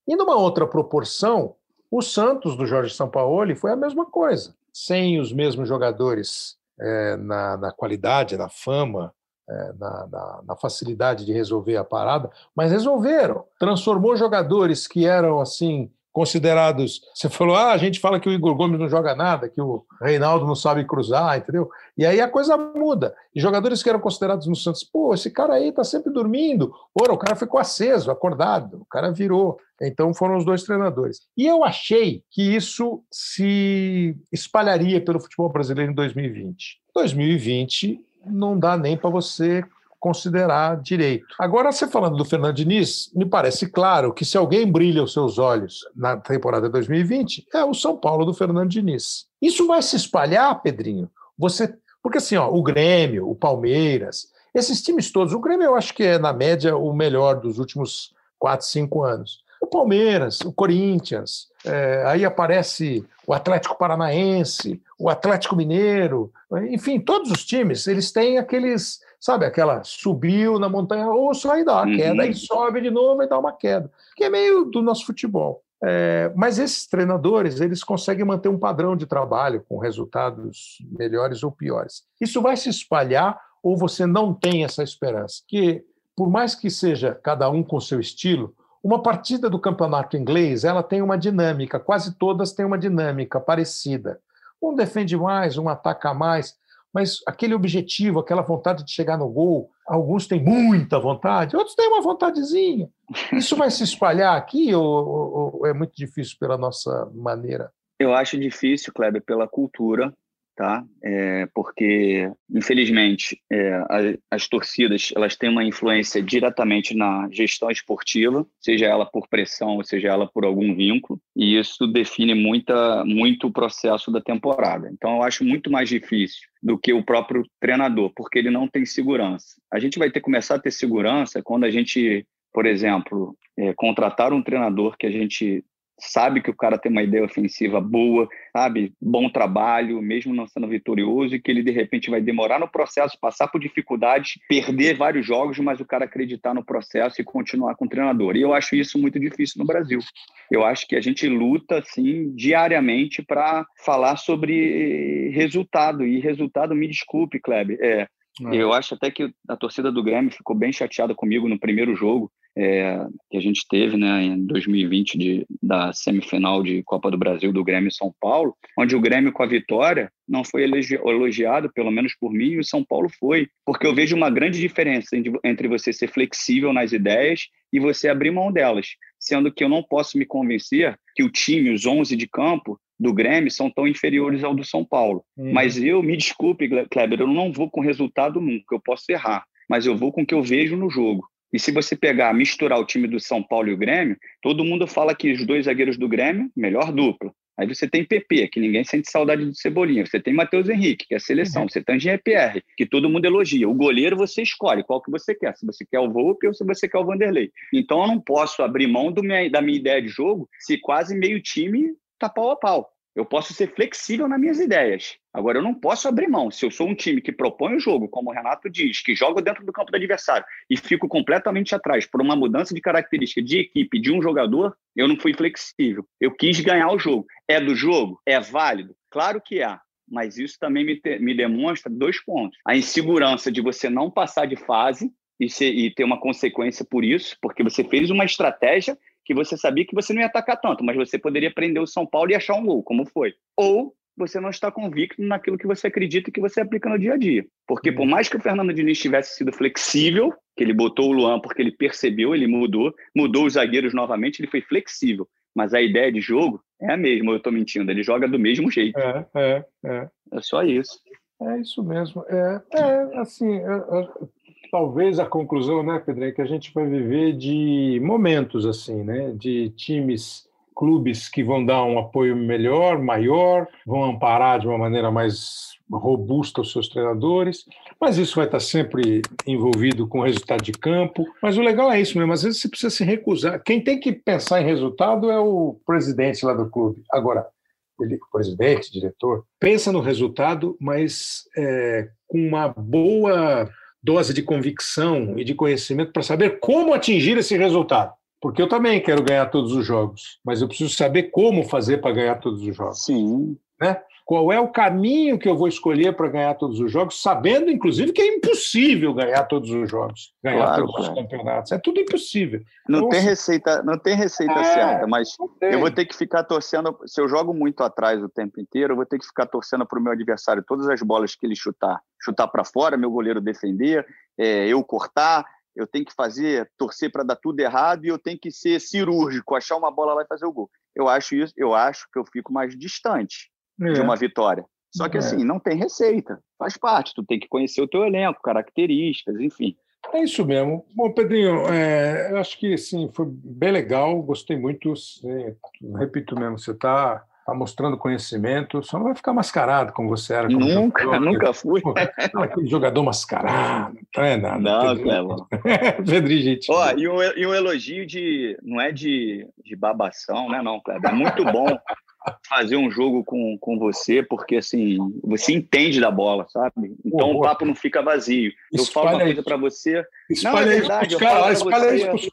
E numa outra proporção, o Santos do Jorge Sampaoli foi a mesma coisa, sem os mesmos jogadores é, na, na, qualidade, na fama, é, na, na, na, facilidade de resolver a parada, mas resolveram. Transformou jogadores que eram assim considerados. Você falou, ah, a gente fala que o Igor Gomes não joga nada, que o Reinaldo não sabe cruzar, entendeu? E aí a coisa muda. E jogadores que eram considerados no Santos, pô, esse cara aí tá sempre dormindo. Ora, o cara ficou aceso, acordado, o cara virou. Então foram os dois treinadores. E eu achei que isso se espalharia pelo futebol brasileiro em 2020. 2020 não dá nem para você considerar direito. Agora, você falando do Fernando Diniz, me parece claro que se alguém brilha os seus olhos na temporada 2020, é o São Paulo do Fernando Diniz. Isso vai se espalhar, Pedrinho? Você, porque assim, ó, o Grêmio, o Palmeiras, esses times todos, o Grêmio eu acho que é na média o melhor dos últimos quatro, cinco anos. O Palmeiras, o Corinthians, é, aí aparece o Atlético Paranaense, o Atlético Mineiro, enfim, todos os times, eles têm aqueles sabe, aquela subiu na montanha ou sai dá uma uhum. queda, e sobe de novo e dá uma queda, que é meio do nosso futebol. É, mas esses treinadores, eles conseguem manter um padrão de trabalho com resultados melhores ou piores. Isso vai se espalhar ou você não tem essa esperança? Que, por mais que seja cada um com seu estilo, uma partida do campeonato inglês ela tem uma dinâmica, quase todas têm uma dinâmica parecida. Um defende mais, um ataca mais mas aquele objetivo, aquela vontade de chegar no gol, alguns têm muita vontade, outros têm uma vontadezinha. Isso vai se espalhar aqui ou, ou, ou é muito difícil pela nossa maneira? Eu acho difícil, Kleber, pela cultura, tá? É, porque, infelizmente, é, as, as, torcidas elas têm uma influência diretamente na gestão esportiva, seja ela por pressão, ou seja ela por algum vínculo, e isso define muita, muito o processo da temporada. Então, eu acho muito mais difícil do que o próprio treinador, porque ele não tem segurança. A gente vai ter que começar a ter segurança quando a gente, por exemplo, é, contratar um treinador que a gente sabe que o cara tem uma ideia ofensiva boa, sabe, bom trabalho, mesmo não sendo vitorioso, e que ele de repente vai demorar no processo, passar por dificuldades, perder vários jogos, mas o cara acreditar no processo e continuar com o treinador. E eu acho isso muito difícil no Brasil. Eu acho que a gente luta assim diariamente para falar sobre resultado e resultado, me desculpe, Kleber, é, é. Eu acho até que a torcida do Grêmio ficou bem chateada comigo no primeiro jogo é, que a gente teve né, em 2020 de, da semifinal de Copa do Brasil do Grêmio São Paulo, onde o Grêmio com a vitória não foi elogiado, pelo menos por mim, e o São Paulo foi. Porque eu vejo uma grande diferença entre você ser flexível nas ideias e você abrir mão delas. Sendo que eu não posso me convencer que o time, os 11 de campo, do Grêmio são tão inferiores ao do São Paulo. Uhum. Mas eu, me desculpe, Kleber, eu não vou com resultado nunca, eu posso errar, mas eu vou com o que eu vejo no jogo. E se você pegar, misturar o time do São Paulo e o Grêmio, todo mundo fala que os dois zagueiros do Grêmio, melhor dupla. Aí você tem PP, que ninguém sente saudade de Cebolinha. Você tem Matheus Henrique, que é a seleção. Uhum. Você tem Jean-Pierre, que todo mundo elogia. O goleiro você escolhe qual que você quer. Se você quer o Volpe ou se você quer o Vanderlei. Então eu não posso abrir mão minha, da minha ideia de jogo se quase meio time tá pau a pau. Eu posso ser flexível nas minhas ideias. Agora, eu não posso abrir mão. Se eu sou um time que propõe o jogo, como o Renato diz, que joga dentro do campo do adversário e fico completamente atrás por uma mudança de característica de equipe de um jogador, eu não fui flexível. Eu quis ganhar o jogo. É do jogo? É válido? Claro que é. Mas isso também me, te, me demonstra dois pontos. A insegurança de você não passar de fase e, ser, e ter uma consequência por isso, porque você fez uma estratégia que você sabia que você não ia atacar tanto, mas você poderia prender o São Paulo e achar um gol, como foi. Ou você não está convicto naquilo que você acredita e que você aplica no dia a dia. Porque por mais que o Fernando Diniz tivesse sido flexível, que ele botou o Luan porque ele percebeu, ele mudou, mudou os zagueiros novamente, ele foi flexível. Mas a ideia de jogo é a mesma, eu estou mentindo, ele joga do mesmo jeito. É, é, é. É só isso. É isso mesmo. É, é assim, é, é, talvez a conclusão, né, Pedro, é que a gente vai viver de momentos assim, né, de times clubes que vão dar um apoio melhor, maior, vão amparar de uma maneira mais robusta os seus treinadores, mas isso vai estar sempre envolvido com o resultado de campo. Mas o legal é isso mesmo, às vezes você precisa se recusar. Quem tem que pensar em resultado é o presidente lá do clube. Agora, ele, presidente, diretor, pensa no resultado, mas é, com uma boa dose de convicção e de conhecimento para saber como atingir esse resultado. Porque eu também quero ganhar todos os jogos, mas eu preciso saber como fazer para ganhar todos os jogos. Sim. Né? Qual é o caminho que eu vou escolher para ganhar todos os jogos, sabendo, inclusive, que é impossível ganhar todos os jogos, ganhar Claro, todos claro. os campeonatos. É tudo impossível. Não Então, tem assim, receita, não tem receita É, certa, mas eu vou ter que ficar torcendo. Se eu jogo muito atrás o tempo inteiro, eu vou ter que ficar torcendo para o meu adversário todas as bolas que ele chutar, chutar para fora, meu goleiro defender, é, eu cortar. Eu tenho que fazer, torcer para dar tudo errado e eu tenho que ser cirúrgico, achar uma bola lá e fazer o gol. Eu acho isso, eu acho que eu fico mais distante de é. uma vitória. Só que É. assim, não tem receita. Faz parte, tu tem que conhecer o teu elenco, características, enfim. É isso mesmo. Bom, Pedrinho, é, eu acho que sim, foi bem legal, gostei muito. Repito mesmo, você está tá mostrando conhecimento, só não vai ficar mascarado como você era. como Nunca, jogador. nunca fui. [LAUGHS] Pô, aquele jogador mascarado, não é nada. Não. Clevão. [LAUGHS] Pedrinho, gente. Ó, e um, e um elogio de. Não é de, de babação, né, não, Kleber? É muito bom fazer um jogo com, com você, porque assim, você entende da bola, sabe? Então Pô, o papo não fica vazio. Eu falo uma coisa isso. para você. Espalha não, é isso verdade, pros eu caras falo lá, isso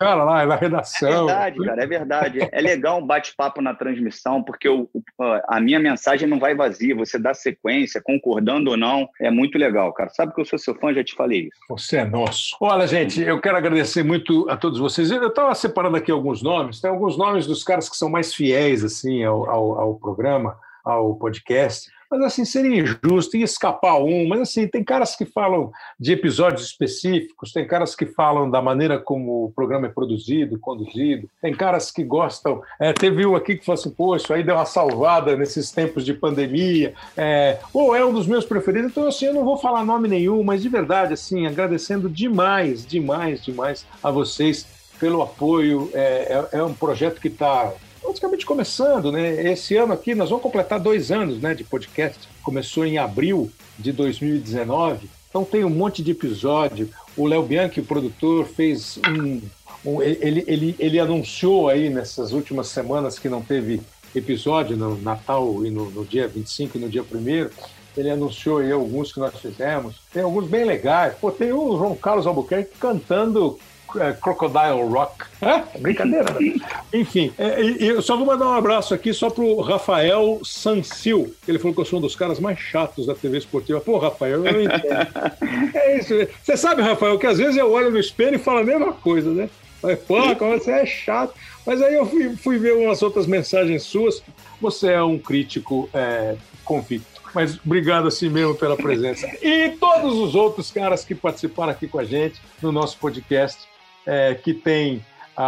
lá, na É redação. verdade, cara, é verdade. É legal um bate-papo na transmissão, porque o- a minha mensagem não vai vazia, você dá sequência, concordando ou não, é muito legal, cara. Sabe que eu sou seu fã, já te falei isso. Você é nosso. Olha, gente, eu quero agradecer muito a todos vocês. Eu estava separando aqui alguns nomes, tem alguns nomes dos caras que são mais fiéis assim ao, ao, ao programa, ao podcast. Mas assim, seria injusto, ia escapar um, mas assim, tem caras que falam de episódios específicos, tem caras que falam da maneira como o programa é produzido, conduzido, tem caras que gostam. é, teve um aqui que falou assim: isso aí deu uma salvada nesses tempos de pandemia, é, ou é um dos meus preferidos, então assim, eu não vou falar nome nenhum, mas de verdade, assim, agradecendo demais, demais, demais a vocês pelo apoio. É, é, é um projeto que está praticamente começando, né? Esse ano aqui nós vamos completar dois anos, né, de podcast. Começou em abril de 2019, então tem um monte de episódio. O Léo Bianchi, o produtor, fez um, um- ele, ele, ele anunciou aí nessas últimas semanas que não teve episódio no Natal e no, no dia 25 e no dia 1 ele anunciou aí alguns que nós fizemos. Tem alguns bem legais. Pô, tem o João Carlos Albuquerque cantando é, Crocodile Rock. É, brincadeira, né? [LAUGHS] Enfim, é, eu só vou mandar um abraço aqui só pro Rafael Sansil. Ele falou que eu sou um dos caras mais chatos da TV esportiva. Pô, Rafael, eu não entendo. [LAUGHS] é isso. Você sabe, Rafael, que às vezes eu olho no espelho e falo a mesma coisa, né? Pô, como você é chato. Mas aí eu fui, fui ver umas outras mensagens suas. Você é um crítico é, convicto. Mas obrigado assim mesmo pela presença. [LAUGHS] E todos os outros caras que participaram aqui com a gente no nosso podcast, é, que tem a,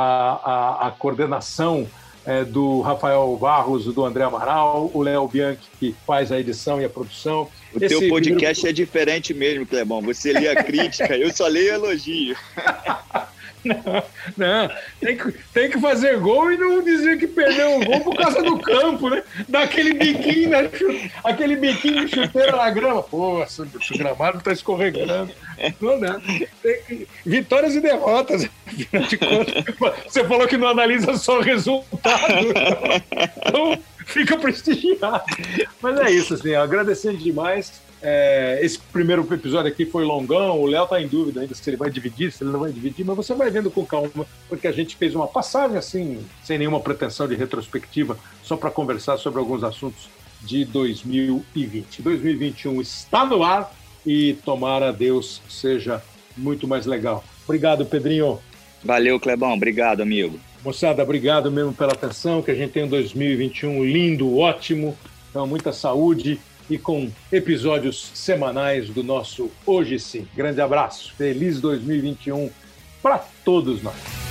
a, a coordenação é, do Rafael Barros, do André Amaral, o Léo Bianchi, que faz a edição e a produção. O Esse teu podcast primeiro- é diferente mesmo, Clebão. Você lê a crítica, eu só leio elogio. [LAUGHS] Não, tem que, tem que fazer gol e não dizer que perdeu o gol por causa do campo, né? Dar aquele biquinho, aquele biquinho de chuteira na grama. Pô, esse gramado tá escorregando. Não dá. Tem Vitórias e derrotas. Afinal de contas, você falou que não analisa só o resultado. Então, fica prestigiado. Mas é isso, assim, agradecendo demais. É, esse primeiro episódio aqui foi longão, o Léo tá em dúvida ainda se ele vai dividir, se ele não vai dividir, mas você vai vendo com calma, porque a gente fez uma passagem assim, sem nenhuma pretensão de retrospectiva, só para conversar sobre alguns assuntos de 2020. 2021 está no ar e tomara Deus seja muito mais legal. Obrigado, Pedrinho. Valeu, Clebão. Obrigado, amigo. Moçada, obrigado mesmo pela atenção, que a gente tem um 2021 lindo, ótimo, então muita saúde e com episódios semanais do nosso Hoje Sim. Grande abraço, feliz 2021 para todos nós.